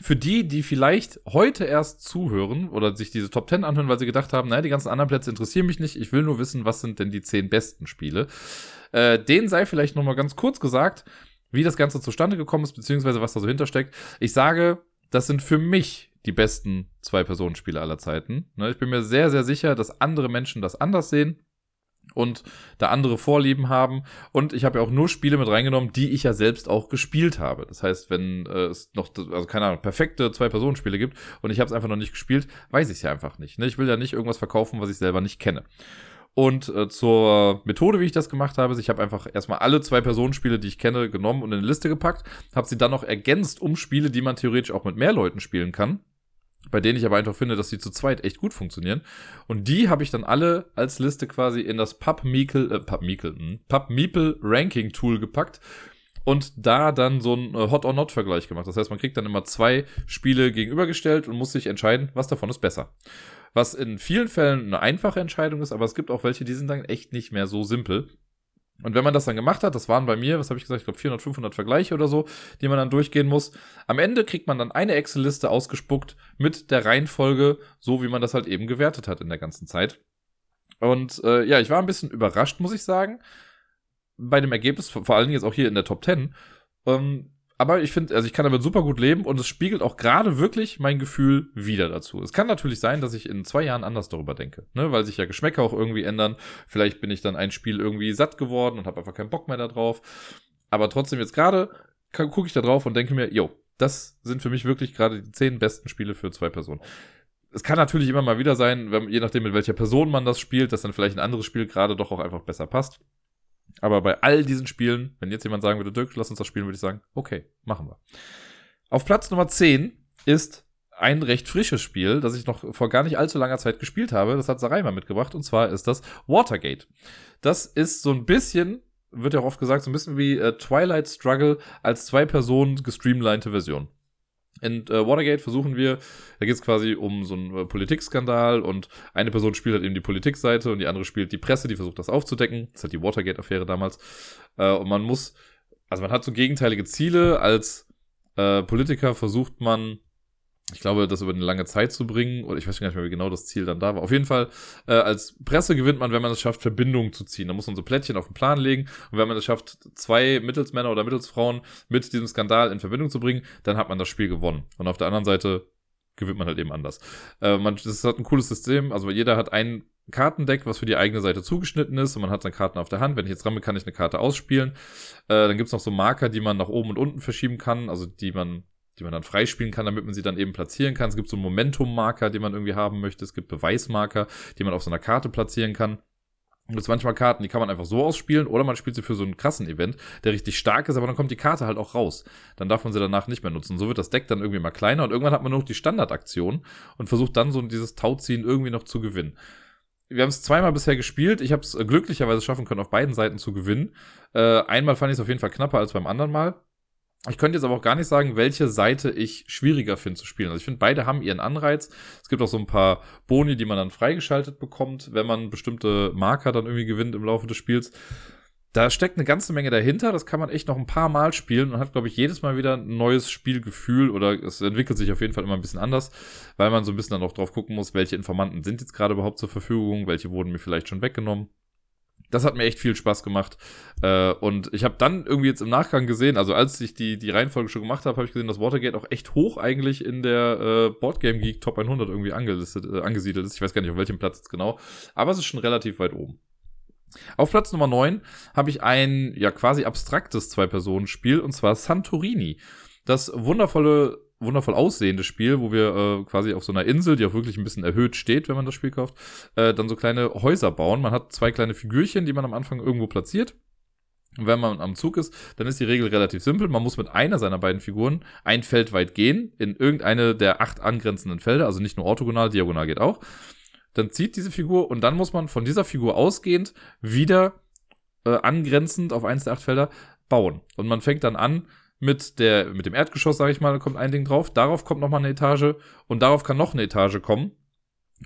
für die, die vielleicht heute erst zuhören oder sich diese Top 10 anhören, weil sie gedacht haben, naja, die ganzen anderen Plätze interessieren mich nicht, ich will nur wissen, was sind denn die 10 besten Spiele. Äh, denen sei vielleicht nochmal ganz kurz gesagt, wie das Ganze zustande gekommen ist, beziehungsweise was da so hintersteckt. Ich sage, das sind für mich die besten Zwei-Personen-Spiele aller Zeiten. Ne, ich bin mir sehr, sehr sicher, dass andere Menschen das anders sehen und da andere Vorlieben haben. Und ich habe ja auch nur Spiele mit reingenommen, die ich ja selbst auch gespielt habe. Das heißt, wenn äh, es noch, also keine Ahnung, perfekte Zwei-Personen-Spiele gibt und ich habe es einfach noch nicht gespielt, weiß ich es ja einfach nicht. Ne? Ich will ja nicht irgendwas verkaufen, was ich selber nicht kenne. Und äh, zur Methode, wie ich das gemacht habe, ist, ich habe einfach erstmal alle Zwei-Personen-Spiele, die ich kenne, genommen und in eine Liste gepackt, habe sie dann noch ergänzt um Spiele, die man theoretisch auch mit mehr Leuten spielen kann bei denen ich aber einfach finde, dass sie zu zweit echt gut funktionieren. Und die habe ich dann alle als Liste quasi in das PubMeeple, äh, PubMeeple, hm, PubMeeple Ranking Tool gepackt und da dann so ein äh, Hot or Not Vergleich gemacht. Das heißt, man kriegt dann immer zwei Spiele gegenübergestellt und muss sich entscheiden, was davon ist besser. Was in vielen Fällen eine einfache Entscheidung ist, aber es gibt auch welche, die sind dann echt nicht mehr so simpel. Und wenn man das dann gemacht hat, das waren bei mir, was habe ich gesagt, ich glaube 400, 500 Vergleiche oder so, die man dann durchgehen muss. Am Ende kriegt man dann eine Excel-Liste ausgespuckt mit der Reihenfolge, so wie man das halt eben gewertet hat in der ganzen Zeit. Und äh, ja, ich war ein bisschen überrascht, muss ich sagen, bei dem Ergebnis, vor allen Dingen jetzt auch hier in der Top 10. Ähm, aber ich finde, also ich kann damit super gut leben und es spiegelt auch gerade wirklich mein Gefühl wieder dazu. Es kann natürlich sein, dass ich in zwei Jahren anders darüber denke, ne, weil sich ja Geschmäcker auch irgendwie ändern. Vielleicht bin ich dann ein Spiel irgendwie satt geworden und habe einfach keinen Bock mehr darauf. Aber trotzdem jetzt gerade gucke ich da drauf und denke mir, yo, das sind für mich wirklich gerade die zehn besten Spiele für zwei Personen. Es kann natürlich immer mal wieder sein, wenn, je nachdem mit welcher Person man das spielt, dass dann vielleicht ein anderes Spiel gerade doch auch einfach besser passt. Aber bei all diesen Spielen, wenn jetzt jemand sagen würde, Dirk, lass uns das spielen, würde ich sagen, okay, machen wir. Auf Platz Nummer 10 ist ein recht frisches Spiel, das ich noch vor gar nicht allzu langer Zeit gespielt habe. Das hat Sarai mal mitgebracht. Und zwar ist das Watergate. Das ist so ein bisschen, wird ja auch oft gesagt, so ein bisschen wie äh, Twilight Struggle als zwei Personen gestreamlinete Version. In äh, Watergate versuchen wir, da geht es quasi um so einen äh, Politikskandal und eine Person spielt halt eben die Politikseite und die andere spielt die Presse, die versucht das aufzudecken. Das ist halt die Watergate-Affäre damals. Äh, und man muss, also man hat so gegenteilige Ziele. Als äh, Politiker versucht man ich glaube, das über eine lange Zeit zu bringen, oder ich weiß gar nicht mehr, wie genau das Ziel dann da war. Auf jeden Fall, äh, als Presse gewinnt man, wenn man es schafft, Verbindungen zu ziehen. Da muss man so Plättchen auf den Plan legen. Und wenn man es schafft, zwei Mittelsmänner oder Mittelsfrauen mit diesem Skandal in Verbindung zu bringen, dann hat man das Spiel gewonnen. Und auf der anderen Seite gewinnt man halt eben anders. Äh, man, das hat ein cooles System. Also jeder hat ein Kartendeck, was für die eigene Seite zugeschnitten ist und man hat dann Karten auf der Hand. Wenn ich jetzt bin, kann ich eine Karte ausspielen. Äh, dann gibt's noch so Marker, die man nach oben und unten verschieben kann, also die man die man dann freispielen kann, damit man sie dann eben platzieren kann. Es gibt so Momentum-Marker, die man irgendwie haben möchte. Es gibt Beweismarker, die man auf so einer Karte platzieren kann. Es manchmal Karten, die kann man einfach so ausspielen oder man spielt sie für so einen krassen Event, der richtig stark ist, aber dann kommt die Karte halt auch raus. Dann darf man sie danach nicht mehr nutzen. So wird das Deck dann irgendwie mal kleiner und irgendwann hat man nur noch die Standardaktion und versucht dann so dieses Tauziehen irgendwie noch zu gewinnen. wir haben es zweimal bisher gespielt. Ich habe es glücklicherweise schaffen können, auf beiden Seiten zu gewinnen. Äh, einmal fand ich es auf jeden Fall knapper als beim anderen Mal. Ich könnte jetzt aber auch gar nicht sagen, welche Seite ich schwieriger finde zu spielen. Also ich finde, beide haben ihren Anreiz. Es gibt auch so ein paar Boni, die man dann freigeschaltet bekommt, wenn man bestimmte Marker dann irgendwie gewinnt im Laufe des Spiels. Da steckt eine ganze Menge dahinter. Das kann man echt noch ein paar Mal spielen und hat, glaube ich, jedes Mal wieder ein neues Spielgefühl oder es entwickelt sich auf jeden Fall immer ein bisschen anders, weil man so ein bisschen dann auch drauf gucken muss, welche Informanten sind jetzt gerade überhaupt zur Verfügung, welche wurden mir vielleicht schon weggenommen das hat mir echt viel Spaß gemacht. Äh, und ich habe dann irgendwie jetzt im Nachgang gesehen, also als ich die, die Reihenfolge schon gemacht habe, habe ich gesehen, dass Watergate auch echt hoch eigentlich in der äh, Boardgame Geek Top 100 irgendwie angelistet, äh, angesiedelt ist. Ich weiß gar nicht, auf welchem Platz jetzt genau, aber es ist schon relativ weit oben. Auf Platz Nummer 9 habe ich ein ja quasi abstraktes Zwei-Personen-Spiel und zwar Santorini. Das wundervolle wundervoll aussehendes Spiel, wo wir äh, quasi auf so einer Insel, die auch wirklich ein bisschen erhöht steht, wenn man das Spiel kauft, äh, dann so kleine Häuser bauen. Man hat zwei kleine Figürchen, die man am Anfang irgendwo platziert. Und wenn man am Zug ist, dann ist die Regel relativ simpel. Man muss mit einer seiner beiden Figuren ein Feld weit gehen, in irgendeine der acht angrenzenden Felder, also nicht nur orthogonal, diagonal geht auch. Dann zieht diese Figur und dann muss man von dieser Figur ausgehend wieder äh, angrenzend auf eins der acht Felder bauen. Und man fängt dann an, mit der, mit dem Erdgeschoss, sage ich mal, kommt ein Ding drauf. Darauf kommt nochmal eine Etage und darauf kann noch eine Etage kommen.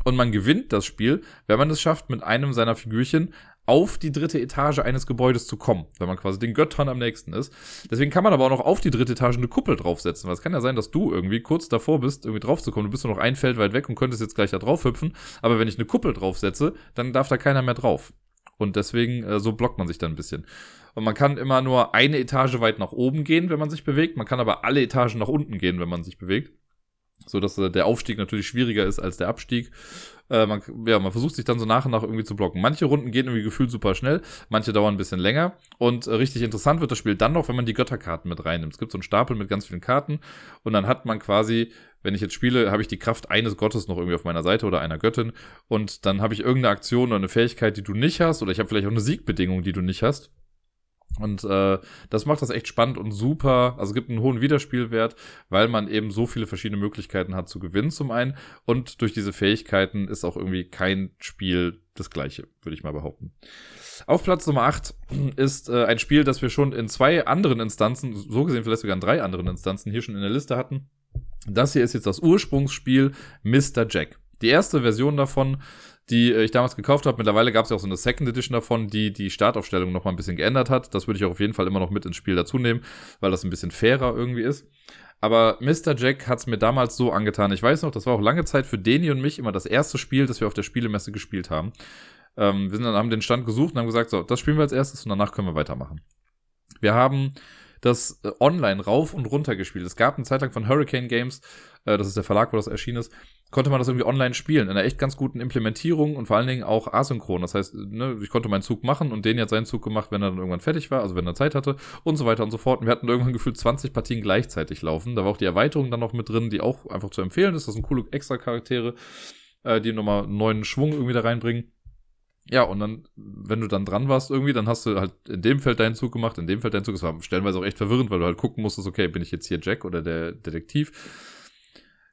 Und man gewinnt das Spiel, wenn man es schafft, mit einem seiner Figürchen auf die dritte Etage eines Gebäudes zu kommen, wenn man quasi den Göttern am nächsten ist. Deswegen kann man aber auch noch auf die dritte Etage eine Kuppel draufsetzen, weil es kann ja sein, dass du irgendwie kurz davor bist, irgendwie draufzukommen. Du bist nur noch ein Feld weit weg und könntest jetzt gleich da drauf hüpfen, aber wenn ich eine Kuppel draufsetze, dann darf da keiner mehr drauf. Und deswegen, äh, so blockt man sich dann ein bisschen. Und man kann immer nur eine Etage weit nach oben gehen, wenn man sich bewegt. Man kann aber alle Etagen nach unten gehen, wenn man sich bewegt. So dass äh, der Aufstieg natürlich schwieriger ist als der Abstieg. Äh, man, ja, man versucht sich dann so nach und nach irgendwie zu blocken. Manche Runden gehen irgendwie gefühlt super schnell, manche dauern ein bisschen länger. Und äh, richtig interessant wird das Spiel dann noch, wenn man die Götterkarten mit reinnimmt. Es gibt so einen Stapel mit ganz vielen Karten und dann hat man quasi wenn ich jetzt spiele, habe ich die Kraft eines Gottes noch irgendwie auf meiner Seite oder einer Göttin und dann habe ich irgendeine Aktion oder eine Fähigkeit, die du nicht hast oder ich habe vielleicht auch eine Siegbedingung, die du nicht hast und äh, das macht das echt spannend und super. Also es gibt einen hohen Wiederspielwert, weil man eben so viele verschiedene Möglichkeiten hat zu gewinnen zum einen. Und durch diese Fähigkeiten ist auch irgendwie kein Spiel das gleiche, würde ich mal behaupten. Auf Platz Nummer 8 ist äh, ein Spiel, das wir schon in zwei anderen Instanzen, so gesehen vielleicht sogar in drei anderen Instanzen hier schon in der Liste hatten. Das hier ist jetzt das Ursprungsspiel Mr. Jack. Die erste Version davon die äh, ich damals gekauft habe. Mittlerweile gab es ja auch so eine Second Edition davon, die die Startaufstellung noch mal ein bisschen geändert hat. Das würde ich auch auf jeden Fall immer noch mit ins Spiel dazu nehmen, weil das ein bisschen fairer irgendwie ist. Aber Mr. Jack hat es mir damals so angetan. Ich weiß noch, das war auch lange Zeit für Deni und mich immer das erste Spiel, das wir auf der Spielemesse gespielt haben. Ähm, wir sind dann, haben den Stand gesucht und haben gesagt, so, das spielen wir als erstes und danach können wir weitermachen. Wir haben das äh, online rauf und runter gespielt. Es gab eine Zeit lang von Hurricane Games, äh, das ist der Verlag, wo das erschienen ist, konnte man das irgendwie online spielen, in einer echt ganz guten Implementierung und vor allen Dingen auch asynchron. Das heißt, ne, ich konnte meinen Zug machen und den hat seinen Zug gemacht, wenn er dann irgendwann fertig war, also wenn er Zeit hatte und so weiter und so fort. Und wir hatten irgendwann gefühlt 20 Partien gleichzeitig laufen. Da war auch die Erweiterung dann noch mit drin, die auch einfach zu empfehlen ist. Das sind coole extra Charaktere, äh, die nochmal neuen Schwung irgendwie da reinbringen. Ja, und dann, wenn du dann dran warst irgendwie, dann hast du halt in dem Feld deinen Zug gemacht, in dem Feld deinen Zug. Das war stellenweise auch echt verwirrend, weil du halt gucken musstest, okay, bin ich jetzt hier Jack oder der Detektiv?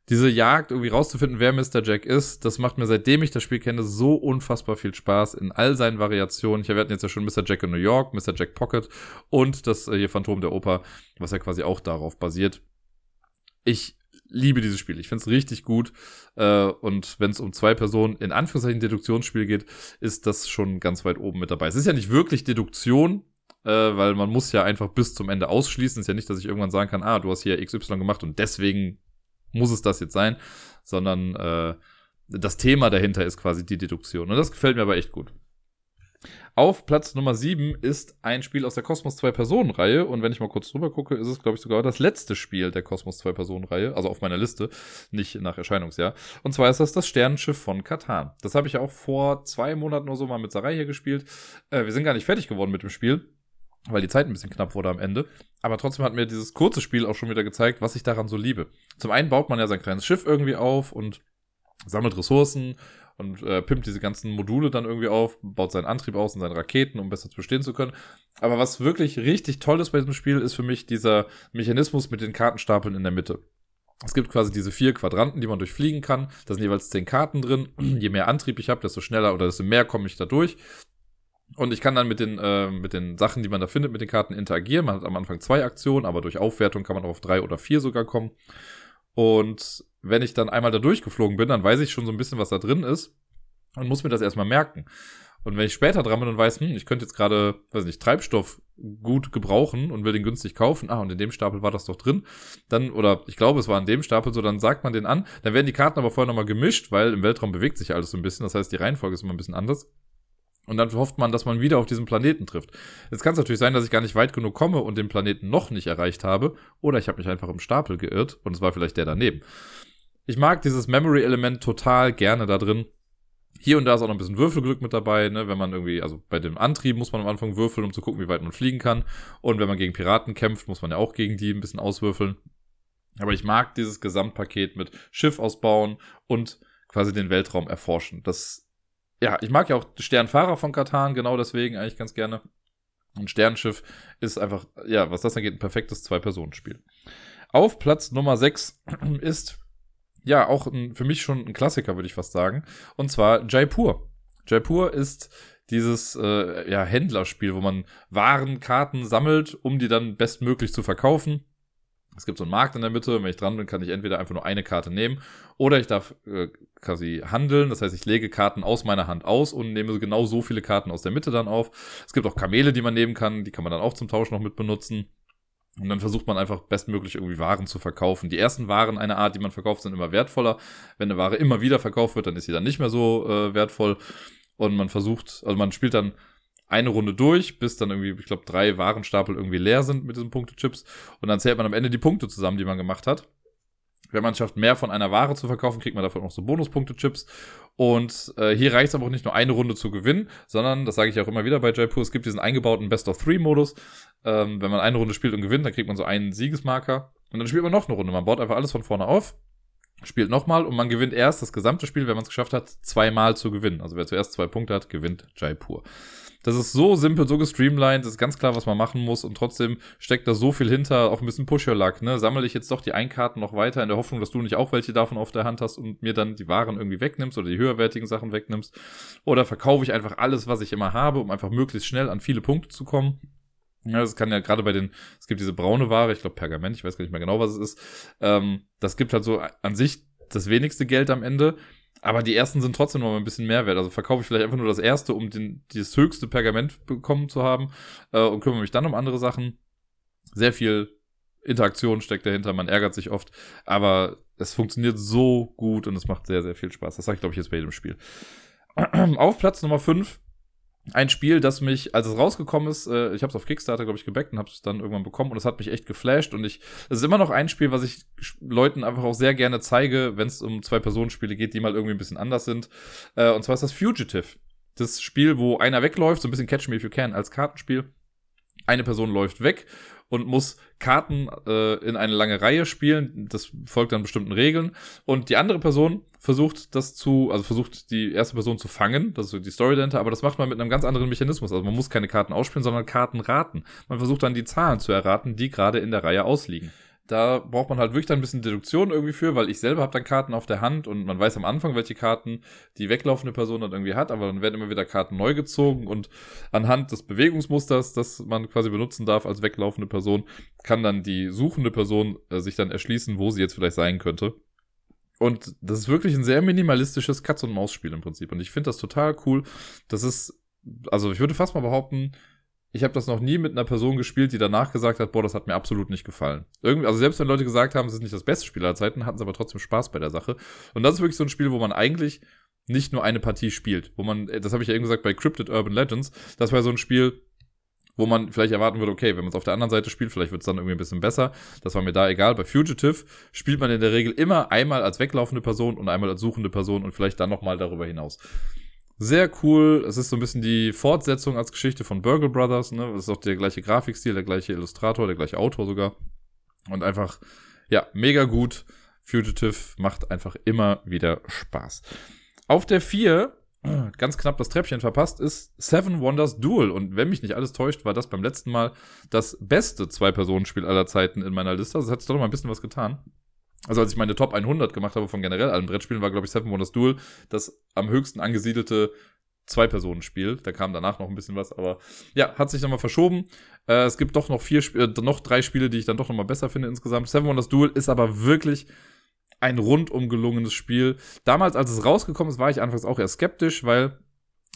Diese Jagd, irgendwie rauszufinden, wer Mr. Jack ist, das macht mir, seitdem ich das Spiel kenne, so unfassbar viel Spaß in all seinen Variationen. Ich, hatten jetzt ja schon Mr. Jack in New York, Mr. Jack Pocket und das äh, hier Phantom der Oper, was ja quasi auch darauf basiert. Ich liebe dieses Spiel. Ich finde es richtig gut. Äh, und wenn es um zwei Personen in Anführungszeichen Deduktionsspiel geht, ist das schon ganz weit oben mit dabei. Es ist ja nicht wirklich Deduktion, äh, weil man muss ja einfach bis zum Ende ausschließen. Es ist ja nicht, dass ich irgendwann sagen kann, ah, du hast hier XY gemacht und deswegen muss es das jetzt sein, sondern äh, das Thema dahinter ist quasi die Deduktion. Und das gefällt mir aber echt gut. Auf Platz Nummer 7 ist ein Spiel aus der Kosmos 2 Personen Reihe und wenn ich mal kurz drüber gucke, ist es glaube ich sogar das letzte Spiel der Kosmos 2 Personen Reihe, also auf meiner Liste, nicht nach Erscheinungsjahr. Und zwar ist das das Sternenschiff von Katan. Das habe ich auch vor zwei Monaten oder so mal mit Sarai hier gespielt. Äh, wir sind gar nicht fertig geworden mit dem Spiel, weil die Zeit ein bisschen knapp wurde am Ende. Aber trotzdem hat mir dieses kurze Spiel auch schon wieder gezeigt, was ich daran so liebe. Zum einen baut man ja sein kleines Schiff irgendwie auf und sammelt Ressourcen und äh, pimpt diese ganzen Module dann irgendwie auf, baut seinen Antrieb aus und seine Raketen, um besser zu bestehen zu können. Aber was wirklich richtig toll ist bei diesem Spiel, ist für mich dieser Mechanismus mit den Kartenstapeln in der Mitte. Es gibt quasi diese vier Quadranten, die man durchfliegen kann. Da sind jeweils zehn Karten drin. (clears throat) Je mehr Antrieb ich habe, desto schneller oder desto mehr komme ich da durch. Und ich kann dann mit den, äh, mit den Sachen, die man da findet, mit den Karten interagieren. Man hat am Anfang zwei Aktionen, aber durch Aufwertung kann man auch auf drei oder vier sogar kommen. Und wenn ich dann einmal da durchgeflogen bin, dann weiß ich schon so ein bisschen, was da drin ist und muss mir das erstmal merken. Und wenn ich später dran bin und weiß, hm, ich könnte jetzt gerade, weiß nicht, Treibstoff gut gebrauchen und will den günstig kaufen, ah, und in dem Stapel war das doch drin, dann, oder ich glaube, es war in dem Stapel so, dann sagt man den an, dann werden die Karten aber vorher nochmal gemischt, weil im Weltraum bewegt sich alles so ein bisschen, das heißt, die Reihenfolge ist immer ein bisschen anders. Und dann hofft man, dass man wieder auf diesen Planeten trifft. Jetzt kann es natürlich sein, dass ich gar nicht weit genug komme und den Planeten noch nicht erreicht habe. Oder ich habe mich einfach im Stapel geirrt und es war vielleicht der daneben. Ich mag dieses Memory-Element total gerne da drin. Hier und da ist auch noch ein bisschen Würfelglück mit dabei, ne? wenn man irgendwie, also bei dem Antrieb muss man am Anfang würfeln, um zu gucken, wie weit man fliegen kann. Und wenn man gegen Piraten kämpft, muss man ja auch gegen die ein bisschen auswürfeln. Aber ich mag dieses Gesamtpaket mit Schiff ausbauen und quasi den Weltraum erforschen. Das ja, ich mag ja auch Sternfahrer von Katan, genau deswegen eigentlich ganz gerne. Ein Sternschiff ist einfach, ja, was das angeht, ein perfektes Zwei-Personen-Spiel. Auf Platz Nummer 6 (clears throat) ist, ja, auch ein, für mich schon ein Klassiker, würde ich fast sagen. Und zwar Jaipur. Jaipur ist dieses äh, ja, Händlerspiel, wo man Warenkarten sammelt, um die dann bestmöglich zu verkaufen. Es gibt so einen Markt in der Mitte, wenn ich dran bin, kann ich entweder einfach nur eine Karte nehmen oder ich darf äh, quasi handeln. Das heißt, ich lege Karten aus meiner Hand aus und nehme genau so viele Karten aus der Mitte dann auf. Es gibt auch Kamele, die man nehmen kann, die kann man dann auch zum Tausch noch mit benutzen. Und dann versucht man einfach bestmöglich irgendwie Waren zu verkaufen. Die ersten Waren einer Art, die man verkauft, sind immer wertvoller. Wenn eine Ware immer wieder verkauft wird, dann ist sie dann nicht mehr so äh, wertvoll. Und man versucht, also man spielt dann eine Runde durch, bis dann irgendwie, ich glaube, drei Warenstapel irgendwie leer sind mit diesen Punktechips. Und dann zählt man am Ende die Punkte zusammen, die man gemacht hat. Wenn man schafft, mehr von einer Ware zu verkaufen, kriegt man davon auch so Bonuspunkte-Chips. Und äh, hier reicht es aber auch nicht nur eine Runde zu gewinnen, sondern, das sage ich auch immer wieder bei Jaipur, es gibt diesen eingebauten Best-of-Three-Modus. Ähm, wenn man eine Runde spielt und gewinnt, dann kriegt man so einen Siegesmarker. Und dann spielt man noch eine Runde. Man baut einfach alles von vorne auf, spielt nochmal und man gewinnt erst das gesamte Spiel, wenn man es geschafft hat, zweimal zu gewinnen. Also wer zuerst zwei Punkte hat, gewinnt Jaipur. Das ist so simpel, so gestreamlined, ist ganz klar, was man machen muss und trotzdem steckt da so viel hinter, auch ein bisschen Push-Your-Luck, ne? Sammle ich jetzt doch die Einkarten noch weiter in der Hoffnung, dass du nicht auch welche davon auf der Hand hast und mir dann die Waren irgendwie wegnimmst oder die höherwertigen Sachen wegnimmst. Oder verkaufe ich einfach alles, was ich immer habe, um einfach möglichst schnell an viele Punkte zu kommen. Ja, das kann ja gerade bei den, es gibt diese braune Ware, ich glaube Pergament, ich weiß gar nicht mehr genau, was es ist. Ähm, das gibt halt so an sich das wenigste Geld am Ende. Aber die ersten sind trotzdem noch mal ein bisschen mehr wert. Also verkaufe ich vielleicht einfach nur das erste, um den, das höchste Pergament bekommen zu haben äh, und kümmere mich dann um andere Sachen. Sehr viel Interaktion steckt dahinter, man ärgert sich oft, aber es funktioniert so gut und es macht sehr, sehr viel Spaß. Das sage ich, glaube ich, jetzt bei jedem Spiel. (clears throat) Auf Platz Nummer 5 ein Spiel, das mich, als es rausgekommen ist, äh, ich habe es auf Kickstarter, glaube ich, gebackt und habe es dann irgendwann bekommen und es hat mich echt geflasht und ich, es ist immer noch ein Spiel, was ich Leuten einfach auch sehr gerne zeige, wenn es um Zwei-Personen-Spiele geht, die mal irgendwie ein bisschen anders sind. Äh, und zwar ist das Fugitive. Das Spiel, wo einer wegläuft, so ein bisschen Catch Me If You Can als Kartenspiel. Eine Person läuft weg und muss Karten äh, in eine lange Reihe spielen. Das folgt dann bestimmten Regeln. Und die andere Person versucht das zu, also versucht die erste Person zu fangen. Das ist so die Story dahinter. Aber das macht man mit einem ganz anderen Mechanismus. Also man muss keine Karten ausspielen, sondern Karten raten. Man versucht dann die Zahlen zu erraten, die gerade in der Reihe ausliegen. Da braucht man halt wirklich dann ein bisschen Deduktion irgendwie für, weil ich selber habe dann Karten auf der Hand und man weiß am Anfang, welche Karten die weglaufende Person dann irgendwie hat, aber dann werden immer wieder Karten neu gezogen und anhand des Bewegungsmusters, das man quasi benutzen darf als weglaufende Person, kann dann die suchende Person äh, sich dann erschließen, wo sie jetzt vielleicht sein könnte. Und das ist wirklich ein sehr minimalistisches Katz-und-Maus-Spiel im Prinzip. Und ich finde das total cool. Das ist, also ich würde fast mal behaupten, ich habe das noch nie mit einer Person gespielt, die danach gesagt hat, boah, das hat mir absolut nicht gefallen. Irgendwie, also selbst wenn Leute gesagt haben, es ist nicht das beste Spiel aller Zeiten, hatten sie aber trotzdem Spaß bei der Sache. Und das ist wirklich so ein Spiel, wo man eigentlich nicht nur eine Partie spielt. Wo man, das habe ich ja eben gesagt bei Cryptid Urban Legends, das war so ein Spiel, wo man vielleicht erwarten würde, okay, wenn man es auf der anderen Seite spielt, vielleicht wird es dann irgendwie ein bisschen besser. Das war mir da egal. Bei Fugitive spielt man in der Regel immer einmal als weglaufende Person und einmal als suchende Person und vielleicht dann nochmal darüber hinaus. Sehr cool. Es ist so ein bisschen die Fortsetzung als Geschichte von Burgle Brothers. Ne? Das ist auch der gleiche Grafikstil, der gleiche Illustrator, der gleiche Autor sogar. Und einfach, ja, mega gut. Fugitive macht einfach immer wieder Spaß. Auf der 4, ganz knapp das Treppchen verpasst, ist Seven Wonders Duel. Und wenn mich nicht alles täuscht, war das beim letzten Mal das beste Zwei-Personen-Spiel aller Zeiten in meiner Liste. Also hat es doch noch mal ein bisschen was getan. Also als ich meine Top 100 gemacht habe von generell allen Brettspielen, war, glaube ich, Seven Wonders Duel das am höchsten angesiedelte Zwei-Personen-Spiel. Da kam danach noch ein bisschen was, aber ja, hat sich nochmal verschoben. Äh, es gibt doch noch vier, äh, noch drei Spiele, die ich dann doch nochmal besser finde insgesamt. Seven Wonders Duel ist aber wirklich ein rundum gelungenes Spiel. Damals, als es rausgekommen ist, war ich anfangs auch eher skeptisch, weil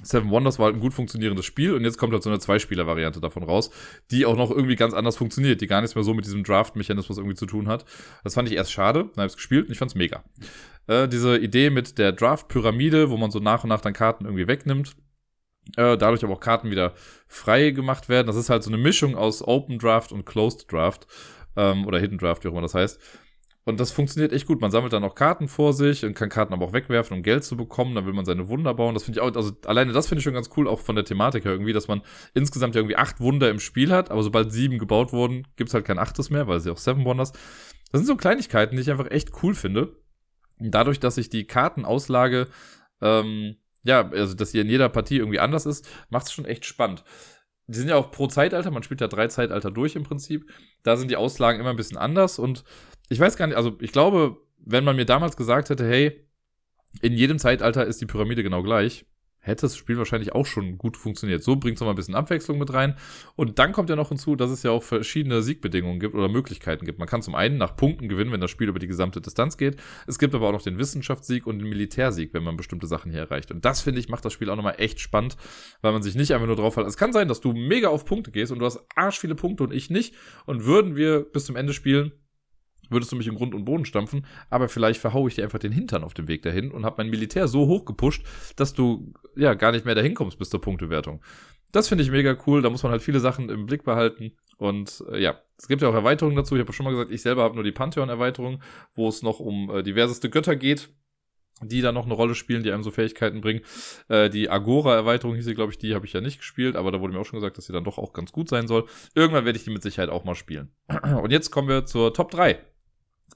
Seven Wonders war halt ein gut funktionierendes Spiel und jetzt kommt halt so eine Zweispieler-Variante davon raus, die auch noch irgendwie ganz anders funktioniert, die gar nichts mehr so mit diesem Draft-Mechanismus irgendwie zu tun hat. Das fand ich erst schade, dann habe ich es gespielt und ich fand's mega. Äh, diese Idee mit der Draft-Pyramide, wo man so nach und nach dann Karten irgendwie wegnimmt, äh, dadurch aber auch Karten wieder frei gemacht werden. Das ist halt so eine Mischung aus Open Draft und Closed Draft ähm, oder Hidden Draft, wie auch immer das heißt. Und das funktioniert echt gut. Man sammelt dann auch Karten vor sich und kann Karten aber auch wegwerfen, um Geld zu bekommen. Dann will man seine Wunder bauen. Das finde ich auch, also alleine das finde ich schon ganz cool, auch von der Thematik her irgendwie, dass man insgesamt ja irgendwie acht Wunder im Spiel hat, aber sobald sieben gebaut wurden, gibt's halt kein achtes mehr, weil sie auch Seven Wonders. Das sind so Kleinigkeiten, die ich einfach echt cool finde. Dadurch, dass sich die Kartenauslage, ähm, ja, also dass sie in jeder Partie irgendwie anders ist, macht es schon echt spannend. Die sind ja auch pro Zeitalter, man spielt ja drei Zeitalter durch im Prinzip. Da sind die Auslagen immer ein bisschen anders und ich weiß gar nicht, also ich glaube, wenn man mir damals gesagt hätte, hey, in jedem Zeitalter ist die Pyramide genau gleich, hätte das Spiel wahrscheinlich auch schon gut funktioniert. So bringt es nochmal ein bisschen Abwechslung mit rein. Und dann kommt ja noch hinzu, dass es ja auch verschiedene Siegbedingungen gibt oder Möglichkeiten gibt. Man kann zum einen nach Punkten gewinnen, wenn das Spiel über die gesamte Distanz geht. Es gibt aber auch noch den Wissenschaftssieg und den Militärsieg, wenn man bestimmte Sachen hier erreicht. Und das, finde ich, macht das Spiel auch nochmal echt spannend, weil man sich nicht einfach nur drauf hat. Es kann sein, dass du mega auf Punkte gehst und du hast arsch viele Punkte und ich nicht. Und würden wir bis zum Ende spielen, würdest du mich im Grund und Boden stampfen, aber vielleicht verhaue ich dir einfach den Hintern auf dem Weg dahin und habe mein Militär so hoch gepusht, dass du ja gar nicht mehr dahin kommst bis zur Punktewertung. Das finde ich mega cool, da muss man halt viele Sachen im Blick behalten und äh, ja, es gibt ja auch Erweiterungen dazu. Ich habe schon mal gesagt, ich selber habe nur die Pantheon-Erweiterung, wo es noch um äh, diverseste Götter geht, die da noch eine Rolle spielen, die einem so Fähigkeiten bringen. Äh, die Agora-Erweiterung hieß sie, glaube ich, die habe ich ja nicht gespielt, aber da wurde mir auch schon gesagt, dass sie dann doch auch ganz gut sein soll. Irgendwann werde ich die mit Sicherheit auch mal spielen. (clears throat) Und jetzt kommen wir zur Top 3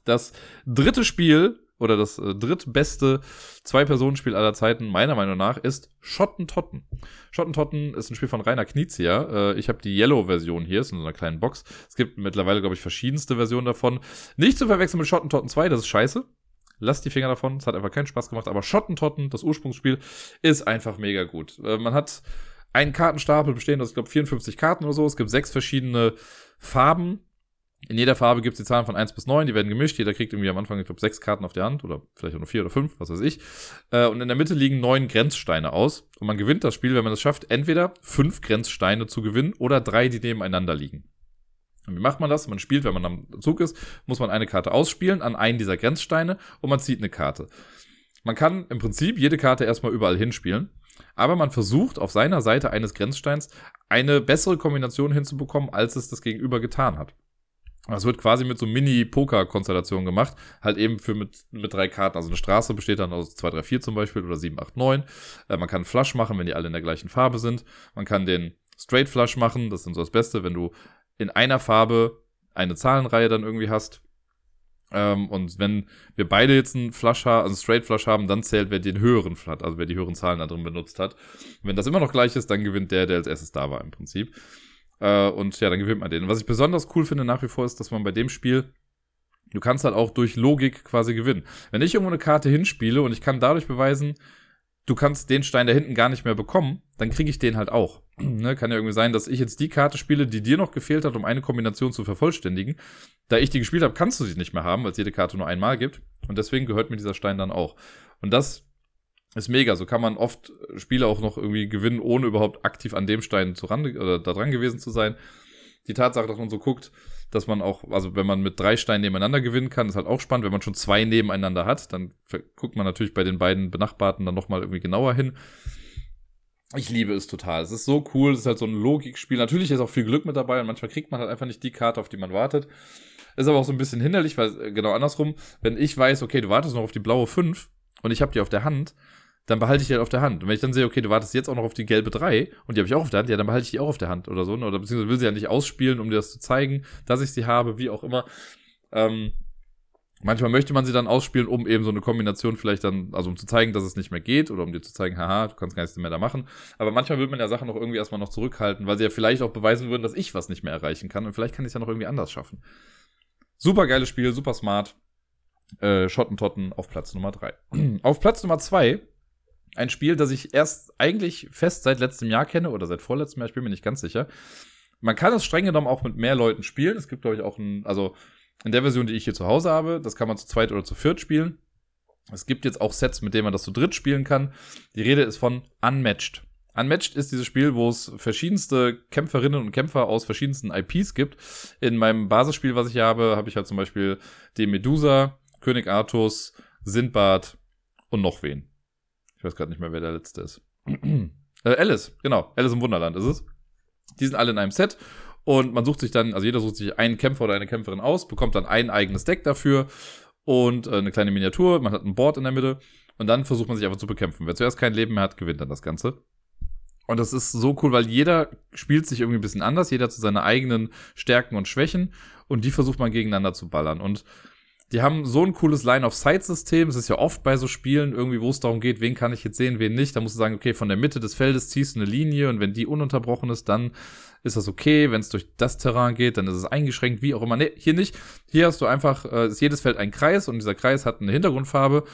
das dritte Spiel oder das äh, drittbeste Zwei-Personen-Spiel aller Zeiten, meiner Meinung nach, ist Schottentotten. Schottentotten ist ein Spiel von Rainer Knizia. Äh, ich habe die Yellow-Version hier, ist in so einer kleinen Box. Es gibt mittlerweile, glaube ich, verschiedenste Versionen davon. Nicht zu verwechseln mit Schottentotten 2, das ist scheiße. Lasst die Finger davon, es hat einfach keinen Spaß gemacht. Aber Schottentotten, das Ursprungsspiel, ist einfach mega gut. Äh, man hat einen Kartenstapel bestehend aus, ich glaube, 54 Karten oder so. Es gibt sechs verschiedene Farben in jeder Farbe gibt es die Zahlen von 1 bis 9, die werden gemischt. Jeder kriegt irgendwie am Anfang, ich glaube, sechs Karten auf der Hand oder vielleicht auch nur vier oder fünf, was weiß ich. Äh, und in der Mitte liegen neun Grenzsteine aus. Und man gewinnt das Spiel, wenn man es schafft, entweder fünf Grenzsteine zu gewinnen oder drei, die nebeneinander liegen. Und wie macht man das? Man spielt, wenn man am Zug ist, muss man eine Karte ausspielen an einen dieser Grenzsteine und man zieht eine Karte. Man kann im Prinzip jede Karte erstmal überall hinspielen, aber man versucht auf seiner Seite eines Grenzsteins eine bessere Kombination hinzubekommen, als es das Gegenüber getan hat. Das wird quasi mit so Mini-Poker-Konstellationen gemacht, halt eben für mit, mit drei Karten. Also eine Straße besteht dann aus 2, 3, 4 zum Beispiel oder 7, 8, 9. Äh, man kann Flush machen, wenn die alle in der gleichen Farbe sind. Man kann den Straight Flush machen, das ist so das Beste, wenn du in einer Farbe eine Zahlenreihe dann irgendwie hast. Ähm, und wenn wir beide jetzt einen Flush haben, also einen Straight Flush haben, dann zählt, wer den höheren Flush, also wer die höheren Zahlen da drin benutzt hat. Und wenn das immer noch gleich ist, dann gewinnt der, der als erstes da war im Prinzip. Äh, und ja, dann gewinnt man den. was ich besonders cool finde nach wie vor ist, dass man bei dem Spiel, du kannst halt auch durch Logik quasi gewinnen. Wenn ich irgendwo eine Karte hinspiele und ich kann dadurch beweisen, du kannst den Stein da hinten gar nicht mehr bekommen, dann kriege ich den halt auch. (clears throat) ne, kann ja irgendwie sein, dass ich jetzt die Karte spiele, die dir noch gefehlt hat, um eine Kombination zu vervollständigen. Da ich die gespielt habe, kannst du sie nicht mehr haben, weil es jede Karte nur einmal gibt. Und deswegen gehört mir dieser Stein dann auch. Und das ist mega. So kann man oft Spiele auch noch irgendwie gewinnen, ohne überhaupt aktiv an dem Stein zu ran, oder da dran gewesen zu sein. Die Tatsache, dass man so guckt, dass man auch, also wenn man mit drei Steinen nebeneinander gewinnen kann, ist halt auch spannend. Wenn man schon zwei nebeneinander hat, dann guckt man natürlich bei den beiden Benachbarten dann nochmal irgendwie genauer hin. Ich liebe es total. Es ist so cool. Es ist halt so ein Logikspiel. Natürlich ist auch viel Glück mit dabei und manchmal kriegt man halt einfach nicht die Karte, auf die man wartet. Ist aber auch so ein bisschen hinderlich, weil äh, genau andersrum, wenn ich weiß, okay, du wartest noch auf die blaue 5 und ich habe die auf der Hand, dann behalte ich die halt auf der Hand. Und wenn ich dann sehe, okay, du wartest jetzt auch noch auf die gelbe 3 und die habe ich auch auf der Hand, ja, dann behalte ich die auch auf der Hand oder so. Ne? Oder beziehungsweise will sie ja nicht ausspielen, um dir das zu zeigen, dass ich sie habe, wie auch immer. Ähm, manchmal möchte man sie dann ausspielen, um eben so eine Kombination vielleicht dann, also um zu zeigen, dass es nicht mehr geht oder um dir zu zeigen, haha, du kannst gar nichts mehr da machen. Aber manchmal will man ja Sachen noch irgendwie erstmal noch zurückhalten, weil sie ja vielleicht auch beweisen würden, dass ich was nicht mehr erreichen kann und vielleicht kann ich es ja noch irgendwie anders schaffen. Super geiles Spiel, super smart. Äh, Schottentotten auf Platz Nummer 3. (clears throat) auf Platz Nummer 2 ein Spiel, das ich erst eigentlich fest seit letztem Jahr kenne oder seit vorletztem Jahr, ich bin mir nicht ganz sicher. Man kann es streng genommen auch mit mehr Leuten spielen. Es gibt, glaube ich, auch ein, also in der Version, die ich hier zu Hause habe, das kann man zu zweit oder zu viert spielen. Es gibt jetzt auch Sets, mit denen man das zu dritt spielen kann. Die Rede ist von Unmatched. Unmatched ist dieses Spiel, wo es verschiedenste Kämpferinnen und Kämpfer aus verschiedensten IPs gibt. In meinem Basisspiel, was ich hier habe, habe ich halt zum Beispiel die Medusa, König Artus, Sindbad und noch wen. Ich weiß gerade nicht mehr, wer der letzte ist. (clears throat) äh, Alice, genau. Alice im Wunderland ist es. Die sind alle in einem Set und man sucht sich dann, also jeder sucht sich einen Kämpfer oder eine Kämpferin aus, bekommt dann ein eigenes Deck dafür und äh, eine kleine Miniatur. Man hat ein Board in der Mitte und dann versucht man sich einfach zu bekämpfen. Wer zuerst kein Leben mehr hat, gewinnt dann das Ganze. Und das ist so cool, weil jeder spielt sich irgendwie ein bisschen anders, jeder zu seinen eigenen Stärken und Schwächen und die versucht man gegeneinander zu ballern. Und die haben so ein cooles Line-of-Sight-System. Es ist ja oft bei so Spielen irgendwie, wo es darum geht, wen kann ich jetzt sehen, wen nicht. Da musst du sagen, okay, von der Mitte des Feldes ziehst du eine Linie und wenn die ununterbrochen ist, dann ist das okay. Wenn es durch das Terrain geht, dann ist es eingeschränkt, wie auch immer. Nee, hier nicht. Hier hast du einfach, äh, ist jedes Feld ein Kreis und dieser Kreis hat eine Hintergrundfarbe.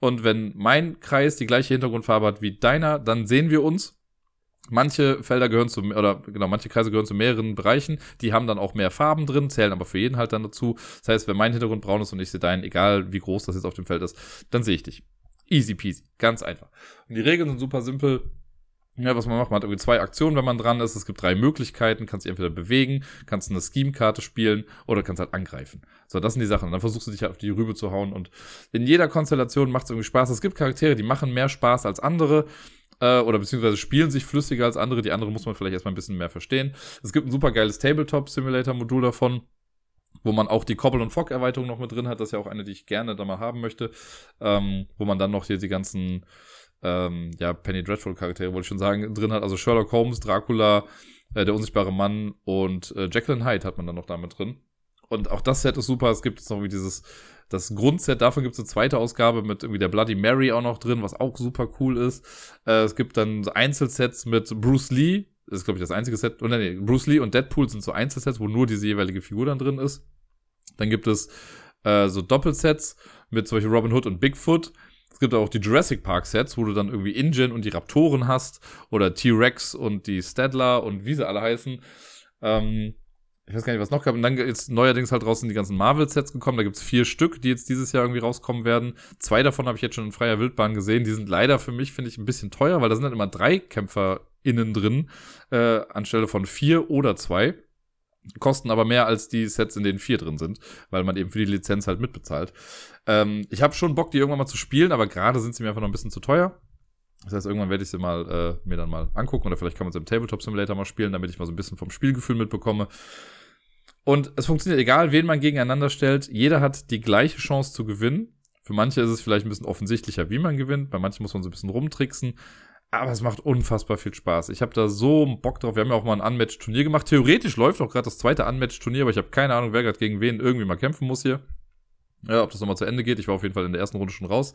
Und wenn mein Kreis die gleiche Hintergrundfarbe hat wie deiner, dann sehen wir uns Manche Felder gehören zu, oder genau, manche Kreise gehören zu mehreren Bereichen, die haben dann auch mehr Farben drin, zählen aber für jeden halt dann dazu. Das heißt, wenn mein Hintergrund braun ist und ich sehe deinen, egal wie groß das jetzt auf dem Feld ist, dann sehe ich dich. Easy peasy, ganz einfach. Und die Regeln sind super simpel. Ja, was man macht, man hat irgendwie zwei Aktionen, wenn man dran ist. Es gibt drei Möglichkeiten. Kannst dich entweder bewegen, kannst eine Scheme-Karte spielen oder kannst halt angreifen. So, das sind die Sachen. Und dann versuchst du dich halt auf die Rübe zu hauen. Und in jeder Konstellation macht es irgendwie Spaß. Es gibt Charaktere, die machen mehr Spaß als andere äh, oder beziehungsweise spielen sich flüssiger als andere. Die andere muss man vielleicht erstmal ein bisschen mehr verstehen. Es gibt ein super geiles Tabletop-Simulator-Modul davon wo man auch die Cobble und Fog Erweiterung noch mit drin hat. Das ist ja auch eine, die ich gerne da mal haben möchte. Ähm, wo man dann noch hier die ganzen, ähm, ja, Penny Dreadful Charaktere, wollte ich schon sagen, drin hat. Also Sherlock Holmes, Dracula, äh, der unsichtbare Mann und äh, Jacqueline Hyde hat man dann noch damit drin. Und auch das Set ist super. Es gibt jetzt noch wie dieses das Grundset, davon gibt es eine zweite Ausgabe mit irgendwie der Bloody Mary auch noch drin, was auch super cool ist. Äh, es gibt dann Einzelsets mit Bruce Lee. Das ist, glaube ich, das einzige Set. Und nee, Bruce Lee und Deadpool sind so Einzelsets, wo nur diese jeweilige Figur dann drin ist. Dann gibt es äh, so Doppelsets mit zum Beispiel Robin Hood und Bigfoot. Es gibt auch die Jurassic Park Sets, wo du dann irgendwie InGen und die Raptoren hast oder T-Rex und die Stadler und wie sie alle heißen. Ähm, ich weiß gar nicht, was noch gab. Und dann ist neuerdings halt draußen die ganzen Marvel-Sets gekommen. Da gibt's vier Stück, die jetzt dieses Jahr irgendwie rauskommen werden. Zwei davon habe ich jetzt schon in freier Wildbahn gesehen. Die sind leider für mich, finde ich, ein bisschen teuer, weil da sind halt immer drei Kämpfer innen drin, äh, anstelle von vier oder zwei. Kosten aber mehr als die Sets, in denen vier drin sind, weil man eben für die Lizenz halt mitbezahlt. Ähm, ich habe schon Bock, die irgendwann mal zu spielen, aber gerade sind sie mir einfach noch ein bisschen zu teuer. Das heißt, irgendwann werde ich sie mal äh, mir dann mal angucken oder vielleicht kann man sie im Tabletop Simulator mal spielen, damit ich mal so ein bisschen vom Spielgefühl mitbekomme. Und es funktioniert egal, wen man gegeneinander stellt. Jeder hat die gleiche Chance zu gewinnen. Für manche ist es vielleicht ein bisschen offensichtlicher, wie man gewinnt. Bei manchen muss man so ein bisschen rumtricksen. Aber es macht unfassbar viel Spaß. Ich habe da so Bock drauf. Wir haben ja auch mal ein Unmatched-Turnier gemacht. Theoretisch läuft auch gerade das zweite Unmatched-Turnier, aber ich habe keine Ahnung, wer gerade gegen wen irgendwie mal kämpfen muss hier. Ja, ob das nochmal zu Ende geht. Ich war auf jeden Fall in der ersten Runde schon raus.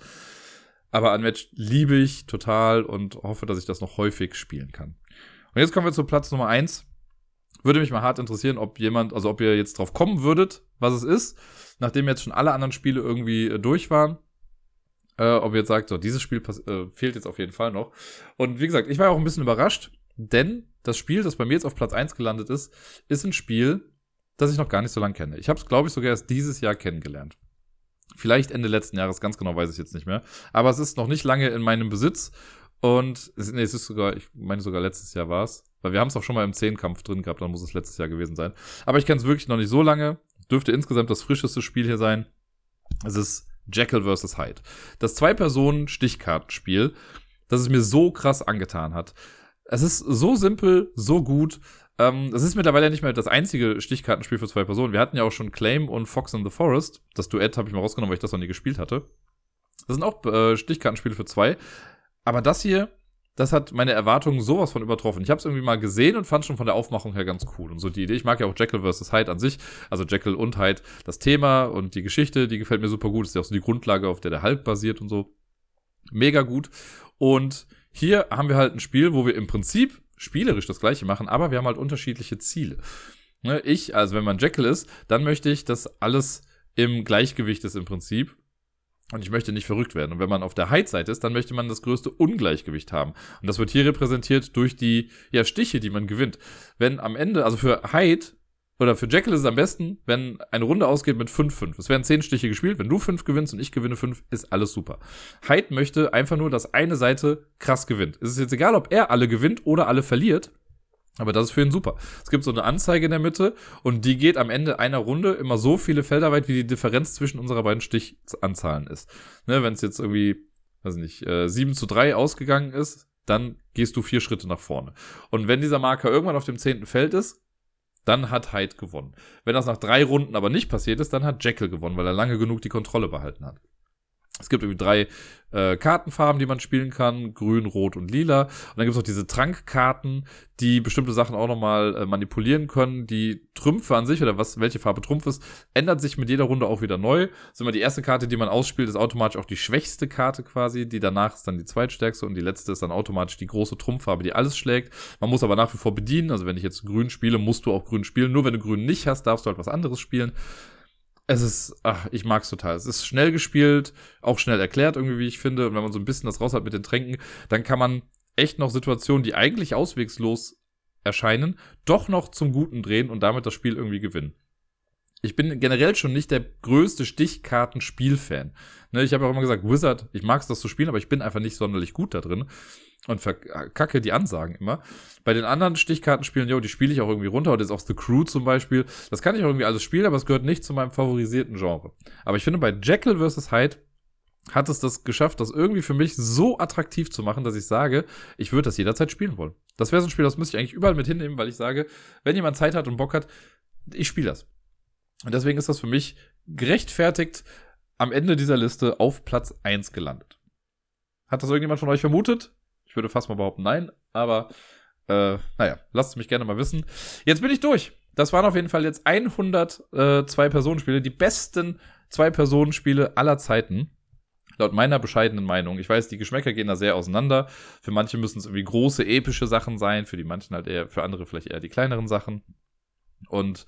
Aber Unmatched liebe ich total und hoffe, dass ich das noch häufig spielen kann. Und jetzt kommen wir zu Platz Nummer eins. Würde mich mal hart interessieren, ob jemand, also ob ihr jetzt drauf kommen würdet, was es ist, nachdem jetzt schon alle anderen Spiele irgendwie äh, durch waren. Äh, ob ihr jetzt sagt, so, dieses Spiel äh, fehlt jetzt auf jeden Fall noch. Und wie gesagt, ich war auch ein bisschen überrascht, denn das Spiel, das bei mir jetzt auf Platz eins gelandet ist, ist ein Spiel, das ich noch gar nicht so lange kenne. Ich habe es, glaube ich, sogar erst dieses Jahr kennengelernt. Vielleicht Ende letzten Jahres, ganz genau weiß ich jetzt nicht mehr. Aber es ist noch nicht lange in meinem Besitz. Und nee, es ist sogar, ich meine sogar letztes Jahr war es. Weil wir haben es auch schon mal im Zehnkampf drin gehabt, dann muss es letztes Jahr gewesen sein. Aber ich kenne es wirklich noch nicht so lange. Dürfte insgesamt das frischeste Spiel hier sein. Es ist Jekyll vs. Hyde. Das Zwei-Personen-Stichkartenspiel, das es mir so krass angetan hat. Es ist so simpel, so gut. Ähm, das ist mittlerweile nicht mehr das einzige Stichkartenspiel für zwei Personen. Wir hatten ja auch schon Claim und Fox in the Forest. Das Duett habe ich mal rausgenommen, weil ich das noch nie gespielt hatte. Das sind auch äh, Stichkartenspiele für zwei. Aber das hier, das hat meine Erwartungen sowas von übertroffen. Ich habe es irgendwie mal gesehen und fand schon von der Aufmachung her ganz cool. Und so die Idee, ich mag ja auch Jekyll vs. Hyde an sich, also Jekyll und Hyde, das Thema und die Geschichte, die gefällt mir super gut. Das ist ja auch so die Grundlage, auf der der Hulk basiert und so. Mega gut. Und hier haben wir halt ein Spiel, wo wir im Prinzip spielerisch das gleiche machen, aber wir haben halt unterschiedliche Ziele. Ne, ich, also wenn man Jekyll ist, dann möchte ich, dass alles im Gleichgewicht ist im Prinzip. Und ich möchte nicht verrückt werden. Und wenn man auf der Hyde-Seite ist, dann möchte man das größte Ungleichgewicht haben. Und das wird hier repräsentiert durch die ja, Stiche, die man gewinnt. Wenn am Ende, also für Hyde oder für Jekyll ist es am besten, wenn eine Runde ausgeht mit 5-5. Es werden 10 Stiche gespielt. Wenn du 5 gewinnst und ich gewinne 5, ist alles super. Hyde möchte einfach nur, dass eine Seite krass gewinnt. Es ist jetzt egal, ob er alle gewinnt oder alle verliert. Aber das ist für ihn super. Es gibt so eine Anzeige in der Mitte und die geht am Ende einer Runde immer so viele Felder weit, wie die Differenz zwischen unserer beiden Stichanzahlen ist. Ne, Wenn es jetzt irgendwie, weiß nicht, äh, 7 zu 3 ausgegangen ist, dann gehst du vier Schritte nach vorne. Und wenn dieser Marker irgendwann auf dem zehnten Feld ist, dann hat Hyde gewonnen. Wenn das nach drei Runden aber nicht passiert ist, dann hat Jekyll gewonnen, weil er lange genug die Kontrolle behalten hat. Es gibt irgendwie drei äh, Kartenfarben, die man spielen kann, grün, rot und lila. Und dann gibt es noch diese Trankkarten, die bestimmte Sachen auch nochmal äh, manipulieren können. Die Trümpfe an sich oder was, welche Farbe Trumpf ist, ändert sich mit jeder Runde auch wieder neu. Ist immer die erste Karte, die man ausspielt, ist automatisch auch die schwächste Karte quasi. Die danach ist dann die zweitstärkste und die letzte ist dann automatisch die große Trumpffarbe, die alles schlägt. Man muss aber nach wie vor bedienen. Also wenn ich jetzt grün spiele, musst du auch grün spielen. Nur wenn du grün nicht hast, darfst du halt was anderes spielen es ist, ach, ich mag's total. Es ist schnell gespielt, auch schnell erklärt irgendwie, wie ich finde. Und wenn man so ein bisschen das raus hat mit den Tränken, dann kann man echt noch Situationen, die eigentlich auswegslos erscheinen, doch noch zum Guten drehen und damit das Spiel irgendwie gewinnen. Ich bin generell schon nicht der größte Stichkartenspielfan. Ne, ich habe auch immer gesagt, Wizard, ich mag's das zu spielen, aber ich bin einfach nicht sonderlich gut da drin und verkacke die Ansagen immer. Bei den anderen Stichkartenspielen, jo, die spiele ich auch irgendwie runter. Oder jetzt auch The Crew zum Beispiel. Das kann ich auch irgendwie alles spielen, aber es gehört nicht zu meinem favorisierten Genre. Aber ich finde, bei Jekyll vs. Hyde hat es das geschafft, das irgendwie für mich so attraktiv zu machen, dass ich sage, ich würde das jederzeit spielen wollen. Das wäre so ein Spiel, das müsste ich eigentlich überall mit hinnehmen, weil ich sage, wenn jemand Zeit hat und Bock hat, ich spiele das. Und deswegen ist das für mich gerechtfertigt am Ende dieser Liste auf Platz 1 gelandet. Hat das irgendjemand von euch vermutet? Würde fast mal behaupten, nein, aber äh, naja, lasst mich gerne mal wissen. Jetzt bin ich durch. Das waren auf jeden Fall jetzt 100 äh, Zwei-Personen-Spiele, die besten Zwei-Personen-Spiele aller Zeiten. Laut meiner bescheidenen Meinung. Ich weiß, die Geschmäcker gehen da sehr auseinander. Für manche müssen es irgendwie große, epische Sachen sein, für die manchen halt eher, für andere vielleicht eher die kleineren Sachen. Und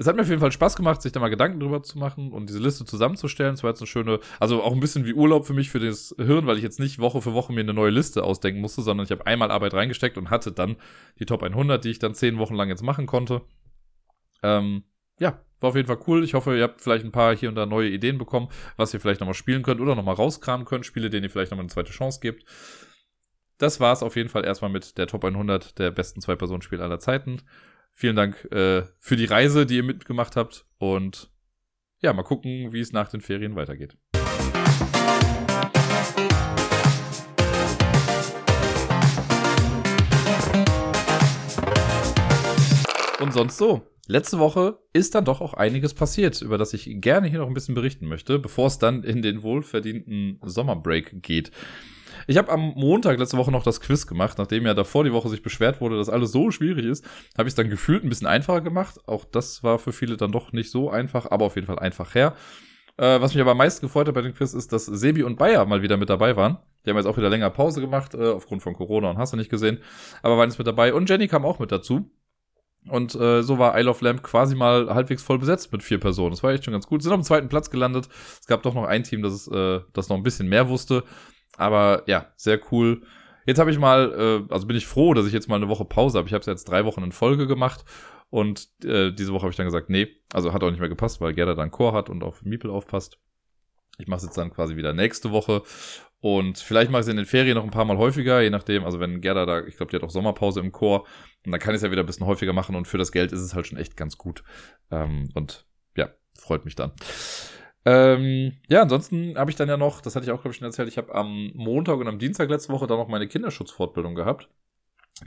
es hat mir auf jeden Fall Spaß gemacht, sich da mal Gedanken drüber zu machen und diese Liste zusammenzustellen. Es war jetzt eine schöne, also auch ein bisschen wie Urlaub für mich, für das Hirn, weil ich jetzt nicht Woche für Woche mir eine neue Liste ausdenken musste, sondern ich habe einmal Arbeit reingesteckt und hatte dann die Top 100, die ich dann zehn Wochen lang jetzt machen konnte. Ähm, ja, war auf jeden Fall cool. Ich hoffe, ihr habt vielleicht ein paar hier und da neue Ideen bekommen, was ihr vielleicht nochmal spielen könnt oder nochmal rauskramen könnt. Spiele, denen ihr vielleicht nochmal eine zweite Chance gebt. Das war es auf jeden Fall erstmal mit der Top 100 der besten Zwei-Personen-Spiele aller Zeiten. Vielen Dank äh, für die Reise, die ihr mitgemacht habt. Und ja, mal gucken, wie es nach den Ferien weitergeht. Und sonst so. Letzte Woche ist dann doch auch einiges passiert, über das ich gerne hier noch ein bisschen berichten möchte, bevor es dann in den wohlverdienten Sommerbreak geht. Ich habe am Montag letzte Woche noch das Quiz gemacht, nachdem ja davor die Woche sich beschwert wurde, dass alles so schwierig ist, habe ich es dann gefühlt ein bisschen einfacher gemacht. Auch das war für viele dann doch nicht so einfach, aber auf jeden Fall einfach her. Äh, was mich aber am meisten gefreut hat bei dem Quiz ist, dass Sebi und Bayer mal wieder mit dabei waren. Die haben jetzt auch wieder länger Pause gemacht, äh, aufgrund von Corona und hast du nicht gesehen. Aber waren jetzt mit dabei. Und Jenny kam auch mit dazu. Und äh, so war Isle of Lamp quasi mal halbwegs voll besetzt mit vier Personen. Das war echt schon ganz gut. Sind auf dem zweiten Platz gelandet. Es gab doch noch ein Team, das, äh, das noch ein bisschen mehr wusste. Aber ja, sehr cool. Jetzt habe ich mal, äh, also bin ich froh, dass ich jetzt mal eine Woche Pause habe. Ich habe es jetzt drei Wochen in Folge gemacht und äh, diese Woche habe ich dann gesagt, nee, also hat auch nicht mehr gepasst, weil Gerda dann Chor hat und auf Miepel aufpasst. Ich mache es jetzt dann quasi wieder nächste Woche und vielleicht mache ich es in den Ferien noch ein paar Mal häufiger, je nachdem. Also wenn Gerda da, ich glaube, die hat auch Sommerpause im Chor und dann kann ich es ja wieder ein bisschen häufiger machen und für das Geld ist es halt schon echt ganz gut. Ähm, und ja, freut mich dann. Ähm, ja, ansonsten habe ich dann ja noch, das hatte ich auch, glaube ich, schon erzählt, ich habe am Montag und am Dienstag letzte Woche dann noch meine Kinderschutzfortbildung gehabt.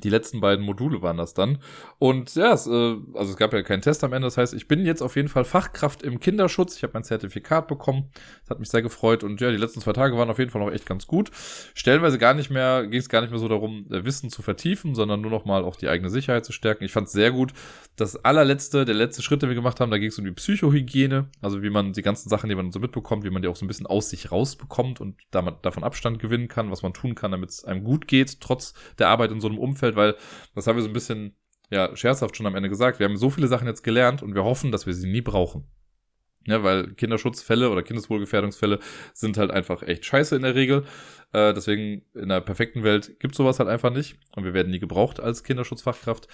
Die letzten beiden Module waren das dann. Und ja, es, äh, also es gab ja keinen Test am Ende. Das heißt, ich bin jetzt auf jeden Fall Fachkraft im Kinderschutz. Ich habe mein Zertifikat bekommen. Das hat mich sehr gefreut. Und ja, die letzten zwei Tage waren auf jeden Fall noch echt ganz gut. Stellenweise gar nicht mehr, ging es gar nicht mehr so darum, äh, Wissen zu vertiefen, sondern nur noch mal auch die eigene Sicherheit zu stärken. Ich fand es sehr gut. Das allerletzte, der letzte Schritt, den wir gemacht haben, da ging es um die Psychohygiene. Also wie man die ganzen Sachen, die man so mitbekommt, wie man die auch so ein bisschen aus sich rausbekommt und damit, davon Abstand gewinnen kann, was man tun kann, damit es einem gut geht, trotz der Arbeit in so einem Umfeld Umfeld, weil das haben wir so ein bisschen ja, scherzhaft schon am Ende gesagt. Wir haben so viele Sachen jetzt gelernt und wir hoffen, dass wir sie nie brauchen. Ja, weil Kinderschutzfälle oder Kindeswohlgefährdungsfälle sind halt einfach echt scheiße in der Regel. Äh, deswegen in einer perfekten Welt gibt sowas halt einfach nicht. Und wir werden nie gebraucht als Kinderschutzfachkraft.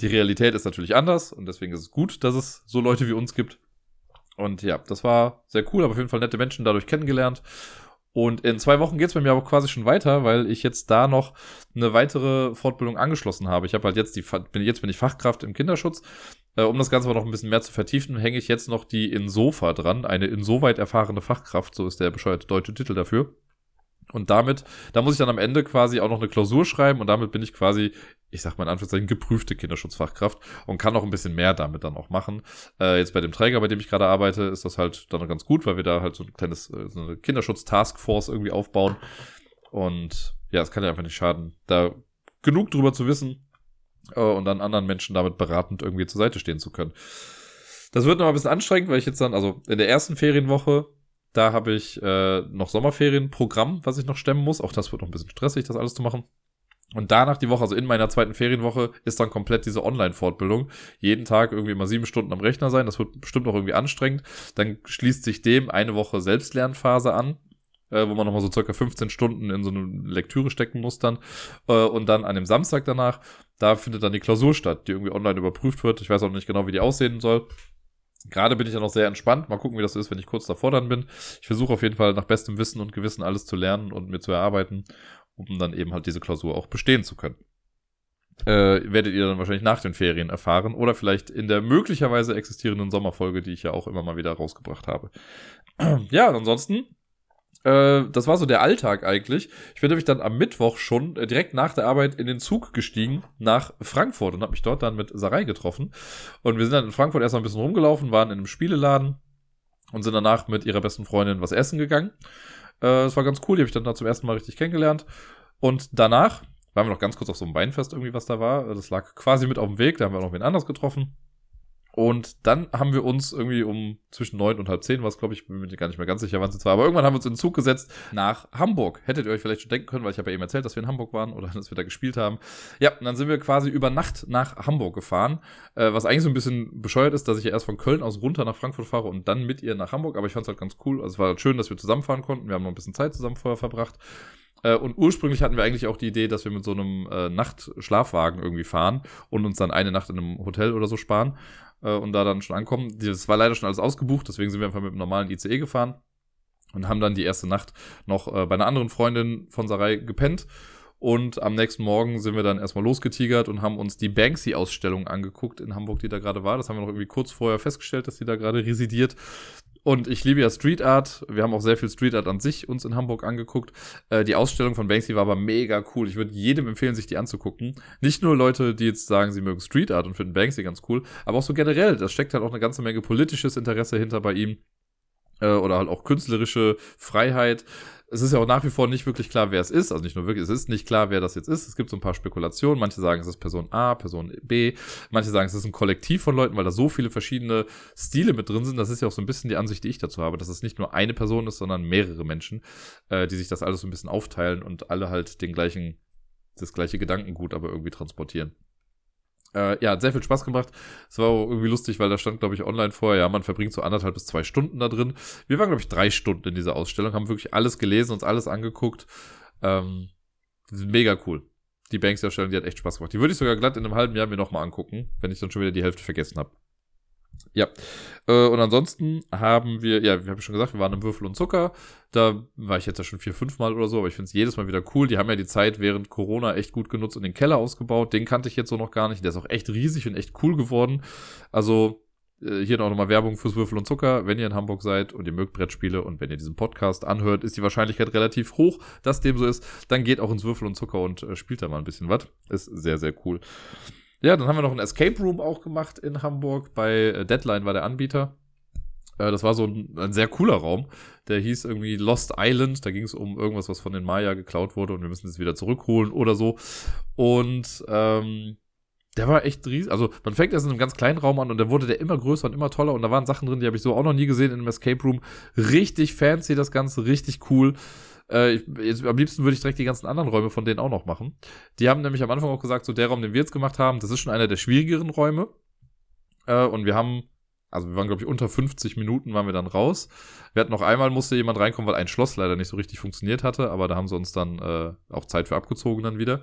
Die Realität ist natürlich anders und deswegen ist es gut, dass es so Leute wie uns gibt. Und ja, das war sehr cool, aber auf jeden Fall nette Menschen dadurch kennengelernt. Und in zwei Wochen geht's bei mir aber quasi schon weiter, weil ich jetzt da noch eine weitere Fortbildung angeschlossen habe. Ich habe halt jetzt die, bin, jetzt bin ich Fachkraft im Kinderschutz. Äh, um das Ganze aber noch ein bisschen mehr zu vertiefen, hänge ich jetzt noch die Insofa dran, eine insoweit erfahrene Fachkraft, so ist der bescheuerte deutsche Titel dafür. Und damit, da muss ich dann am Ende quasi auch noch eine Klausur schreiben und damit bin ich quasi, ich sag mal in Anführungszeichen, geprüfte Kinderschutzfachkraft und kann noch ein bisschen mehr damit dann auch machen. Äh, jetzt bei dem Träger, bei dem ich gerade arbeite, ist das halt dann ganz gut, weil wir da halt so ein kleines, äh, so Kinderschutz-Taskforce irgendwie aufbauen. Und ja, es kann ja einfach nicht schaden, da genug drüber zu wissen äh, und dann anderen Menschen damit beratend irgendwie zur Seite stehen zu können. Das wird noch ein bisschen anstrengend, weil ich jetzt dann, also in der ersten Ferienwoche da habe ich äh, noch Sommerferienprogramm, was ich noch stemmen muss. Auch das wird noch ein bisschen stressig, das alles zu machen. Und danach die Woche, also in meiner zweiten Ferienwoche, ist dann komplett diese Online-Fortbildung. Jeden Tag irgendwie mal sieben Stunden am Rechner sein. Das wird bestimmt auch irgendwie anstrengend. Dann schließt sich dem eine Woche Selbstlernphase an, äh, wo man nochmal so circa 15 Stunden in so eine Lektüre stecken muss dann. Äh, und dann an dem Samstag danach, da findet dann die Klausur statt, die irgendwie online überprüft wird. Ich weiß auch nicht genau, wie die aussehen soll. Gerade bin ich ja noch sehr entspannt. Mal gucken, wie das ist, wenn ich kurz davor dann bin. Ich versuche auf jeden Fall nach bestem Wissen und Gewissen alles zu lernen und mir zu erarbeiten, um dann eben halt diese Klausur auch bestehen zu können. Äh, werdet ihr dann wahrscheinlich nach den Ferien erfahren oder vielleicht in der möglicherweise existierenden Sommerfolge, die ich ja auch immer mal wieder rausgebracht habe. (clears throat) ja, ansonsten äh, das war so der Alltag eigentlich. Ich bin nämlich dann am Mittwoch schon äh, direkt nach der Arbeit in den Zug gestiegen nach Frankfurt und habe mich dort dann mit Sarai getroffen. Und wir sind dann in Frankfurt erstmal ein bisschen rumgelaufen, waren in einem Spieleladen und sind danach mit ihrer besten Freundin was essen gegangen. Äh, das war ganz cool, die habe ich dann da zum ersten Mal richtig kennengelernt. Und danach waren wir noch ganz kurz auf so einem Weinfest irgendwie, was da war. Das lag quasi mit auf dem Weg, da haben wir noch wen anders getroffen. Und dann haben wir uns irgendwie um zwischen neun und halb zehn, was glaube ich, bin mir gar nicht mehr ganz sicher, wann es war, aber irgendwann haben wir uns in den Zug gesetzt nach Hamburg. Hättet ihr euch vielleicht schon denken können, weil ich habe ja eben erzählt, dass wir in Hamburg waren oder (laughs) dass wir da gespielt haben. Ja, und dann sind wir quasi über Nacht nach Hamburg gefahren, äh, was eigentlich so ein bisschen bescheuert ist, dass ich ja erst von Köln aus runter nach Frankfurt fahre und dann mit ihr nach Hamburg, aber ich fand es halt ganz cool. Also es war halt schön, dass wir zusammenfahren konnten. Wir haben noch ein bisschen Zeit zusammen vorher verbracht. Äh, und ursprünglich hatten wir eigentlich auch die Idee, dass wir mit so einem äh, Nachtschlafwagen irgendwie fahren und uns dann eine Nacht in einem Hotel oder so sparen äh, und da dann schon ankommen. Das war leider schon alles ausgebucht, deswegen sind wir einfach mit einem normalen ICE gefahren und haben dann die erste Nacht noch äh, bei einer anderen Freundin von Sarai gepennt. Und am nächsten Morgen sind wir dann erstmal losgetigert und haben uns die Banksy-Ausstellung angeguckt in Hamburg, die da gerade war. Das haben wir noch irgendwie kurz vorher festgestellt, dass die da gerade residiert. Und ich liebe ja Street Art. Wir haben auch sehr viel Street Art an sich uns in Hamburg angeguckt. Äh, die Ausstellung von Banksy war aber mega cool. Ich würde jedem empfehlen, sich die anzugucken. Nicht nur Leute, die jetzt sagen, sie mögen Street Art und finden Banksy ganz cool, aber auch so generell. Da steckt halt auch eine ganze Menge politisches Interesse hinter bei ihm. Äh, oder halt auch künstlerische Freiheit es ist ja auch nach wie vor nicht wirklich klar, wer es ist. Also nicht nur wirklich, es ist nicht klar, wer das jetzt ist. Es gibt so ein paar Spekulationen. Manche sagen, es ist Person A, Person B. Manche sagen, es ist ein Kollektiv von Leuten, weil da so viele verschiedene Stile mit drin sind. Das ist ja auch so ein bisschen die Ansicht, die ich dazu habe, dass es nicht nur eine Person ist, sondern mehrere Menschen, äh, die sich das alles so ein bisschen aufteilen und alle halt den gleichen, das gleiche Gedankengut aber irgendwie transportieren. Äh, ja, hat sehr viel Spaß gemacht. Es war auch irgendwie lustig, weil da stand, glaube ich, online vorher, ja, man verbringt so anderthalb bis zwei Stunden da drin. Wir waren, glaube ich, drei Stunden in dieser Ausstellung, haben wirklich alles gelesen, uns alles angeguckt. Ähm, mega cool. Die Banks-Ausstellung, die hat echt Spaß gemacht. Die würde ich sogar glatt in einem halben Jahr mir nochmal angucken, wenn ich dann schon wieder die Hälfte vergessen habe. Ja. Äh, und ansonsten haben wir, ja, wir haben schon gesagt, wir waren im Würfel und Zucker. Da war ich jetzt ja schon vier, fünf Mal oder so, aber ich finde es jedes Mal wieder cool. Die haben ja die Zeit während Corona echt gut genutzt und den Keller ausgebaut. Den kannte ich jetzt so noch gar nicht. Der ist auch echt riesig und echt cool geworden. Also äh, hier noch mal Werbung fürs Würfel und Zucker. Wenn ihr in Hamburg seid und ihr mögt Brettspiele und wenn ihr diesen Podcast anhört, ist die Wahrscheinlichkeit relativ hoch, dass dem so ist. Dann geht auch ins Würfel und Zucker und äh, spielt da mal ein bisschen was. Ist sehr, sehr cool. Ja, dann haben wir noch ein Escape Room auch gemacht in Hamburg. Bei äh, Deadline war der Anbieter. Äh, das war so ein, ein, sehr cooler Raum. Der hieß irgendwie Lost Island. Da ging es um irgendwas, was von den Maya geklaut wurde und wir müssen es wieder zurückholen oder so. Und ähm, der war echt riesig. Also man fängt erst in einem ganz kleinen Raum an und dann wurde der immer größer und immer toller und da waren Sachen drin, die habe ich so auch noch nie gesehen in einem Escape Room. Richtig fancy das Ganze, richtig cool. Äh, ich, jetzt, am liebsten würde ich direkt die ganzen anderen Räume von denen auch noch machen. Die haben nämlich am Anfang auch gesagt, so der Raum, den wir jetzt gemacht haben, das ist schon einer der schwierigeren Räume. Äh, und wir haben also wir waren, glaube ich, unter 50 Minuten waren wir dann raus. Wir hatten noch einmal, musste jemand reinkommen, weil ein Schloss leider nicht so richtig funktioniert hatte, aber da haben sie uns dann äh, auch Zeit für abgezogen dann wieder.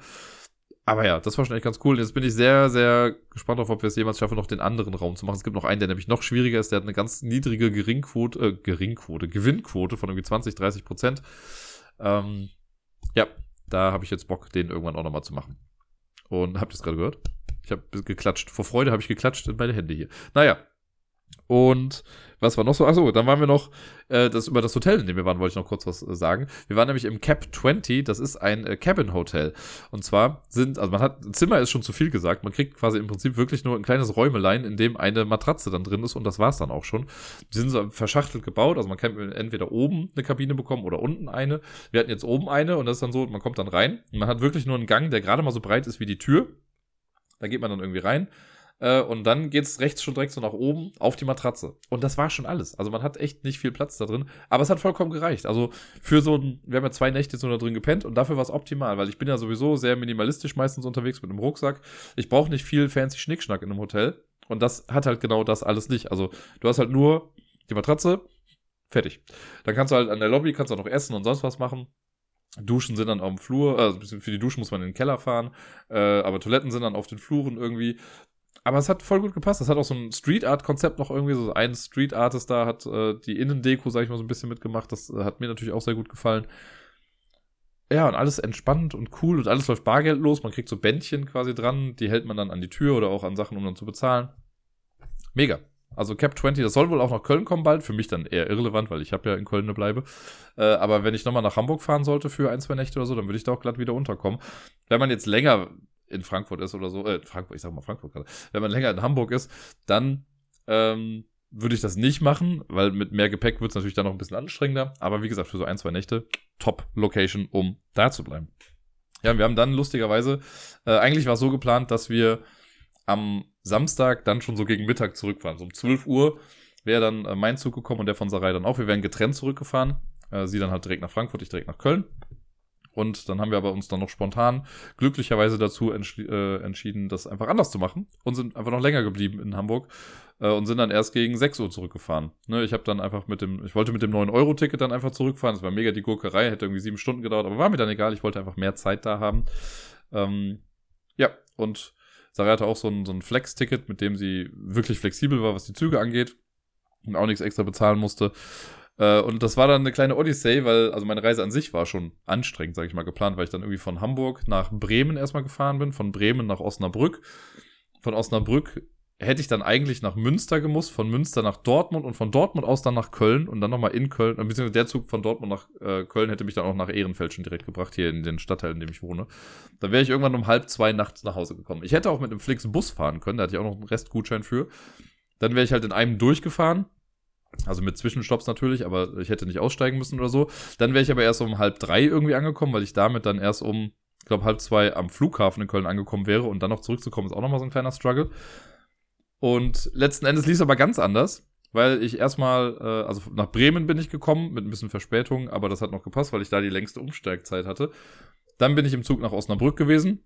Aber ja, das war schon echt ganz cool. Jetzt bin ich sehr, sehr gespannt darauf, ob wir es jemals schaffen, noch den anderen Raum zu machen. Es gibt noch einen, der nämlich noch schwieriger ist. Der hat eine ganz niedrige Geringquote, äh, Geringquote, Gewinnquote von irgendwie 20, 30 Prozent. Ähm, ja, da habe ich jetzt Bock, den irgendwann auch nochmal zu machen. Und habt ihr es gerade gehört? Ich habe geklatscht. Vor Freude habe ich geklatscht in meine Hände hier. Naja. Und was war noch so? Achso, dann waren wir noch, äh, das über das Hotel, in dem wir waren, wollte ich noch kurz was äh, sagen. Wir waren nämlich im Cap 20, das ist ein äh, Cabin Hotel. Und zwar sind, also man hat, Zimmer ist schon zu viel gesagt, man kriegt quasi im Prinzip wirklich nur ein kleines Räumelein, in dem eine Matratze dann drin ist und das war's dann auch schon. Die sind so verschachtelt gebaut, also man kann entweder oben eine Kabine bekommen oder unten eine. Wir hatten jetzt oben eine und das ist dann so, man kommt dann rein und man hat wirklich nur einen Gang, der gerade mal so breit ist wie die Tür. Da geht man dann irgendwie rein äh, und dann geht's rechts schon direkt so nach oben auf die Matratze. Und das war schon alles. Also man hat echt nicht viel Platz da drin. Aber es hat vollkommen gereicht. Also für so ein, wir haben ja zwei Nächte so da drin gepennt und dafür war es optimal, weil ich bin ja sowieso sehr minimalistisch meistens unterwegs mit einem Rucksack. Ich brauche nicht viel fancy Schnickschnack in einem Hotel. Und das hat halt genau das alles nicht. Also du hast halt nur die Matratze, fertig. Dann kannst du halt an der Lobby, kannst du auch noch essen und sonst was machen. Duschen sind dann auf dem Flur, also für die Duschen muss man in den Keller fahren, äh, aber Toiletten sind dann auf den Fluren irgendwie aber es hat voll gut gepasst. Das hat auch so ein Street Art Konzept noch irgendwie. So ein Street Artist da hat äh, die Innendeko, sag ich mal, so ein bisschen mitgemacht. Das äh, hat mir natürlich auch sehr gut gefallen. Ja, und alles entspannt und cool und alles läuft bargeldlos. Man kriegt so Bändchen quasi dran, die hält man dann an die Tür oder auch an Sachen, um dann zu bezahlen. Mega. Also Cap 20, das soll wohl auch nach Köln kommen bald. Für mich dann eher irrelevant, weil ich habe ja in Köln eine Bleibe. Äh, aber wenn ich nochmal nach Hamburg fahren sollte für ein, zwei Nächte oder so, dann würde ich da auch glatt wieder unterkommen. Wenn man jetzt länger in Frankfurt ist oder so, äh, Frankfurt, ich sag mal Frankfurt gerade, wenn man länger in Hamburg ist, dann ähm, würde ich das nicht machen, weil mit mehr Gepäck wird es natürlich dann noch ein bisschen anstrengender. Aber wie gesagt, für so ein, zwei Nächte, Top-Location, um da zu bleiben. Ja, wir haben dann lustigerweise, äh, eigentlich war es so geplant, dass wir am Samstag dann schon so gegen Mittag zurückfahren. So um 12 Uhr wäre dann äh, mein Zug gekommen und der von Sarai dann auch. Wir wären getrennt zurückgefahren. Äh, sie dann halt direkt nach Frankfurt, ich direkt nach Köln. Und dann haben wir aber uns dann noch spontan glücklicherweise dazu äh, entschieden, das einfach anders zu machen und sind einfach noch länger geblieben in Hamburg äh, und sind dann erst gegen 6 Uhr zurückgefahren. Ne, ich habe dann einfach mit dem, ich wollte mit dem 9-Euro-Ticket dann einfach zurückfahren. Das war mega die Gurkerei, hätte irgendwie sieben Stunden gedauert, aber war mir dann egal. Ich wollte einfach mehr Zeit da haben. Ähm, ja, und Sarah hatte auch so ein, so ein Flex-Ticket, mit dem sie wirklich flexibel war, was die Züge angeht und auch nichts extra bezahlen musste. Äh, und das war dann eine kleine Odyssey, weil, also meine Reise an sich war schon anstrengend, sage ich mal, geplant, weil ich dann irgendwie von Hamburg nach Bremen erstmal gefahren bin, von Bremen nach Osnabrück. Von Osnabrück hätte ich dann eigentlich nach Münster gemusst, von Münster nach Dortmund und von Dortmund aus dann nach Köln und dann nochmal in Köln, äh, beziehungsweise der Zug von Dortmund nach äh, Köln hätte mich dann auch nach Ehrenfeld schon direkt gebracht, hier in den Stadtteil, in dem ich wohne. Da wäre ich irgendwann um halb zwei nachts nach Hause gekommen. Ich hätte auch mit einem Flix-Bus fahren können, da hatte ich auch noch einen Restgutschein für. Dann wäre ich halt in einem durchgefahren, also mit Zwischenstopps natürlich, aber ich hätte nicht aussteigen müssen oder so. Dann wäre ich aber erst um halb drei irgendwie angekommen, weil ich damit dann erst um, ich glaube, halb zwei am Flughafen in Köln angekommen wäre und dann noch zurückzukommen, ist auch nochmal so ein kleiner Struggle. Und letzten Endes lief es aber ganz anders, weil ich erstmal, äh, also nach Bremen bin ich gekommen mit ein bisschen Verspätung, aber das hat noch gepasst, weil ich da die längste Umsteigzeit hatte. Dann bin ich im Zug nach Osnabrück gewesen,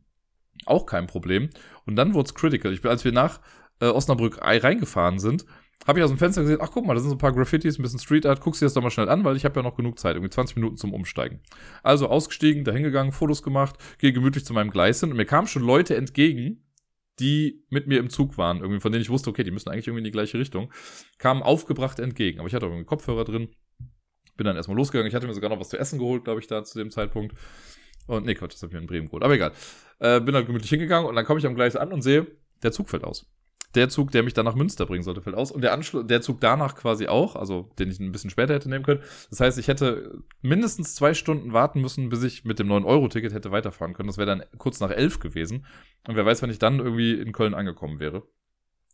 auch kein Problem. Und dann wurde es critical. Ich bin, als wir nach äh, Osnabrück reingefahren sind, habe ich aus dem Fenster gesehen, ach guck mal, da sind so ein paar Graffitis, ein bisschen Street Art, guckst dir das doch mal schnell an, weil ich habe ja noch genug Zeit, irgendwie 20 Minuten zum Umsteigen. Also ausgestiegen, dahin gegangen, Fotos gemacht, gehe gemütlich zu meinem Gleis hin und mir kamen schon Leute entgegen, die mit mir im Zug waren, irgendwie, von denen ich wusste, okay, die müssen eigentlich irgendwie in die gleiche Richtung, kamen aufgebracht entgegen. Aber ich hatte auch irgendwie Kopfhörer drin, bin dann erstmal losgegangen. Ich hatte mir sogar noch was zu essen geholt, glaube ich, da zu dem Zeitpunkt. Und nee, Quatsch, das habe ich mir in Bremen geholt. Aber egal. Äh, bin halt gemütlich hingegangen und dann komme ich am Gleis an und sehe, der Zug fällt aus der Zug, der mich dann nach Münster bringen sollte, fällt aus. Und der Anschluss, der Zug danach quasi auch, also den ich ein bisschen später hätte nehmen können. Das heißt, ich hätte mindestens zwei Stunden warten müssen, bis ich mit dem 9-Euro-Ticket hätte weiterfahren können. Das wäre dann kurz nach elf gewesen. Und wer weiß, wenn ich dann irgendwie in Köln angekommen wäre.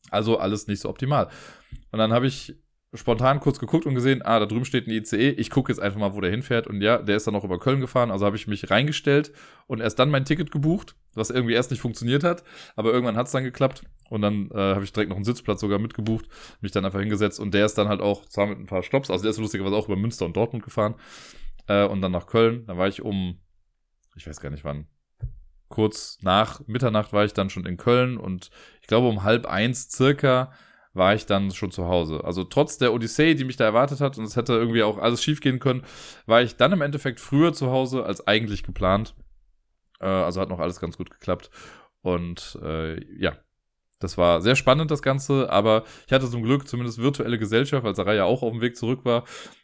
Also alles nicht so optimal. Und dann habe ich spontan kurz geguckt und gesehen, ah, da drüben steht ein ICE. Ich gucke jetzt einfach mal, wo der hinfährt. Und ja, der ist dann auch über Köln gefahren. Also habe ich mich reingestellt und erst dann mein Ticket gebucht, was irgendwie erst nicht funktioniert hat. Aber irgendwann hat es dann geklappt. Und dann äh, habe ich direkt noch einen Sitzplatz sogar mitgebucht, mich dann einfach hingesetzt. Und der ist dann halt auch, zwar mit ein paar Stops, also der ist lustigerweise auch über Münster und Dortmund gefahren. Äh, und dann nach Köln. Da war ich um, ich weiß gar nicht wann, kurz nach Mitternacht war ich dann schon in Köln. Und ich glaube um halb eins circa war ich dann schon zu Hause. Also trotz der Odyssee, die mich da erwartet hat, und es hätte irgendwie auch alles schief gehen können, war ich dann im Endeffekt früher zu Hause als eigentlich geplant. Äh, also hat noch alles ganz gut geklappt. Und äh, ja, das war sehr spannend, das Ganze, aber ich hatte zum Glück zumindest virtuelle Gesellschaft, weil Sarai ja auch auf dem Weg zurück war.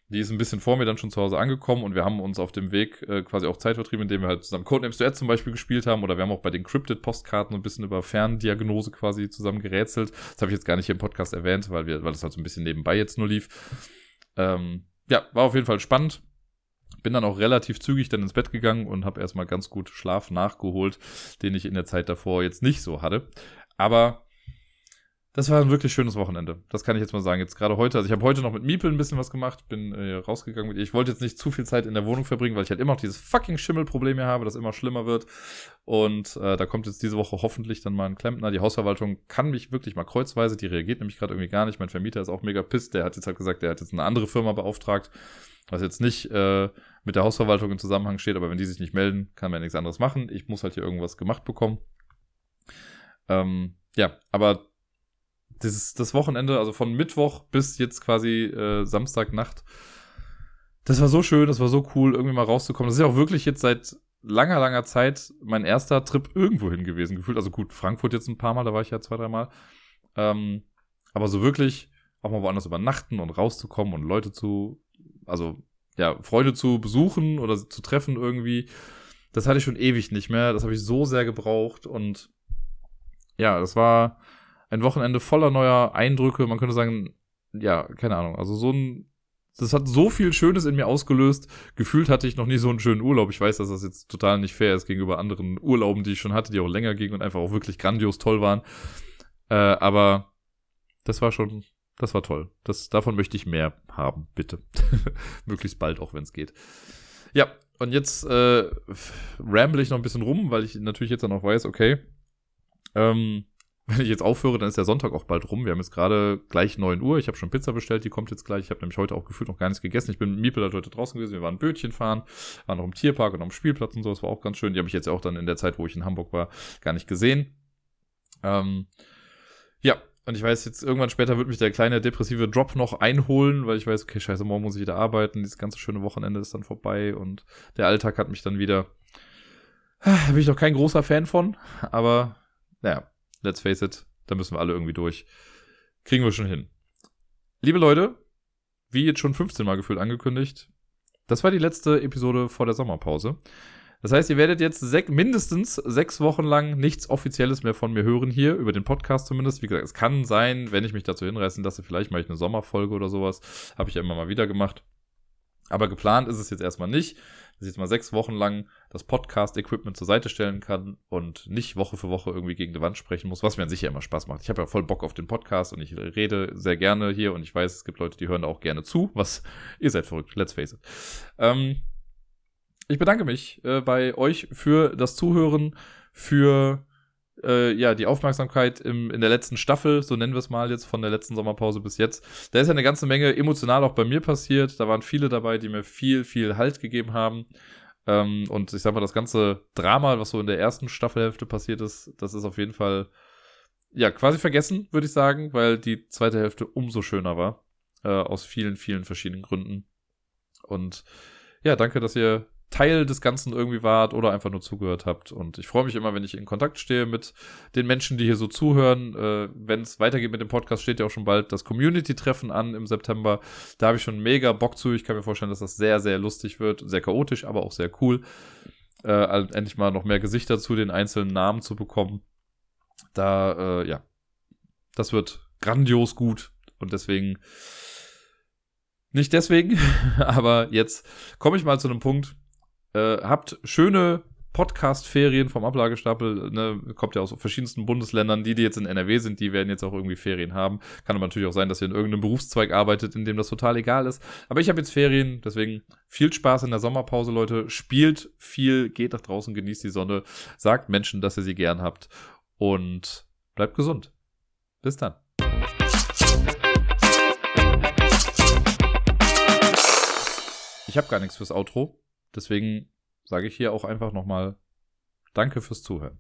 Die ist ein bisschen vor mir dann schon zu Hause angekommen und wir haben uns auf dem Weg äh, quasi auch Zeit vertrieben, indem wir halt zusammen Codenames Duett zum Beispiel gespielt haben oder wir haben auch bei den Cryptid-Postkarten ein bisschen über Ferndiagnose quasi zusammen gerätselt. Das habe ich jetzt gar nicht hier im Podcast erwähnt, weil, wir, weil das halt so ein bisschen nebenbei jetzt nur lief. Ähm, ja, war auf jeden Fall spannend. Bin dann auch relativ zügig dann ins Bett gegangen und habe erstmal ganz gut Schlaf nachgeholt, den ich in der Zeit davor jetzt nicht so hatte. Aber das war ein wirklich schönes Wochenende. Das kann ich jetzt mal sagen. Jetzt gerade heute, also ich habe heute noch mit Miepel ein bisschen was gemacht, bin äh, rausgegangen mit ihr. Ich wollte jetzt nicht zu viel Zeit in der Wohnung verbringen, weil ich halt immer noch dieses fucking Schimmelproblem hier habe, das immer schlimmer wird. Und äh, da kommt jetzt diese Woche hoffentlich dann mal ein Klempner. Die Hausverwaltung kann mich wirklich mal kreuzweise, die reagiert nämlich gerade irgendwie gar nicht. Mein Vermieter ist auch mega pisst. Der hat jetzt halt gesagt, der hat jetzt eine andere Firma beauftragt, was jetzt nicht äh, mit der Hausverwaltung im Zusammenhang steht, aber wenn die sich nicht melden, kann man ja nichts anderes machen. Ich muss halt hier irgendwas gemacht bekommen. Ähm, ja, aber dieses, das Wochenende, also von Mittwoch bis jetzt quasi äh, Samstagnacht, das war so schön, das war so cool, irgendwie mal rauszukommen. Das ist ja auch wirklich jetzt seit langer, langer Zeit mein erster Trip irgendwo hin gewesen, gefühlt. Also gut, Frankfurt jetzt ein paar Mal, da war ich ja zwei, dreimal. Ähm, aber so wirklich auch mal woanders übernachten und rauszukommen und Leute zu, also ja, Freunde zu besuchen oder zu treffen irgendwie, das hatte ich schon ewig nicht mehr. Das habe ich so sehr gebraucht und ja, das war, ein Wochenende voller neuer Eindrücke. Man könnte sagen, ja, keine Ahnung. Also so ein, das hat so viel Schönes in mir ausgelöst. Gefühlt hatte ich noch nie so einen schönen Urlaub. Ich weiß, dass das jetzt total nicht fair ist gegenüber anderen Urlauben, die ich schon hatte, die auch länger gingen und einfach auch wirklich grandios toll waren. Äh, aber das war schon, das war toll. Das, davon möchte ich mehr haben, bitte. (laughs) Möglichst bald auch, wenn es geht. Ja, und jetzt äh, ramble ich noch ein bisschen rum, weil ich natürlich jetzt dann auch weiß, okay, ähm, wenn ich jetzt aufhöre, dann ist der Sonntag auch bald rum. Wir haben jetzt gerade gleich 9 Uhr. Ich habe schon Pizza bestellt, die kommt jetzt gleich. Ich habe nämlich heute auch gefühlt noch gar nichts gegessen. Ich bin mit Miepel heute draußen gewesen. Wir waren Bötchen fahren, waren noch im Tierpark und am Spielplatz und so. Das war auch ganz schön. Die habe ich jetzt auch dann in der Zeit, wo ich in Hamburg war, gar nicht gesehen. Ähm, ja, und ich weiß jetzt, irgendwann später wird mich der kleine depressive Drop noch einholen, weil ich weiß, okay, scheiße, morgen muss ich wieder arbeiten. Dieses ganze schöne Wochenende ist dann vorbei und der Alltag hat mich dann wieder. Da bin ich noch kein großer Fan von, aber naja, let's face it, da müssen wir alle irgendwie durch. Kriegen wir schon hin. Liebe Leute, wie jetzt schon 15 Mal gefühlt angekündigt, das war die letzte Episode vor der Sommerpause. Das heißt, ihr werdet jetzt sech, mindestens sechs Wochen lang nichts Offizielles mehr von mir hören hier, über den Podcast zumindest. Wie gesagt, es kann sein, wenn ich mich dazu hinreißen lasse, vielleicht mache ich eine Sommerfolge oder sowas. Habe ich ja immer mal wieder gemacht. Aber geplant ist es jetzt erstmal nicht dass ich jetzt mal sechs Wochen lang das Podcast-Equipment zur Seite stellen kann und nicht Woche für Woche irgendwie gegen die Wand sprechen muss, was mir an sich ja immer Spaß macht. Ich habe ja voll Bock auf den Podcast und ich rede sehr gerne hier und ich weiß, es gibt Leute, die hören da auch gerne zu, was (laughs) ihr seid verrückt, let's face it. Ähm, ich bedanke mich äh, bei euch für das Zuhören, für äh, ja, die Aufmerksamkeit im, in der letzten Staffel, so nennen wir es mal jetzt, von der letzten Sommerpause bis jetzt. Da ist ja eine ganze Menge emotional auch bei mir passiert. Da waren viele dabei, die mir viel, viel Halt gegeben haben. Ähm, und ich sag mal, das ganze Drama, was so in der ersten Staffelhälfte passiert ist, das ist auf jeden Fall, ja, quasi vergessen, würde ich sagen, weil die zweite Hälfte umso schöner war. Äh, aus vielen, vielen verschiedenen Gründen. Und ja, danke, dass ihr Teil des Ganzen irgendwie wart oder einfach nur zugehört habt. Und ich freue mich immer, wenn ich in Kontakt stehe mit den Menschen, die hier so zuhören. Äh, wenn es weitergeht mit dem Podcast, steht ja auch schon bald das Community-Treffen an im September. Da habe ich schon mega Bock zu. Ich kann mir vorstellen, dass das sehr, sehr lustig wird. Sehr chaotisch, aber auch sehr cool. Äh, endlich mal noch mehr Gesichter zu den einzelnen Namen zu bekommen. Da, äh, ja, das wird grandios gut. Und deswegen, nicht deswegen, (laughs) aber jetzt komme ich mal zu einem Punkt, äh, habt schöne Podcast-Ferien vom Ablagestapel, ne, kommt ja aus verschiedensten Bundesländern. Die, die jetzt in NRW sind, die werden jetzt auch irgendwie Ferien haben. Kann aber natürlich auch sein, dass ihr in irgendeinem Berufszweig arbeitet, in dem das total egal ist. Aber ich habe jetzt Ferien, deswegen viel Spaß in der Sommerpause, Leute. Spielt viel, geht nach draußen, genießt die Sonne, sagt Menschen, dass ihr sie gern habt und bleibt gesund. Bis dann. Ich habe gar nichts fürs Outro. Deswegen sage ich hier auch einfach nochmal Danke fürs Zuhören.